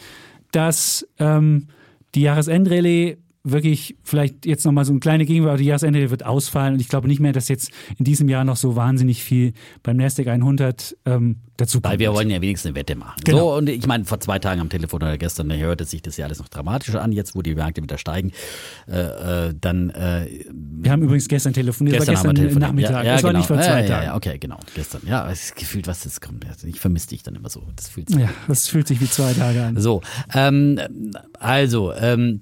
dass ähm, die Jahresendrallye wirklich vielleicht jetzt nochmal so eine kleine Gegenwart, die Jahresende wird ausfallen und ich glaube nicht mehr, dass jetzt in diesem Jahr noch so wahnsinnig viel beim Nasdaq 100 ähm, dazu kommt. Weil wir wollen ja wenigstens eine Wette machen. Genau. So, und ich meine, vor zwei Tagen am Telefon oder gestern da hörte sich das ja alles noch dramatischer an, jetzt wo die Märkte wieder steigen, äh, äh, dann äh, Wir haben übrigens gestern telefoniert, gestern, gestern telefoniert. Nachmittag, ja, ja, das genau. war nicht vor zwei ja, Tagen. Ja, okay, genau, gestern. Ja, es gefühlt, was das kommt. Ich vermisse dich dann immer so. Das fühlt sich ja, das fühlt sich wie zwei Tage an. So, ähm, also, ähm,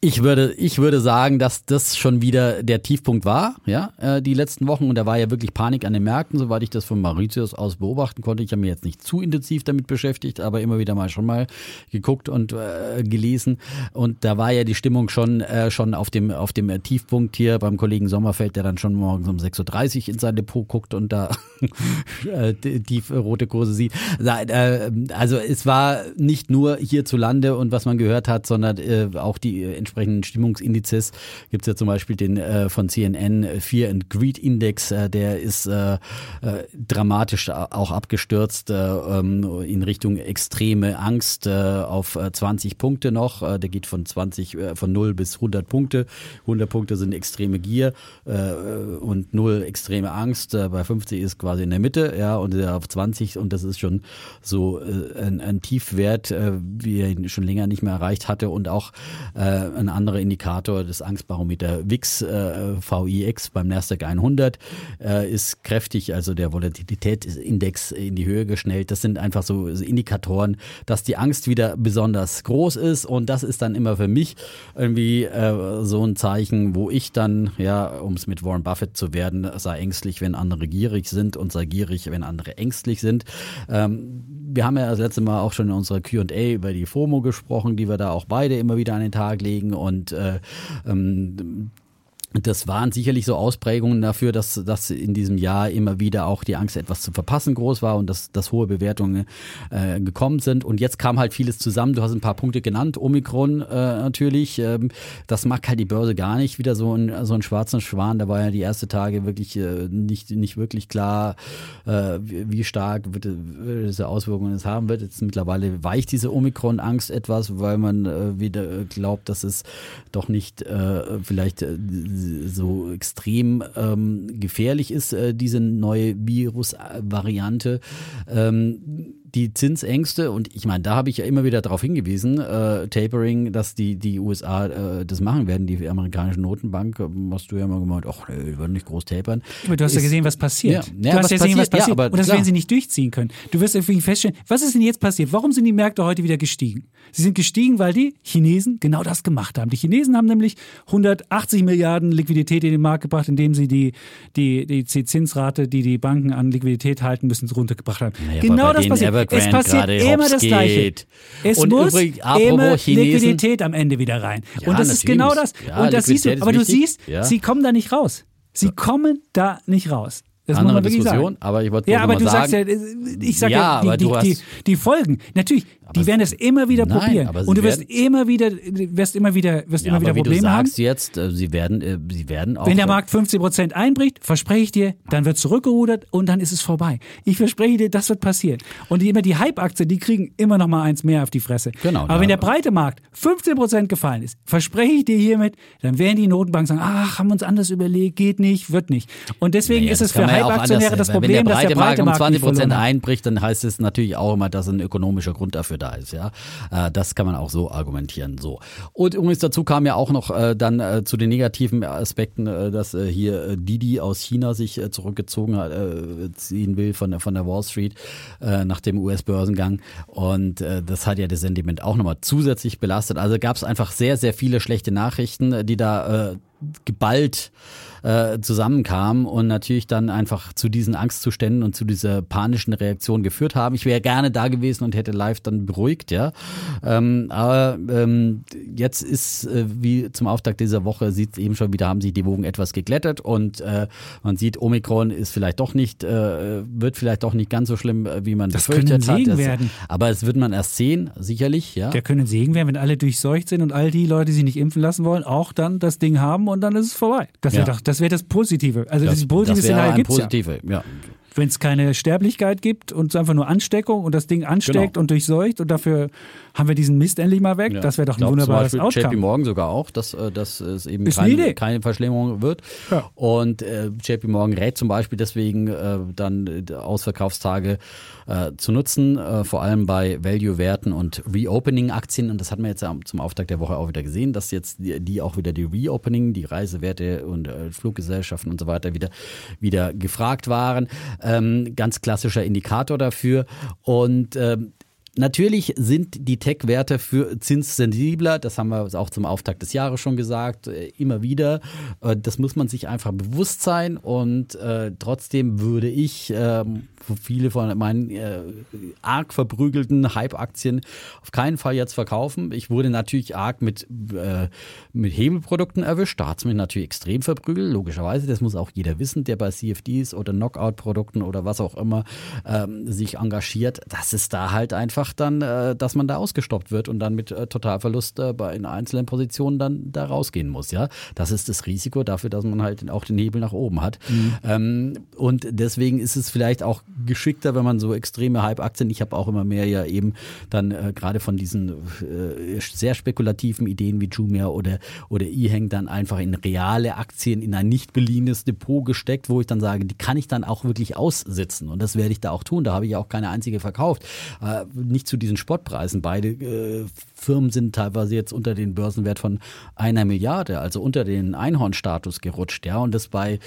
ich würde, ich würde sagen, dass das schon wieder der Tiefpunkt war, ja, äh, die letzten Wochen. Und da war ja wirklich Panik an den Märkten, soweit ich das von Mauritius aus beobachten konnte. Ich habe mich jetzt nicht zu intensiv damit beschäftigt, aber immer wieder mal schon mal geguckt und äh, gelesen. Und da war ja die Stimmung schon, äh, schon auf dem, auf dem Tiefpunkt hier beim Kollegen Sommerfeld, der dann schon morgens um 6.30 Uhr in sein Depot guckt und da äh, tief rote Kurse sieht. Äh, also es war nicht nur hierzulande und was man gehört hat, sondern äh, auch die entsprechenden Stimmungsindizes gibt es ja zum Beispiel den äh, von CNN Fear and Greed Index, äh, der ist äh, äh, dramatisch auch abgestürzt äh, ähm, in Richtung extreme Angst äh, auf 20 äh, Punkte noch. Der geht von 20 äh, von 0 bis 100 Punkte. 100 Punkte sind extreme Gier und 0 extreme Angst. Bei 50 ist quasi in der Mitte, ja, und auf 20 und das ist schon so ein, ein Tiefwert, wie er ihn schon länger nicht mehr erreicht hatte und auch äh, ein anderer Indikator, das Angstbarometer VIX, äh, VIX beim Nasdaq 100 äh, ist kräftig, also der Volatilitätsindex in die Höhe geschnellt. Das sind einfach so Indikatoren, dass die Angst wieder besonders groß ist und das ist dann immer für mich irgendwie äh, so ein Zeichen, wo ich dann, ja, um es mit Warren Buffett zu werden, sei ängstlich, wenn andere gierig sind und sei gierig, wenn andere ängstlich sind. Ähm, wir haben ja das letzte Mal auch schon in unserer Q&A über die FOMO gesprochen, die wir da auch beide immer wieder an den Tag legen. Und äh, ähm, das waren sicherlich so Ausprägungen dafür, dass, dass in diesem Jahr immer wieder auch die Angst, etwas zu verpassen, groß war und dass, dass hohe Bewertungen äh, gekommen sind. Und jetzt kam halt vieles zusammen. Du hast ein paar Punkte genannt. Omikron äh, natürlich. Ähm, das mag halt die Börse gar nicht. Wieder so ein, so ein schwarzer Schwan. Da war ja die ersten Tage wirklich äh, nicht, nicht wirklich klar, äh, wie stark wird, wird diese Auswirkungen es haben wird. Jetzt mittlerweile weicht diese Omikron-Angst etwas, weil man äh, wieder glaubt, dass es doch nicht äh, vielleicht äh, so extrem ähm, gefährlich ist, äh, diese neue Virusvariante. Ähm, die Zinsängste, und ich meine, da habe ich ja immer wieder darauf hingewiesen, äh, Tapering, dass die, die USA äh, das machen werden, die amerikanische Notenbank, hast du ja mal gemeint, ach nee, die werden nicht groß tapern. Aber du hast ist, ja gesehen, was passiert. Ja, ja, du hast ja gesehen, was passiert. Ja, und das klar. werden sie nicht durchziehen können. Du wirst irgendwie feststellen, was ist denn jetzt passiert? Warum sind die Märkte heute wieder gestiegen? Sie sind gestiegen, weil die Chinesen genau das gemacht haben. Die Chinesen haben nämlich 180 Milliarden Liquidität in den Markt gebracht, indem sie die, die, die Zinsrate, die die Banken an Liquidität halten müssen, runtergebracht haben. Naja, genau das passiert. Evergrande es passiert immer das Gleiche. Es und muss übrig, immer Liquidität am Ende wieder rein. Ja, und das ist genau das. Ja, und das siehst du. Aber du siehst, ja. sie kommen da nicht raus. Sie kommen da nicht raus. Das Andere muss man Diskussion, sagen. aber ich wollte Ja, aber du sagen, sagst ja, ich sag Ja, die, die, die, die Folgen. Natürlich, die werden es immer wieder Nein, probieren. aber und du wirst immer wieder, wirst immer wieder, wirst ja, immer wieder aber wie du Probleme haben. sagst jetzt, äh, sie werden, äh, sie werden auch. Wenn der Markt 15 Prozent einbricht, verspreche ich dir, dann wird zurückgerudert und dann ist es vorbei. Ich verspreche dir, das wird passieren. Und die, immer die Hype-Aktien, die kriegen immer noch mal eins mehr auf die Fresse. Genau, Aber wenn der breite Markt 15 Prozent gefallen ist, verspreche ich dir hiermit, dann werden die Notenbanken sagen, ach, haben wir uns anders überlegt, geht nicht, wird nicht. Und deswegen Naja, ist es für ja Hype-Aktionäre das wenn Problem, der dass breite der Markt breite um Markt 20 nicht verloren Prozent hat. einbricht, dann heißt es natürlich auch immer, dass ein ökonomischer Grund dafür da ist. Ja, Äh, das kann man auch so argumentieren. So und übrigens dazu kam ja auch noch äh, dann äh, zu den negativen Aspekten, äh, dass äh, hier äh, Didi aus China sich äh, zurückgezogen hat, äh, ziehen will von der von der Wall Street äh, nach dem US-Börsengang und äh, das hat ja das Sentiment auch nochmal zusätzlich belastet. Also gab es einfach sehr sehr viele schlechte Nachrichten, die da äh, geballt äh, zusammenkamen und natürlich dann einfach zu diesen Angstzuständen und zu dieser panischen Reaktion geführt haben. Ich wäre gerne da gewesen und hätte live dann beruhigt, ja. Ähm, aber ähm, jetzt ist, äh, wie zum Auftakt dieser Woche, sieht eben schon wieder, haben sich die Wogen etwas geglättet und äh, man sieht, Omikron ist vielleicht doch nicht, äh, wird vielleicht doch nicht ganz so schlimm, äh, wie man Das befürchtet können Segen hat. werden. Aber es wird man erst sehen, sicherlich, ja. Der können Segen werden, wenn alle durchseucht sind und all die Leute, die sich nicht impfen lassen wollen, auch dann das Ding haben und dann ist es vorbei. Das wäre Ja. doch, das wäre das Positive. Also das, positive das Szenario gibt es ja. ja. Wenn es keine Sterblichkeit gibt und es einfach nur Ansteckung und das Ding ansteckt Genau. und durchseucht und dafür haben wir diesen Mist endlich mal weg, Ja. das wäre doch ein glaub, wunderbares zum Beispiel JP Outcome. Morgan sogar auch, dass, äh, dass es eben keine, keine Verschlimmerung wird. Ja. Und äh, JP Morgan rät zum Beispiel deswegen äh, dann äh, Ausverkaufstage äh, zu nutzen, äh, vor allem bei Value-Werten und Reopening-Aktien. Und das hat man jetzt am- zum Auftakt der Woche auch wieder gesehen, dass jetzt die, die auch wieder die Reopening, die Reisewerte und äh, Fluggesellschaften und so weiter wieder, wieder gefragt waren. Ähm, ganz klassischer Indikator dafür. Und ähm, Natürlich sind die Tech-Werte für zinssensibler, das haben wir auch zum Auftakt des Jahres schon gesagt, äh, immer wieder. Äh, Das muss man sich einfach bewusst sein und äh, trotzdem würde ich ähm, viele von meinen äh, arg verprügelten Hype-Aktien auf keinen Fall jetzt verkaufen. Ich wurde natürlich arg mit, äh, mit Hebelprodukten erwischt, da hat es mich natürlich extrem verprügelt, logischerweise, das muss auch jeder wissen, der bei CFDs oder Knockout-Produkten oder was auch immer ähm, sich engagiert, dass es da halt einfach einfach dann, äh, dass man da ausgestoppt wird und dann mit äh, Totalverlust äh, bei in einzelnen Positionen dann da rausgehen muss. Ja, das ist das Risiko dafür, dass man halt auch den Hebel nach oben hat. Mhm. Ähm, und deswegen ist es vielleicht auch geschickter, wenn man so extreme Hype-Aktien. Ich habe auch immer mehr ja eben dann äh, gerade von diesen äh, sehr spekulativen Ideen wie Jumia oder oder E-Hang dann einfach in reale Aktien in ein nicht beliehenes Depot gesteckt, wo ich dann sage, die kann ich dann auch wirklich aussitzen und das werde ich da auch tun. Da habe ich auch keine einzige verkauft. Äh, nicht zu diesen Spottpreisen. Beide äh, Firmen sind teilweise jetzt unter den Börsenwert von einer Milliarde, also unter den Einhornstatus gerutscht. Ja, und das bei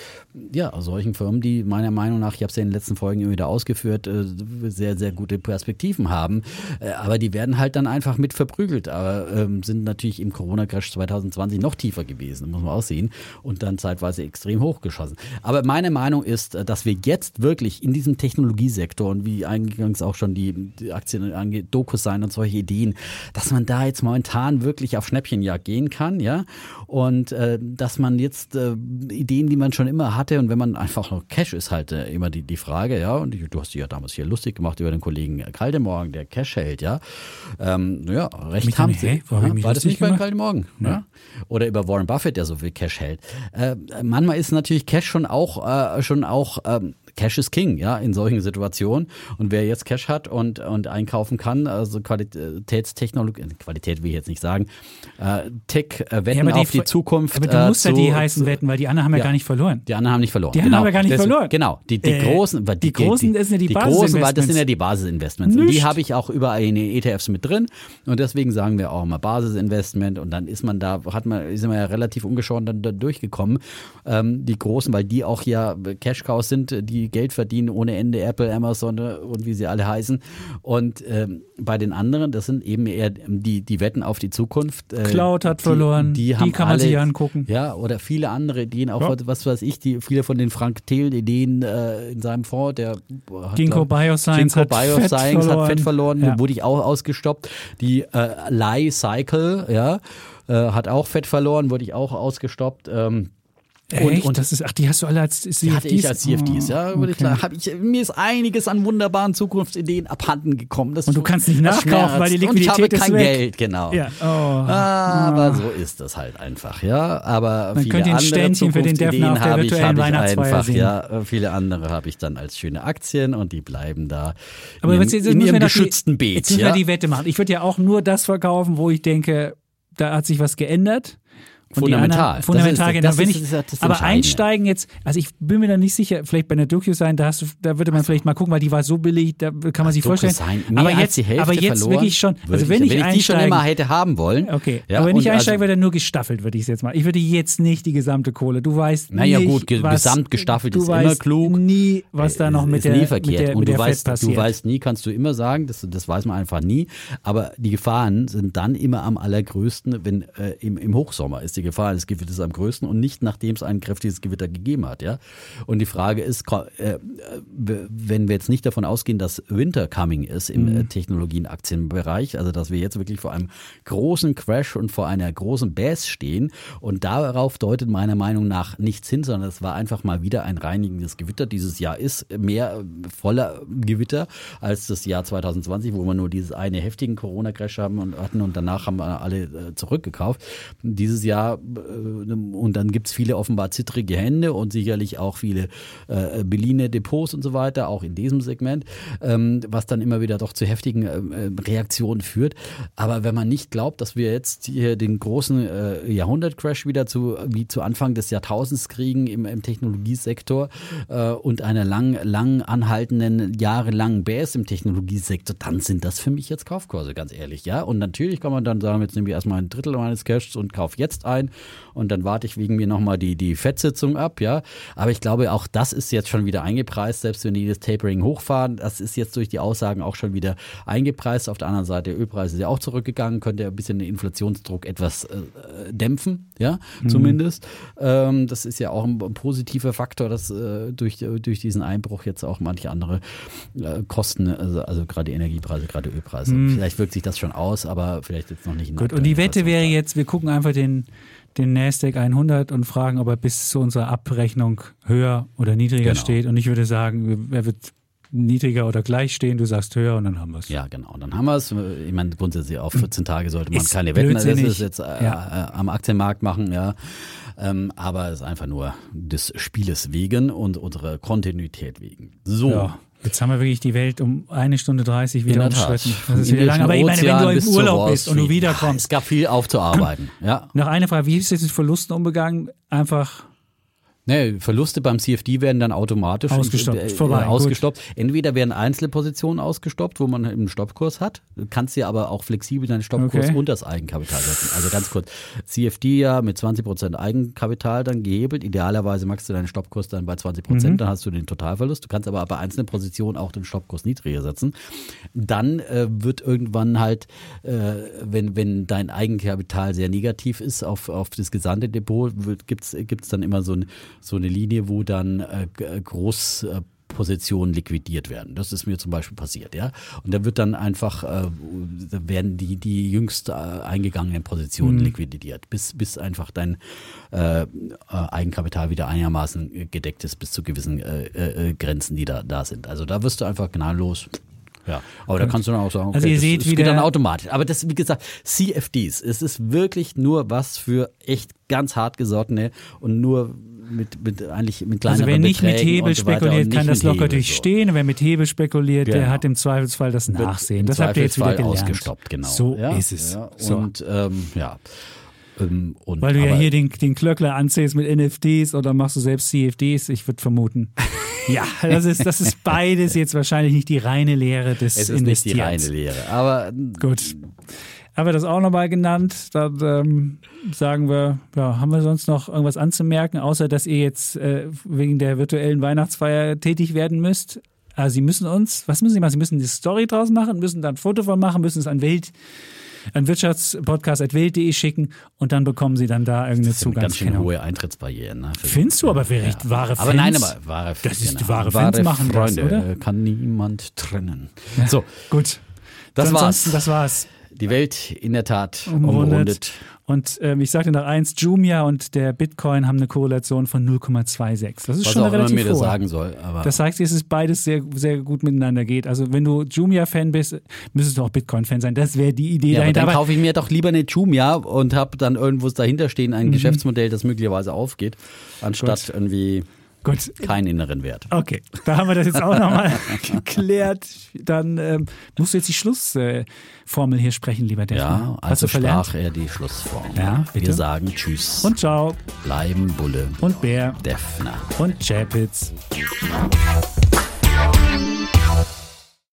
ja, solchen Firmen, die meiner Meinung nach, ich habe es ja in den letzten Folgen immer wieder ausgeführt, äh, sehr, sehr gute Perspektiven haben. Äh, aber die werden halt dann einfach mit verprügelt, aber ähm, sind natürlich im Corona-Crash 2020 noch tiefer gewesen, muss man auch sehen, und dann zeitweise extrem hochgeschossen. Aber meine Meinung ist, äh, dass wir jetzt wirklich in diesem Technologiesektor und wie eingangs auch schon die, die Aktien angeht, Dokus sein und solche Ideen, dass man da jetzt momentan wirklich auf Schnäppchenjagd gehen kann, ja. Und äh, dass man jetzt äh, Ideen, die man schon immer hatte, und wenn man einfach noch Cash ist halt äh, immer die, die Frage, ja. Und du hast dich ja damals hier lustig gemacht über den Kollegen Kaldemorgen, der Cash hält, ja. Ähm, ja, recht Mich haben sie. hab ich mich War das nicht bei? Kaldemorgen? Ja. Oder über Warren Buffett, der so viel Cash hält. Äh, manchmal ist natürlich Cash schon auch, äh, schon auch ähm, Cash is King, ja, in solchen Situationen. Und wer jetzt Cash hat und, und einkaufen kann, also Qualitätstechnologie, Qualität will ich jetzt nicht sagen, äh, Tech, äh, Wetten Ja, aber die auf die Zukunft. Aber du äh, musst ja zu- die heißen Wetten, weil die anderen haben ja, Ja. gar nicht verloren. Die anderen haben nicht verloren. Die anderen genau. haben ja gar nicht Deswegen- verloren. Genau. Die, die Äh, großen, weil die großen, das sind ja die die großen, weil das sind Basisinvestments. ja die Basisinvestments. Und die habe ich auch überall in den ETFs mit drin. Und deswegen sagen wir auch mal Basisinvestment. Und dann ist man da, hat man, ist man ja relativ ungeschoren dann da durchgekommen. Ähm, die großen, weil die auch ja Cash Cows sind, die Geld verdienen ohne Ende, Apple, Amazon äh, und wie sie alle heißen. Und ähm, bei den anderen, das sind eben eher die, die Wetten auf die Zukunft. Äh, Cloud hat die, verloren, Die, die kann man alle, sich angucken. Ja, oder viele andere Ideen, auch Ja. was, weiß ich, die, viele von den Frank Thiel-Ideen äh, in seinem Fonds, der hat, Ginkgo Bioscience Ginkgo hat Fett Bioscience hat Fett verloren. verloren, Ja. wurde ich auch ausgestoppt. Die äh, Lie Cycle, ja, äh, hat auch Fett verloren, wurde ich auch ausgestoppt. Ähm, Echt? und das ist, ach, die hast du alle als CFDs? die hatte ich als CFDs, ja. würde ich okay. sagen, hab ich, mir ist einiges an wunderbaren Zukunftsideen abhanden gekommen. Das Und du kannst nicht nachkaufen, weil die schmerzt. Und ich habe Liquidität ist kein weg. Geld, genau. Ja, oh. Aber so ist das halt einfach, ja. Aber Man viele könnte ein andere Ständchen für den Defner auf der habe ich, virtuellen habe ich einfach, sehen. ja. Viele andere habe ich dann als schöne Aktien und die bleiben da Aber in jetzt, jetzt in ihrem doch die- geschützten Beet. Jetzt müssen ja. wir die Wette machen. Ich würde ja auch nur das verkaufen, wo ich denke, da hat sich was geändert. Fundamental. Fundamental, genau. Wenn ich, aber einsteigen jetzt, also ich bin mir da nicht sicher, vielleicht bei einer Doku sein, da, hast du, da würde man vielleicht mal gucken, weil die war so billig, da kann man sich vorstellen. Aber jetzt, die Hälfte aber jetzt verloren, wirklich schon, also wenn ich, wenn ich die schon einsteigen, immer hätte haben wollen. Okay, Ja, aber wenn ich und einsteige, also- wäre dann nur gestaffelt, würde ich es jetzt mal. Ich würde jetzt nicht die gesamte Kohle. Du weißt Naja, nicht, gut, ge- was, gesamt gestaffelt ist immer klug. nie, was da noch Ist- mit der, nie mit verkehrt. der, und mit du der weißt, passiert. du weißt nie, kannst du immer sagen, das, das weiß man einfach nie. Aber die Gefahren sind dann immer am allergrößten, wenn äh, im, im Hochsommer ist die Gefahr des Gewitters am größten und nicht nachdem es ein kräftiges Gewitter gegeben hat. Ja? Und die Frage ist, äh, äh, wenn wir jetzt nicht davon ausgehen, dass Winter coming ist im Mhm. äh, Technologien-Aktienbereich, also dass wir jetzt wirklich vor einem großen Crash und vor einer großen Bass stehen und darauf deutet meiner Meinung nach nichts hin, sondern es war einfach mal wieder ein reinigendes Gewitter. Dieses Jahr ist mehr voller Gewitter als das Jahr 2020, wo wir nur dieses eine heftigen Corona-Crash haben und hatten und danach haben wir alle zurückgekauft. Dieses Jahr äh, und dann gibt es viele offenbar zittrige Hände und sicherlich auch viele äh, beliehene Depots und so weiter, auch in diesem Segment, ähm, was dann immer wieder doch zu heftigen äh, äh, Reaktionen führt. Aber wenn man nicht glaubt, dass wir jetzt hier den großen äh, Jahrhundertcrash wieder zu wie zu Anfang des Jahrtausends kriegen im, im Technologiesektor äh, und einer lang, lang anhaltenden, jahrelangen Bass im Technologiesektor, dann sind das für mich jetzt Kaufkurse, ganz ehrlich, ja. Und natürlich kann man dann sagen, jetzt nehme ich erstmal ein Drittel meines Cashs und kaufe jetzt ein und dann warte ich wegen mir nochmal die, die Fettsitzung ab, ja. Aber ich glaube, auch das ist jetzt schon wieder eingepreist, selbst wenn die das Tapering hochfahren, das ist jetzt durch die Aussagen auch schon wieder eingepreist. Auf der anderen Seite, der Ölpreis ist ja auch zurückgegangen, könnte ein bisschen den Inflationsdruck etwas äh, dämpfen, ja, zumindest. Ähm, das ist ja auch ein, ein positiver Faktor, dass äh, durch, durch diesen Einbruch jetzt auch manche andere äh, Kosten, also, also gerade Energiepreise, gerade Ölpreise. Vielleicht wirkt sich das schon aus, aber vielleicht jetzt noch nicht in der Gut, und die Wette wäre jetzt, wir gucken einfach den, den Nasdaq 100 und fragen, ob er bis zu unserer Abrechnung höher oder niedriger Genau. steht. Und ich würde sagen, er wird niedriger oder gleich stehen, du sagst höher und dann haben wir es. Ja, genau. Dann haben wir es. Ich meine, grundsätzlich auf 14 Tage sollte man Ist keine Wetten ist jetzt äh, Ja. äh, am Aktienmarkt machen, ja. Ähm, aber es ist einfach nur des Spieles wegen und unserer Kontinuität wegen. So. Ja. Jetzt haben wir wirklich die Welt um eine Stunde 30 wieder umschritten. Das ist wieder lang. Aber ich meine, wenn du im Urlaub bist und du wiederkommst. Es gab viel aufzuarbeiten. ja. Noch eine Frage, wie ist jetzt mit Verlusten umgegangen? Einfach Nee, Verluste beim CFD werden dann automatisch Ausgestoppt, äh, vorbei, äh, ausgestoppt. Entweder werden einzelne Positionen ausgestoppt, wo man einen Stoppkurs hat. Du kannst dir aber auch flexibel deinen Stoppkurs Okay. und das Eigenkapital setzen. Also ganz kurz, CFD ja mit 20% Eigenkapital dann gehebelt. Idealerweise machst du deinen Stoppkurs dann bei 20%, dann hast du den Totalverlust. Du kannst aber bei einzelnen Positionen auch den Stoppkurs niedriger setzen. Dann äh, wird irgendwann halt, äh, wenn, wenn dein Eigenkapital sehr negativ ist auf, auf das gesamte Depot, gibt es dann immer so, ein, so eine Linie, wo dann äh, groß äh, Positionen liquidiert werden. Das ist mir zum Beispiel passiert, ja. Und da wird dann einfach, äh, da werden die, die jüngst äh, eingegangenen Positionen liquidiert, bis, bis einfach dein äh, äh, Eigenkapital wieder einigermaßen gedeckt ist, bis zu gewissen äh, äh, Grenzen, die da, da sind. Also da wirst du einfach gnadenlos. Ja, aber da kannst du dann auch sagen, okay, Also ihr das, seht das geht dann automatisch. Aber das, wie gesagt, CFDs, es ist wirklich nur was für echt ganz hartgesottene und nur mit, mit eigentlich mit kleineren Also wer nicht mit Hebel so spekuliert, kann das locker Hebel, so. durchstehen. Und wer mit Hebel spekuliert, der Genau. hat im Zweifelsfall das Nachsehen. Das habt ihr jetzt wieder gelernt. ausgestoppt, genau. So ja, ist es. Ja, so. und ähm, ja. Ähm, und, Weil du ja hier den, den Klöckler anzählst mit NFTs oder machst du selbst CFDs? Ich würde vermuten. ja, das ist, das ist beides jetzt wahrscheinlich nicht die reine Lehre des es ist nicht die Investierens. reine Lehre. Aber Gut. Haben wir das auch nochmal genannt? Dann ähm, sagen wir, ja, haben wir sonst noch irgendwas anzumerken, außer dass ihr jetzt äh, wegen der virtuellen Weihnachtsfeier tätig werden müsst? Also Sie müssen uns, was müssen Sie machen? Sie müssen die Story draus machen, müssen dann ein Foto von machen, müssen es an Welt, an Wirtschaftspodcast.welt.de schicken und dann bekommen Sie dann da irgendeine das sind ganz schön Zugangskennung. hohe Eintrittsbarrieren. Ne, Findest du aber für recht wahre Aber Fans? nein, aber wahre Das ist genau. wahre Fans machen das, Freunde oder? äh, kann niemand trennen. So, Gut. Das Ansonsten, war's. das war's. Die Welt in der Tat Umrundet. umrundet. Und ähm, ich sagte noch eins, Jumia und der Bitcoin haben eine Korrelation von 0,26. Das ist Was schon auch immer relativ mir das hoch. sagen soll. Aber Das heißt, dass es beides sehr, sehr gut miteinander geht. Also wenn du Jumia-Fan bist, müsstest du auch Bitcoin-Fan sein. Das wäre die Idee ja, aber dahinter. dann Aber kaufe ich mir doch lieber eine Jumia und habe dann irgendwo dahinter stehen Mhm. ein Geschäftsmodell, das möglicherweise aufgeht, anstatt irgendwie gut, keinen inneren Wert. okay, da haben wir das jetzt auch nochmal geklärt. Dann ähm, musst du jetzt die Schlussformel hier sprechen, lieber Defner. Ja, Hast also sprach er die Schlussform. Ja, bitte. Wir sagen Tschüss. Und ciao. bleiben Bulle. Und Bär. Defner. Und Chapitz.